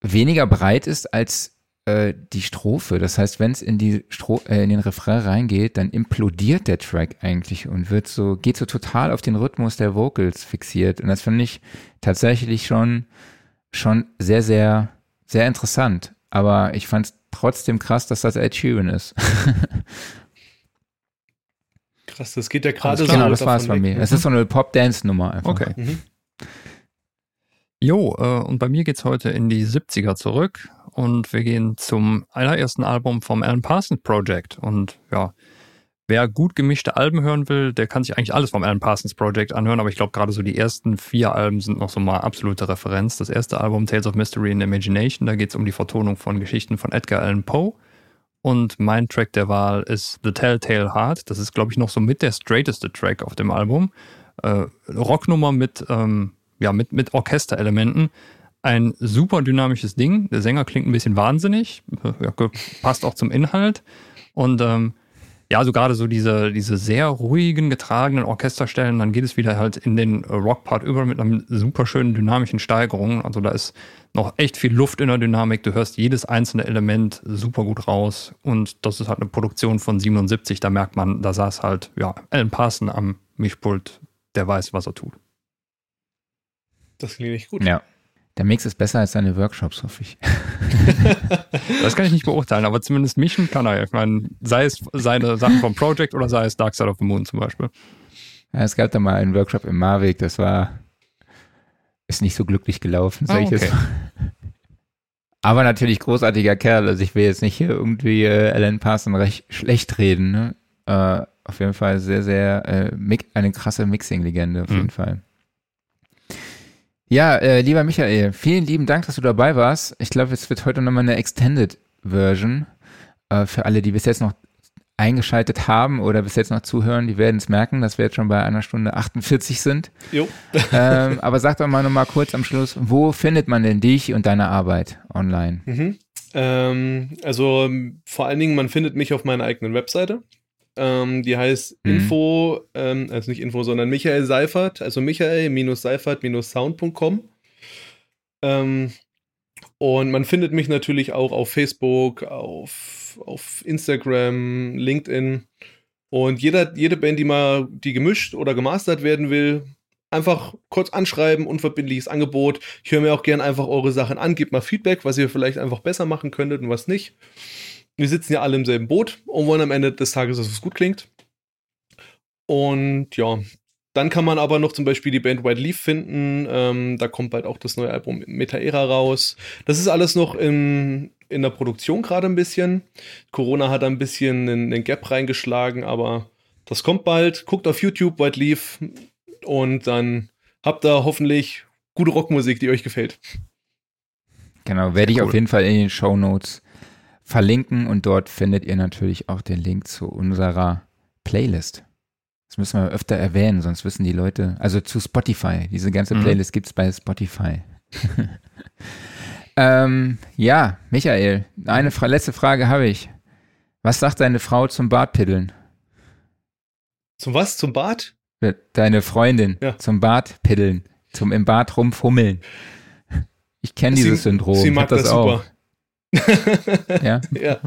weniger breit ist als äh, die Strophe. Das heißt, wenn es in die Stro äh, in den Refrain reingeht, dann implodiert der Track eigentlich und wird so, geht so total auf den Rhythmus der Vocals fixiert. Und das finde ich tatsächlich schon, schon sehr, sehr, sehr interessant. Aber ich fand es trotzdem krass, dass das Ed Sheeran ist. krass, das geht ja gerade so. Genau, das war es bei mir. Es ist so eine Pop-Dance-Nummer einfach. Okay. Mhm. Jo, äh, und bei mir geht's heute in die 70er zurück und wir gehen zum allerersten Album vom Alan Parsons Project. Und ja, wer gut gemischte Alben hören will, der kann sich eigentlich alles vom Alan Parsons Project anhören, aber ich glaube gerade so die ersten vier Alben sind noch so mal absolute Referenz. Das erste Album Tales of Mystery and Imagination, da geht es um die Vertonung von Geschichten von Edgar Allan Poe. Und mein Track der Wahl ist The Telltale Heart. Das ist, glaube ich, noch so mit der straighteste Track auf dem Album. Äh, Rocknummer mit, ähm, ja, mit, mit Orchesterelementen ein super dynamisches Ding. Der Sänger klingt ein bisschen wahnsinnig, ja, passt auch zum Inhalt. Und ähm, ja, so gerade so diese, diese sehr ruhigen, getragenen Orchesterstellen, dann geht es wieder halt in den Rockpart über mit einer super schönen dynamischen Steigerung. Also da ist noch echt viel Luft in der Dynamik. Du hörst jedes einzelne Element super gut raus. Und das ist halt eine Produktion von 77. Da merkt man, da saß halt, ja, Alan Parson am Mischpult. Der weiß, was er tut. Das klingt echt gut. Ja. Der Mix ist besser als seine Workshops, hoffe ich. das kann ich nicht beurteilen, aber zumindest mischen kann er. Ich meine, sei es seine Sachen vom Project oder sei es Dark Side of the Moon zum Beispiel. Ja, es gab da mal einen Workshop im Mavic, das war, ist nicht so glücklich gelaufen, sag oh, okay. ich jetzt Aber natürlich großartiger Kerl. Also ich will jetzt nicht hier irgendwie äh, Alan Parson recht schlecht reden. Ne? Äh, auf jeden Fall sehr, sehr äh, eine krasse Mixing-Legende auf mhm. jeden Fall. Ja, äh, lieber Michael, vielen lieben Dank, dass du dabei warst. Ich glaube, es wird heute nochmal eine Extended Version äh, für alle, die bis jetzt noch eingeschaltet haben oder bis jetzt noch zuhören, die werden es merken, dass wir jetzt schon bei einer Stunde 48 sind. Jo. ähm, aber sag doch mal nochmal kurz am Schluss, wo findet man denn dich und deine Arbeit online? Mhm. Ähm, also vor allen Dingen, man findet mich auf meiner eigenen Webseite. Ähm, die heißt mhm. Info, ähm, also nicht Info, sondern Michael Seifert, also Michael-Seifert-Sound.com. Ähm, und man findet mich natürlich auch auf Facebook, auf, auf Instagram, LinkedIn. Und jeder, jede Band, die mal die gemischt oder gemastert werden will, einfach kurz anschreiben, unverbindliches Angebot. Ich höre mir auch gerne einfach eure Sachen an, gebt mal Feedback, was ihr vielleicht einfach besser machen könntet und was nicht wir sitzen ja alle im selben Boot und wollen am Ende des Tages, dass es gut klingt. Und ja, dann kann man aber noch zum Beispiel die Band White Leaf finden. Ähm, da kommt bald auch das neue Album Metaera raus. Das ist alles noch in, in der Produktion gerade ein bisschen. Corona hat ein bisschen einen, Gap reingeschlagen, aber das kommt bald. Guckt auf YouTube White Leaf und dann habt ihr hoffentlich gute Rockmusik, die euch gefällt. Genau, werde ich cool. auf jeden Fall in den Show Notes verlinken und dort findet ihr natürlich auch den Link zu unserer Playlist. Das müssen wir öfter erwähnen, sonst wissen die Leute, also zu Spotify. Diese ganze mhm. Playlist mhm. gibt es bei Spotify. ähm, ja, Michael, eine fra letzte Frage habe ich. Was sagt deine Frau zum Bartpiddeln? Zum was? Zum Bart? Deine Freundin ja. zum Bartpiddeln, zum im Bad rumfummeln. Ich kenne dieses Syndrom. Sie mag das, das auch. super. Ja. ja.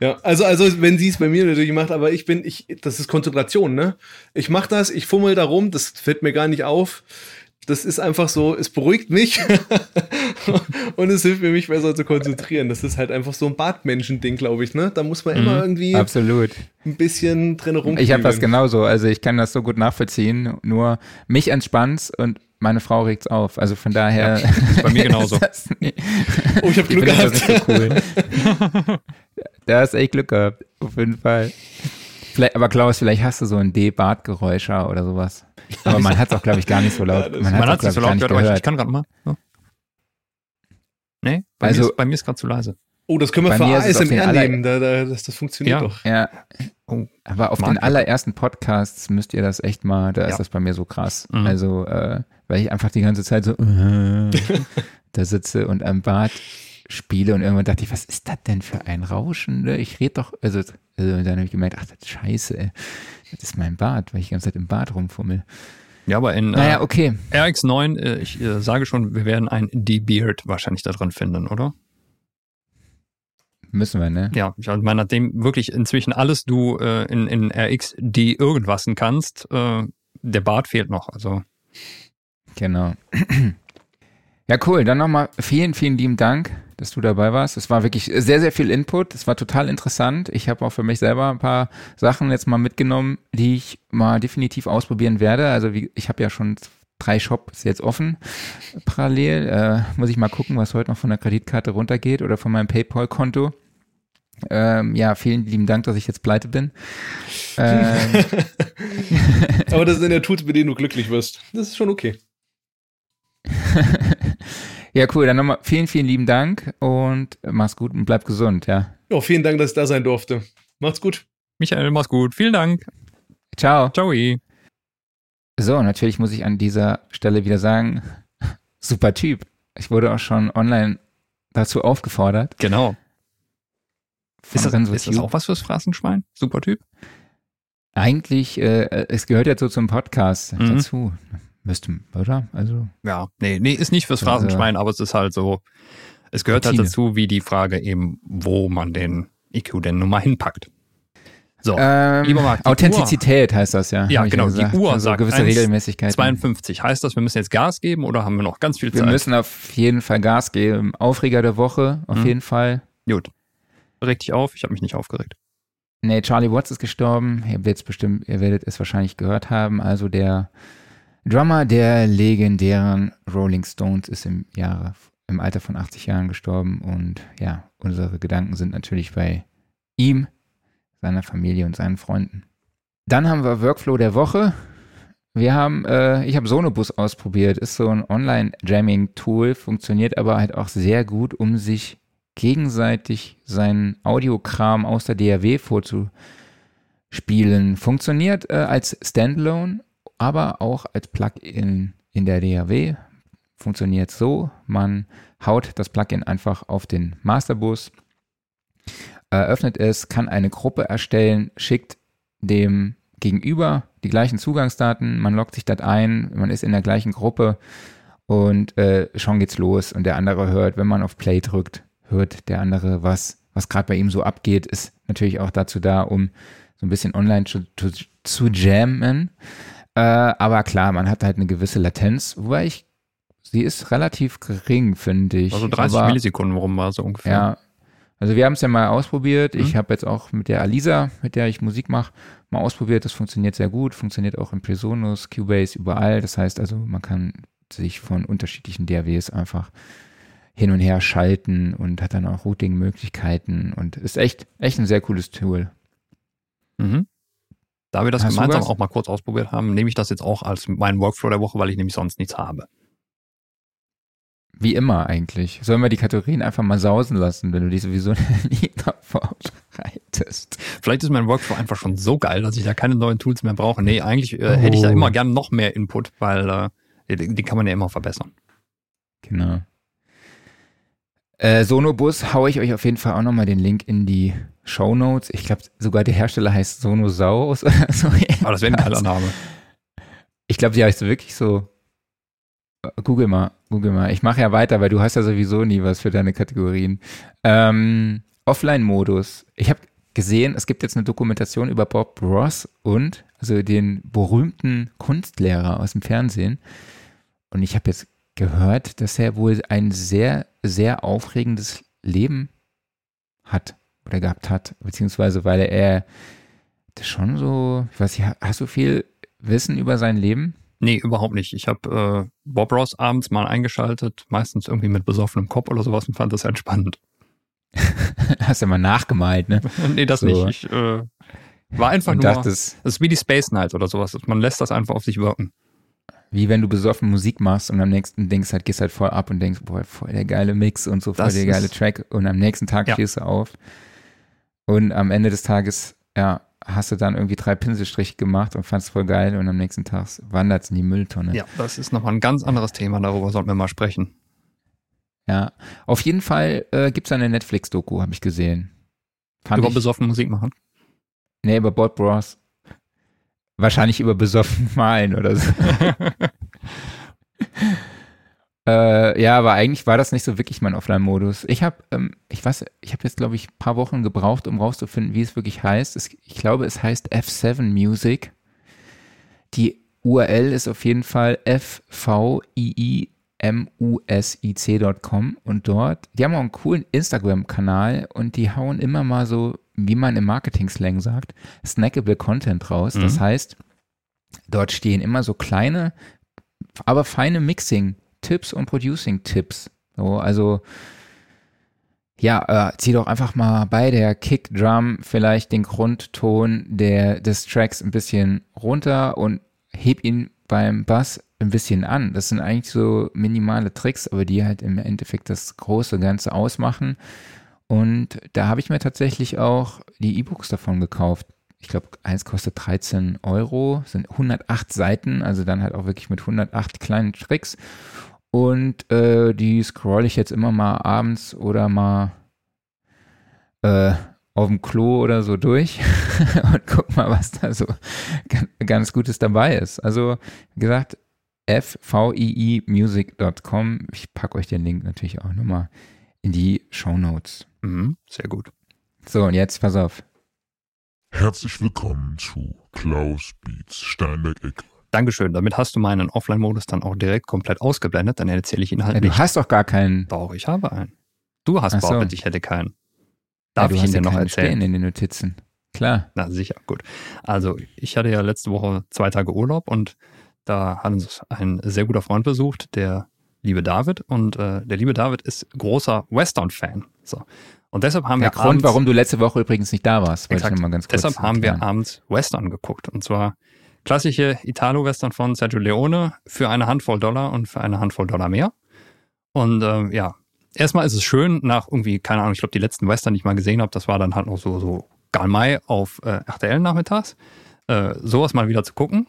Ja. Also, also, wenn sie es bei mir natürlich macht, aber ich bin, ich, das ist Konzentration, ne? Ich mach das, ich fummel da rum, das fällt mir gar nicht auf das ist einfach so, es beruhigt mich und es hilft mir, mich besser zu konzentrieren. Das ist halt einfach so ein Badmenschen-Ding, glaube ich, ne? Da muss man immer mhm, irgendwie absolut. ein bisschen drin rum. Ich habe das genauso, also ich kann das so gut nachvollziehen, nur mich entspannt's und meine Frau regt's auf. Also von daher. Ja, bei mir genauso. oh, ich habe Glück gehabt. Das so cool. da hast echt Glück gehabt, auf jeden Fall. Vielleicht, aber Klaus, vielleicht hast du so ein D-Bart-Geräuscher oder sowas. Aber man hat es auch, glaube ich, gar nicht so laut. Ja, man hat es nicht so laut gehört, aber ich, ich kann gerade mal. So. Nee, bei, also, mir ist, bei mir ist gerade zu leise. Oh, das können wir für ASMR nehmen, da, da, das, das funktioniert ja. doch. Ja, oh, aber auf den allerersten Podcasts müsst ihr das echt mal, da ja. ist das bei mir so krass. Mhm. Also, äh, weil ich einfach die ganze Zeit so äh, da sitze und am Bad spiele und irgendwann dachte ich, was ist das denn für ein Rauschen? Ne? Ich rede doch, also, also dann habe ich gemerkt, ach, das ist scheiße, ey. Das ist mein Bad, weil ich die ganze Zeit im Bad rumfummel. Ja, aber in naja, äh, okay. RX9, äh, ich äh, sage schon, wir werden ein D-Beard wahrscheinlich da drin finden, oder? Müssen wir, ne? Ja, ich meine, nachdem wirklich inzwischen alles du in, in RX D irgendwasen kannst, der Bart fehlt noch, also. Genau. Ja, cool. Dann nochmal vielen, vielen lieben Dank dass du dabei warst. Es war wirklich sehr, sehr viel Input. Es war total interessant. Ich habe auch für mich selber ein paar Sachen jetzt mal mitgenommen, die ich mal definitiv ausprobieren werde. Also wie, ich habe ja schon drei Shops jetzt offen parallel. Äh, muss ich mal gucken, was heute noch von der Kreditkarte runtergeht oder von meinem PayPal-Konto. Ähm, ja, vielen lieben Dank, dass ich jetzt pleite bin. Ähm. Aber das sind ja Tools, mit denen du glücklich wirst. Das ist schon okay. Ja, cool. Dann nochmal vielen, vielen lieben Dank und mach's gut und bleib gesund, ja. Ja, vielen Dank, dass ich da sein durfte. Macht's gut. Michael, mach's gut. Vielen Dank. Ciao. Ciao. So, natürlich muss ich an dieser Stelle wieder sagen, super Typ. Ich wurde auch schon online dazu aufgefordert. Genau. Ist das, ist das, auch was fürs Phrasenschwein? Super Typ? Eigentlich, äh, es gehört ja so zum Podcast mhm. dazu. Müsste, oder? Also. Ja, nee, nee, ist nicht fürs Phrasenschwein, also, aber es ist halt so, es gehört halt Routine. halt dazu, wie die Frage eben, wo man den IQ denn nun mal hinpackt. So, ähm, lieber Marc, Authentizität Uhr, heißt das ja. Ja, genau, die Uhr also sagt gewisse 1, Regelmäßigkeit. 52. Heißt das, wir müssen jetzt Gas geben oder haben wir noch ganz viel Zeit? Wir müssen auf jeden Fall Gas geben. Aufreger der Woche, auf mhm. jeden Fall. Gut. Reg dich auf, ich habe mich nicht aufgeregt. Nee, Charlie Watts ist gestorben. Ihr werdet, bestimmt, ihr werdet es wahrscheinlich gehört haben. Also der Drummer der legendären Rolling Stones ist im Jahre, im Alter von 80 Jahren gestorben und ja, unsere Gedanken sind natürlich bei ihm, seiner Familie und seinen Freunden. Dann haben wir Workflow der Woche. Wir haben, äh, ich habe Sonobus ausprobiert, ist so ein Online-Jamming-Tool, funktioniert aber halt auch sehr gut, um sich gegenseitig seinen Audiokram aus der DAW vorzuspielen. Funktioniert äh, als Standalone aber auch als Plugin in der DAW. Funktioniert so, man haut das Plugin einfach auf den Masterbus, eröffnet es, kann eine Gruppe erstellen, schickt dem Gegenüber die gleichen Zugangsdaten, man loggt sich dort ein, man ist in der gleichen Gruppe und äh, schon geht's los und der andere hört, wenn man auf Play drückt, hört der andere, was, was gerade bei ihm so abgeht, ist natürlich auch dazu da, um so ein bisschen online zu, zu, zu jammen. Äh, aber klar, man hat halt eine gewisse Latenz, wobei ich, sie ist relativ gering, finde ich. Also 30 aber, Millisekunden rum war so ungefähr. Ja. Also wir haben es ja mal ausprobiert. Mhm. Ich habe jetzt auch mit der Alisa, mit der ich Musik mache, mal ausprobiert. Das funktioniert sehr gut. Funktioniert auch in Presonus, Cubase, überall. Das heißt also, man kann sich von unterschiedlichen DAWs einfach hin und her schalten und hat dann auch Routing-Möglichkeiten und ist echt, echt ein sehr cooles Tool. Mhm. Da wir das Hast gemeinsam auch mal kurz ausprobiert haben, nehme ich das jetzt auch als meinen Workflow der Woche, weil ich nämlich sonst nichts habe. Wie immer eigentlich. Sollen wir die Kategorien einfach mal sausen lassen, wenn du die sowieso nie vorbereitest? Vielleicht ist mein Workflow einfach schon so geil, dass ich da keine neuen Tools mehr brauche. Nee, eigentlich äh, hätte ich da oh. immer gern noch mehr Input, weil äh, die, die kann man ja immer verbessern. Genau. Äh, Sonobus haue ich euch auf jeden Fall auch nochmal den Link in die Show Notes. Ich glaube, sogar der Hersteller heißt Sonosaurus oder so. Aber das wäre ein geiler Name. Ich glaube, die heißt wirklich so. Google mal, Google mal. Ich mache ja weiter, weil du hast ja sowieso nie was für deine Kategorien. Ähm, Offline-Modus. Ich habe gesehen, es gibt jetzt eine Dokumentation über Bob Ross und also den berühmten Kunstlehrer aus dem Fernsehen. Und ich habe jetzt gehört, dass er wohl ein sehr, sehr aufregendes Leben hat oder gehabt hat, beziehungsweise weil er das schon so, ich weiß nicht, hast du viel Wissen über sein Leben? Nee, überhaupt nicht. Ich habe äh, Bob Ross abends mal eingeschaltet, meistens irgendwie mit besoffenem Kopf oder sowas und fand das entspannend. Hast du mal nachgemalt, ne? nee, das so. nicht. Ich äh, war einfach und nur. Dachtest, das ist wie die Space Night oder sowas. Man lässt das einfach auf sich wirken. Wie wenn du besoffen Musik machst und am nächsten denkst halt, gehst halt voll ab und denkst, boah, voll der geile Mix und so, voll das der geile Track. Und am nächsten Tag ja. stehst du auf. Und am Ende des Tages, ja, hast du dann irgendwie drei Pinselstriche gemacht und fandest voll geil und am nächsten Tag wandert es in die Mülltonne. Ja, das ist nochmal ein ganz anderes Thema, darüber sollten wir mal sprechen. Ja, auf jeden Fall äh, gibt es eine Netflix-Doku, habe ich gesehen. Fand über ich, besoffen Musik machen? Nee, über Bob Ross. Wahrscheinlich über besoffen Malen oder so. äh, ja, aber eigentlich war das nicht so wirklich mein Offline-Modus. Ich habe, ähm, ich weiß, ich habe jetzt glaube ich ein paar Wochen gebraucht, um rauszufinden, wie es wirklich heißt. Es, ich glaube, es heißt F7 Music. Die URL ist auf jeden Fall FVII music.com und dort, die haben auch einen coolen Instagram-Kanal und die hauen immer mal so, wie man im Marketing-Slang sagt, snackable Content raus. Mhm. Das heißt, dort stehen immer so kleine, aber feine Mixing-Tipps und Producing-Tipps. So, also ja, äh, zieh doch einfach mal bei der Kick-Drum vielleicht den Grundton der, des Tracks ein bisschen runter und heb ihn beim Bass ein bisschen an. Das sind eigentlich so minimale Tricks, aber die halt im Endeffekt das große Ganze ausmachen. Und da habe ich mir tatsächlich auch die E-Books davon gekauft. Ich glaube, eins kostet 13 Euro, sind 108 Seiten, also dann halt auch wirklich mit 108 kleinen Tricks. Und äh, die scroll ich jetzt immer mal abends oder mal äh, auf dem Klo oder so durch und guck mal, was da so ganz Gutes dabei ist. Also, wie gesagt, fviimusic.com. Ich packe euch den Link natürlich auch nochmal in die Show Notes. Mhm, sehr gut. So, und jetzt pass auf. Herzlich willkommen zu Klaus Beats Steinberg-Eck. Dankeschön. Damit hast du meinen Offline-Modus dann auch direkt komplett ausgeblendet. Dann erzähle ich ihn halt ja, nicht. Du hast doch gar keinen. Doch, ich habe einen. Du hast so. behauptet, ich hätte keinen. Darf ja, ich ihn dir noch erzählen? Stehen in den Notizen. Klar. Na sicher, gut. Also ich hatte ja letzte Woche zwei Tage Urlaub und da hat uns ein sehr guter Freund besucht, der liebe David. Und äh, der liebe David ist großer Western-Fan. So. Und deshalb haben der wir Grund, abends, warum du letzte Woche übrigens nicht da warst. Exakt. mal ganz kurz deshalb haben wir abends Western geguckt. Und zwar klassische Italo-Western von Sergio Leone für eine Handvoll Dollar und für eine Handvoll Dollar mehr. Und äh, ja, erstmal ist es schön, nach irgendwie, keine Ahnung, ich glaube, die letzten Western, die ich mal gesehen habe, das war dann halt noch so, so Karl May auf äh, RTL nachmittags, äh, sowas mal wieder zu gucken.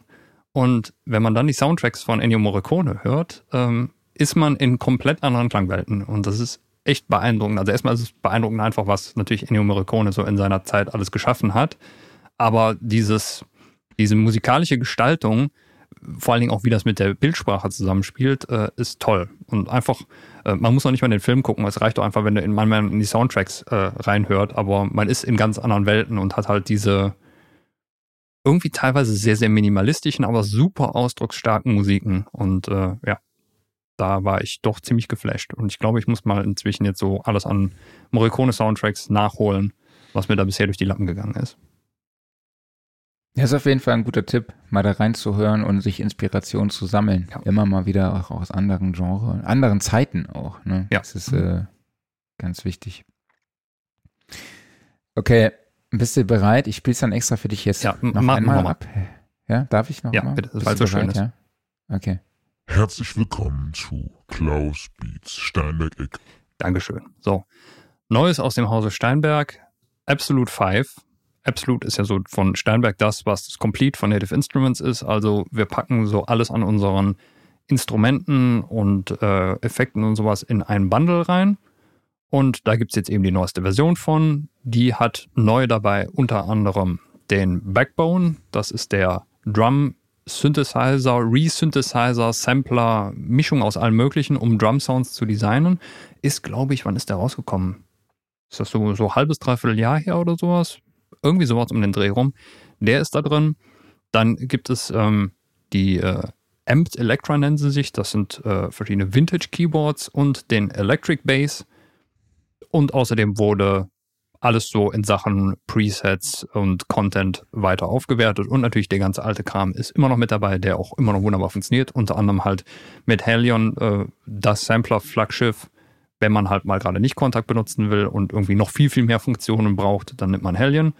Und wenn man dann die Soundtracks von Ennio Morricone hört, ähm, ist man in komplett anderen Klangwelten. Und das ist echt beeindruckend. Also erstmal ist es beeindruckend einfach, was natürlich Ennio Morricone so in seiner Zeit alles geschaffen hat. Aber dieses, diese musikalische Gestaltung, vor allen Dingen auch wie das mit der Bildsprache zusammenspielt, äh, ist toll. Und einfach, äh, man muss auch nicht mal in den Film gucken, es reicht doch einfach, wenn du in, man in die Soundtracks äh, reinhört, aber man ist in ganz anderen Welten und hat halt diese, irgendwie teilweise sehr, sehr minimalistischen, aber super ausdrucksstarken Musiken. Und ja, da war ich doch ziemlich geflasht. Und ich glaube, ich muss mal inzwischen jetzt so alles an Morricone-Soundtracks nachholen, was mir da bisher durch die Lappen gegangen ist. Das ist auf jeden Fall ein guter Tipp, mal da reinzuhören und sich Inspiration zu sammeln. Ja. Immer mal wieder auch aus anderen Genres, anderen Zeiten auch. Ne? Ja. Das ist äh, ganz wichtig. Okay, bist du bereit? Ich spiele es dann extra für dich jetzt ja, noch ma, einmal ab. Ja, darf ich noch ja, mal? bitte, weil es so schön ist. Ja? Okay. Herzlich willkommen zu Klaus Beats Steinberg Eck. Dankeschön. So, Neues aus dem Hause Steinberg, Absolute 5. Absolute ist ja so von Steinberg das, was das Complete von Native Instruments ist. Also wir packen so alles an unseren Instrumenten und äh, Effekten und sowas in einen Bundle rein und da gibt es jetzt eben die neueste Version von. Die hat neu dabei unter anderem den Backbone. Das ist der Drum Synthesizer, Resynthesizer, Sampler, Mischung aus allem Möglichen, um Drum Sounds zu designen. Ist, glaube ich, wann ist der rausgekommen? Ist das so, so halbes, dreiviertel Jahr her oder sowas? Irgendwie sowas um den Dreh rum. Der ist da drin. Dann gibt es ähm, die äh, Amped Electra nennen sie sich. Das sind äh, verschiedene Vintage Keyboards und den Electric Bass. Und außerdem wurde alles so in Sachen Presets und Content weiter aufgewertet. Und natürlich der ganze alte Kram ist immer noch mit dabei, der auch immer noch wunderbar funktioniert. Unter anderem halt mit Helion, äh, das Sampler-Flaggschiff. Wenn man halt mal gerade nicht Kontakt benutzen will und irgendwie noch viel, viel mehr Funktionen braucht, dann nimmt man Helion.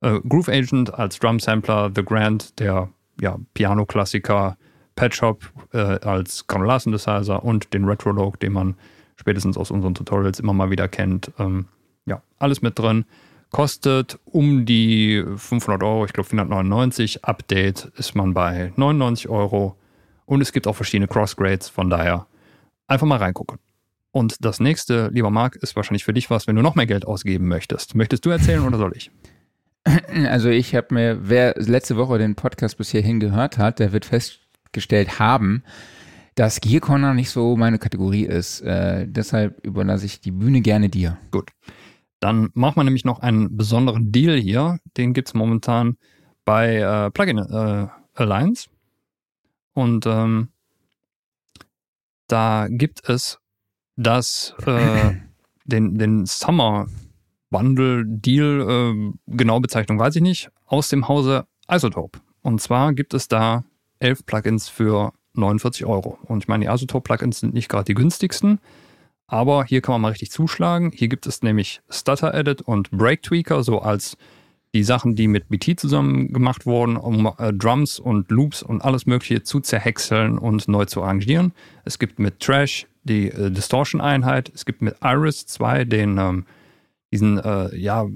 Äh, Groove Agent als Drum Sampler, The Grand, der ja, Piano-Klassiker, Pet Shop äh, als Granular Synthesizer und den Retrolog, den man spätestens aus unseren Tutorials immer mal wieder kennt. Ähm, ja, alles mit drin. Kostet um die 500 Euro, ich glaube 499. Update ist man bei 99 Euro. Und es gibt auch verschiedene Crossgrades, von daher einfach mal reingucken. Und das nächste, lieber Marc, ist wahrscheinlich für dich was, wenn du noch mehr Geld ausgeben möchtest. Möchtest du erzählen oder soll ich? Also ich habe mir, wer letzte Woche den Podcast bis hierhin gehört hat, der wird festgestellt haben, dass Gear Corner nicht so meine Kategorie ist. Äh, deshalb überlasse ich die Bühne gerne dir. Gut. Dann macht man nämlich noch einen besonderen Deal hier. Den gibt es momentan bei äh, Plugin äh, Alliance. Und ähm, da gibt es das, äh, den, den Summer Bundle Deal, genau Bezeichnung weiß ich nicht, aus dem Hause Isotope. Und zwar gibt es da elf Plugins für 49 Euro. Und ich meine, die Isotope-Plugins sind nicht gerade die günstigsten. Aber hier kann man mal richtig zuschlagen. Hier gibt es nämlich Stutter Edit und Break Tweaker, so als die Sachen, die mit BT zusammen gemacht wurden, um äh, Drums und Loops und alles Mögliche zu zerhäckseln und neu zu arrangieren. Es gibt mit Trash die äh, Distortion-Einheit. Es gibt mit Iris 2 den, ähm, diesen, äh, ja,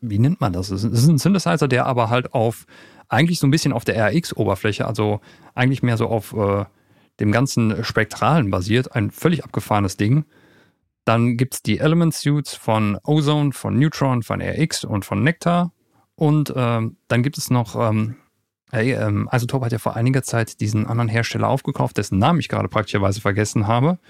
wie nennt man das? Es ist ein Synthesizer, der aber halt auf, eigentlich so ein bisschen auf der RX-Oberfläche, also eigentlich mehr so auf äh, dem ganzen Spektralen basiert. Ein völlig abgefahrenes Ding. Dann gibt es die Element Suits von Ozone, von Neutron, von RX und von Nectar. Und ähm, dann gibt es noch, ähm, hey, ähm, Isotope hat ja vor einiger Zeit diesen anderen Hersteller aufgekauft, dessen Namen ich gerade praktischerweise vergessen habe.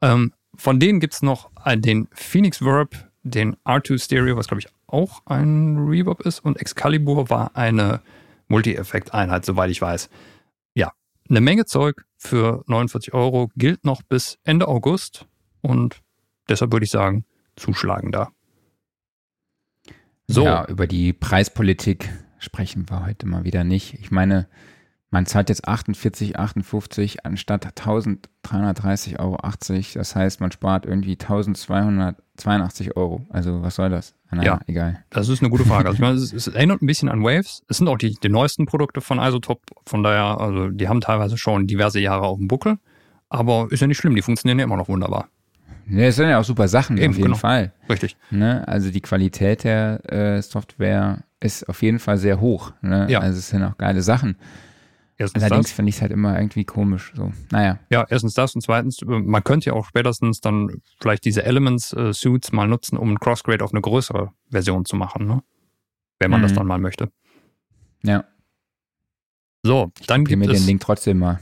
Ähm, von denen gibt es noch den Phoenix Verb, den R2 Stereo, was glaube ich auch ein Reverb ist. Und Excalibur war eine Multi-Effekt-Einheit, soweit ich weiß. Ja, eine Menge Zeug für 49 Euro gilt noch bis Ende August. Und Deshalb würde ich sagen, zuschlagen da. So. Ja, über die Preispolitik sprechen wir heute mal wieder nicht. Ich meine, man zahlt jetzt 48, 58 anstatt 1330,80 Euro. Das heißt, man spart irgendwie 1282 Euro. Also was soll das? Naja, ja, egal. Das ist eine gute Frage. Also ich meine, es, es, erinnert ein bisschen an Waves. Es sind auch die, die neuesten Produkte von Isotop. Von daher, also die haben teilweise schon diverse Jahre auf dem Buckel. Aber ist ja nicht schlimm, die funktionieren ja immer noch wunderbar. Ja, es sind ja auch super Sachen, Eben, auf jeden genau. Fall. Richtig. Ne? Also die Qualität der äh, Software ist auf jeden Fall sehr hoch. Ne? Ja. Also es sind auch geile Sachen. Erstens Allerdings finde ich es halt immer irgendwie komisch. So, naja. Ja, erstens das und zweitens, man könnte ja auch spätestens dann vielleicht diese Elements-Suits äh, mal nutzen, um ein Crossgrade auf eine größere Version zu machen, ne? Wenn man mhm. das dann mal möchte. Ja. So, dann gibt mir es. den Link trotzdem mal.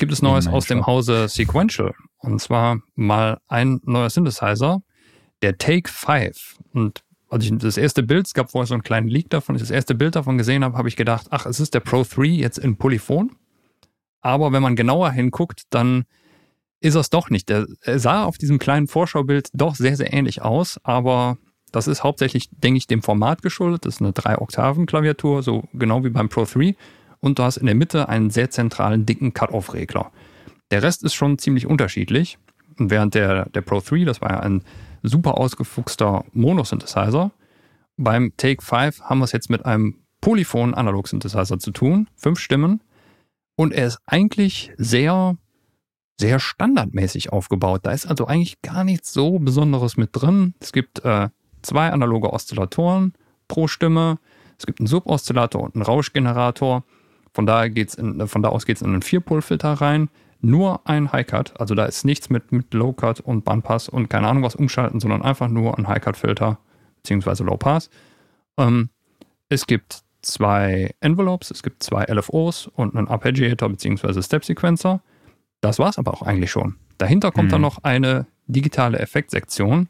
Gibt es Neues aus dem Hause Sequential? Und zwar mal ein neuer Synthesizer, der Take 5. Und als ich das erste Bild, es gab vorher so einen kleinen Leak davon, als ich das erste Bild davon gesehen habe, habe ich gedacht, ach, es ist der Pro 3 jetzt in Polyphon. Aber wenn man genauer hinguckt, dann ist es doch nicht. Er sah auf diesem kleinen Vorschaubild doch sehr, sehr ähnlich aus, aber das ist hauptsächlich, denke ich, dem Format geschuldet. Das ist eine 3-Oktaven-Klaviatur, so genau wie beim Pro 3. Und du hast in der Mitte einen sehr zentralen, dicken Cut-Off-Regler. Der Rest ist schon ziemlich unterschiedlich. Und während der, der Pro 3, das war ja ein super ausgefuchster Mono-Synthesizer, beim Take 5 haben wir es jetzt mit einem Polyphon-Analog-Synthesizer zu tun, fünf Stimmen. Und er ist eigentlich sehr, sehr standardmäßig aufgebaut. Da ist also eigentlich gar nichts so Besonderes mit drin. Es gibt äh, zwei analoge Oszillatoren pro Stimme. Es gibt einen Suboszillator und einen Rauschgenerator. Von, daher geht's in, von da aus geht es in einen Vierpol-Filter rein nur ein High-Cut. Also da ist nichts mit, mit Low-Cut und Bandpass und keine Ahnung was umschalten, sondern einfach nur ein High-Cut-Filter beziehungsweise Low-Pass. Ähm, es gibt zwei Envelopes, es gibt zwei LFOs und einen Arpeggiator bzw. Step Sequencer. Das war es aber auch eigentlich schon. Dahinter kommt mhm. dann noch eine digitale Effektsektion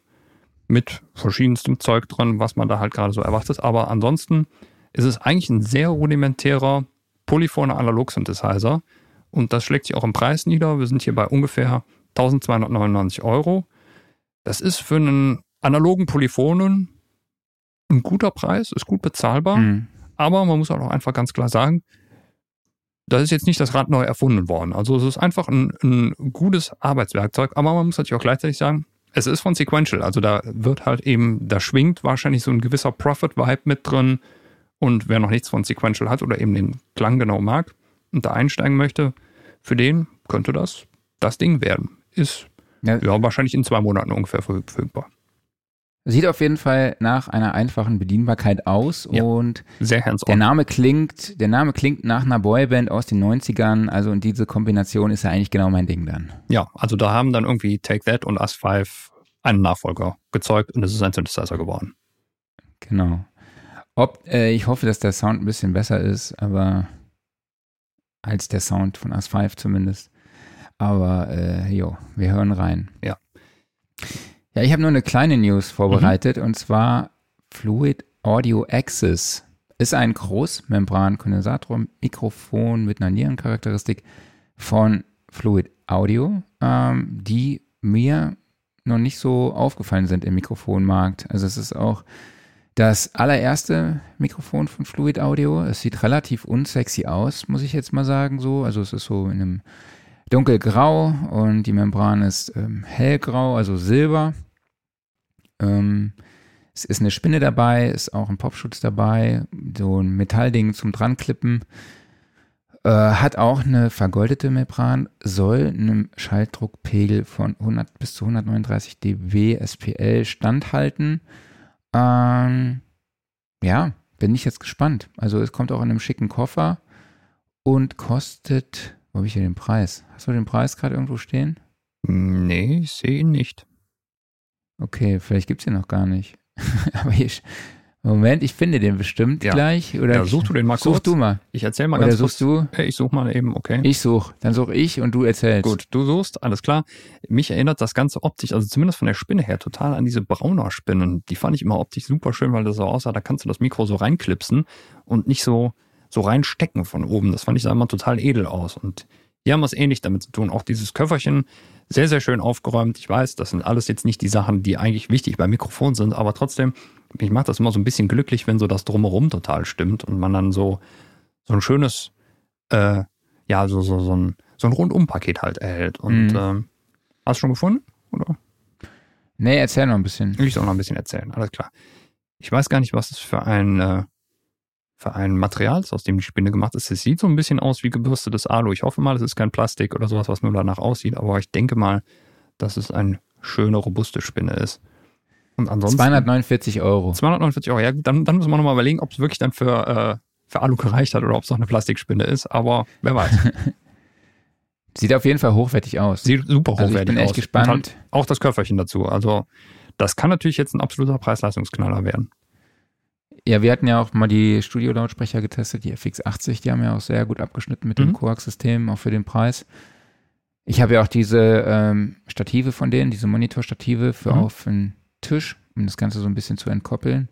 mit verschiedenstem Zeug drin, was man da halt gerade so erwartet. Aber ansonsten ist es eigentlich ein sehr rudimentärer polyphoner Analog-Synthesizer. Und das schlägt sich auch im Preis nieder. Wir sind hier bei ungefähr 1299 Euro. Das ist für einen analogen Polyphonen ein guter Preis, ist gut bezahlbar. Mhm. Aber man muss auch einfach ganz klar sagen, das ist jetzt nicht das Rad neu erfunden worden. Also es ist einfach ein, ein gutes Arbeitswerkzeug, aber man muss natürlich auch gleichzeitig sagen, es ist von Sequential. Also da wird halt eben, da schwingt wahrscheinlich so ein gewisser Profit-Vibe mit drin. Und wer noch nichts von Sequential hat oder eben den Klang genau mag und da einsteigen möchte, für den könnte das das Ding werden. Ist ja, ja wahrscheinlich in zwei Monaten ungefähr verfügbar. Sieht auf jeden Fall nach einer einfachen Bedienbarkeit aus ja, und der Name klingt, der Name klingt nach einer Boyband aus den 90ern, also und diese Kombination ist ja eigentlich genau mein Ding dann. Ja, also da haben dann irgendwie Take That und Us 5 einen Nachfolger gezeugt und es ist ein Synthesizer geworden. Genau. Ob, äh, ich hoffe, dass der Sound ein bisschen besser ist, aber als der Sound von Us 5 zumindest. Aber äh, jo, wir hören rein. Ja. Ja, ich habe nur eine kleine News vorbereitet mhm. und zwar Fluid Audio Access ist ein Großmembran-Kondensator-Mikrofon mit einer Nierencharakteristik von Fluid Audio, ähm, die mir noch nicht so aufgefallen sind im Mikrofonmarkt. Also es ist auch das allererste Mikrofon von Fluid Audio. Es sieht relativ unsexy aus, muss ich jetzt mal sagen so. Also es ist so in einem dunkelgrau und die Membran ist ähm, hellgrau, also silber. Ähm, es ist eine Spinne dabei, ist auch ein Popschutz dabei, so ein Metallding zum Dranklippen. Äh, hat auch eine vergoldete Membran, soll einem Schalldruckpegel von 100 bis zu 139 dB SPL standhalten. Ähm, ja, bin ich jetzt gespannt. Also es kommt auch in einem schicken Koffer und kostet wo habe ich hier den Preis? Hast du den Preis gerade irgendwo stehen? Nee, ich sehe ihn nicht. Okay, vielleicht gibt es ihn noch gar nicht. Aber hier, Moment, ich finde den bestimmt ja. gleich. Oder ja, such du den mal such kurz. Such du mal. Ich erzähl mal oder ganz suchst kurz. du? Ich such mal eben, okay. Ich such, dann such ich und du erzählst. Gut, du suchst, alles klar. Mich erinnert das Ganze optisch, also zumindest von der Spinne her, total an diese Brauner-Spinnen. Die fand ich immer optisch super schön, weil das so aussah, da kannst du das Mikro so reinklipsen und nicht so, so reinstecken von oben. Das fand ich sah immer total edel aus. Und hier haben wir es ähnlich damit zu tun. Auch dieses Köfferchen, sehr, sehr schön aufgeräumt. Ich weiß, das sind alles jetzt nicht die Sachen, die eigentlich wichtig beim Mikrofon sind, aber trotzdem, mich macht das immer so ein bisschen glücklich, wenn so das Drumherum total stimmt und man dann so, so ein schönes, äh, ja, so, so, so ein, so ein Rundumpaket halt erhält. Und mhm. ähm, hast du schon gefunden? Oder? Nee, erzähl noch ein bisschen. Ich soll noch ein bisschen erzählen, alles klar. Ich weiß gar nicht, was das für ein äh, ein Material ist, aus dem die Spinne gemacht ist. Es sieht so ein bisschen aus wie gebürstetes Alu. Ich hoffe mal, es ist kein Plastik oder sowas, was nur danach aussieht, aber ich denke mal, dass es eine schöne, robuste Spinne ist. Und ansonsten. 249 Euro. 249 Euro, ja, dann, dann müssen wir nochmal überlegen, ob es wirklich dann für, äh, für Alu gereicht hat oder ob es auch eine Plastikspinne ist, aber wer weiß. Sieht auf jeden Fall hochwertig aus. Sieht super hochwertig aus. Also ich bin echt aus. gespannt. Halt auch das Köfferchen dazu. Also, das kann natürlich jetzt ein absoluter Preis-Leistungsknaller werden. Ja, wir hatten ja auch mal die Studio-Lautsprecher getestet, die FX80, die haben ja auch sehr gut abgeschnitten mit mhm. dem Coax-System, auch für den Preis. Ich habe ja auch diese ähm, Stative von denen, diese Monitorstative für mhm. auf den Tisch, um das Ganze so ein bisschen zu entkoppeln.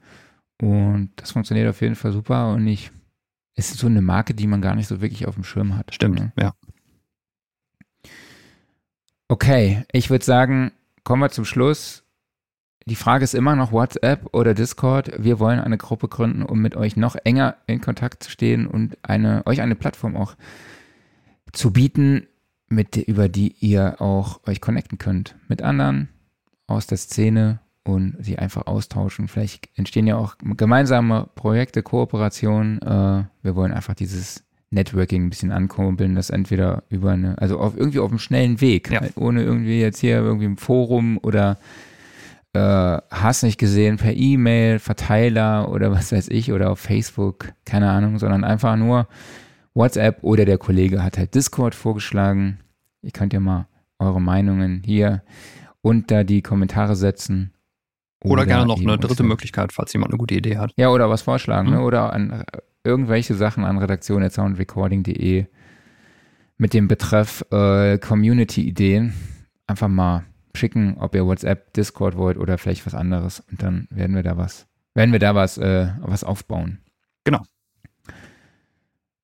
Und das funktioniert auf jeden Fall super. Und ich, es ist so eine Marke, die man gar nicht so wirklich auf dem Schirm hat. Stimmt, ne? ja. Okay, ich würde sagen, kommen wir zum Schluss. Die Frage ist immer noch WhatsApp oder Discord. Wir wollen eine Gruppe gründen, um mit euch noch enger in Kontakt zu stehen und eine, euch eine Plattform auch zu bieten, mit, über die ihr auch euch connecten könnt mit anderen aus der Szene und sie einfach austauschen. Vielleicht entstehen ja auch gemeinsame Projekte, Kooperationen. Äh, wir wollen einfach dieses Networking ein bisschen ankurbeln, das entweder über eine, also auf, irgendwie auf einem schnellen Weg, ja. ohne irgendwie jetzt hier irgendwie im Forum oder äh, hast nicht gesehen per E-Mail, Verteiler oder was weiß ich oder auf Facebook, keine Ahnung, sondern einfach nur WhatsApp oder der Kollege hat halt Discord vorgeschlagen. Ihr könnt ja mal eure Meinungen hier unter die Kommentare setzen. Oder, oder gerne noch eine dritte Möglichkeit, falls jemand eine gute Idee hat. Ja, oder was vorschlagen, mhm. ne? oder an, irgendwelche Sachen an redaktion.soundrecording.de mit dem Betreff äh, Community-Ideen einfach mal schicken, ob ihr WhatsApp, Discord wollt oder vielleicht was anderes. Und dann werden wir da was, werden wir da was, äh, was aufbauen. Genau.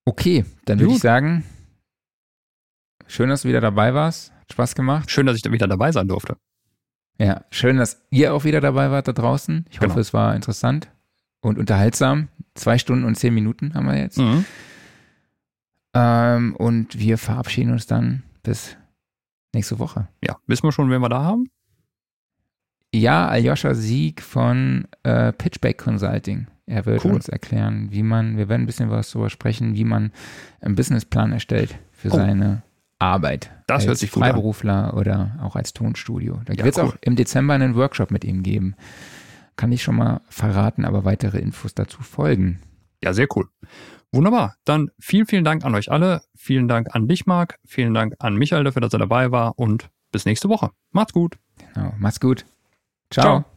Okay, dann würde ich sagen, schön, dass du wieder dabei warst. Hat Spaß gemacht. Schön, dass ich da wieder dabei sein durfte. Ja, schön, dass ihr auch wieder dabei wart da draußen. Ich hoffe, Genau. es war interessant und unterhaltsam. Zwei Stunden und zehn Minuten haben wir jetzt. Mhm. Ähm, und wir verabschieden uns dann bis nächste Woche. Ja, wissen wir schon, wen wir da haben? Ja, Aljoscha Sieg von äh, Pitchback Consulting. Er wird Cool. uns erklären, wie man, wir werden ein bisschen was darüber sprechen, wie man einen Businessplan erstellt für Oh. seine Arbeit. Das als hört sich gut an. Freiberufler oder auch als Tonstudio. Da Ja, wird es cool. auch im Dezember einen Workshop mit ihm geben. Kann ich schon mal verraten, aber weitere Infos dazu folgen. Ja, sehr cool. Wunderbar. Dann vielen, vielen Dank an euch alle. Vielen Dank an dich, Marc. Vielen Dank an Michael dafür, dass er dabei war. Und bis nächste Woche. Macht's gut. Genau. Mach's gut. Ciao. Ciao.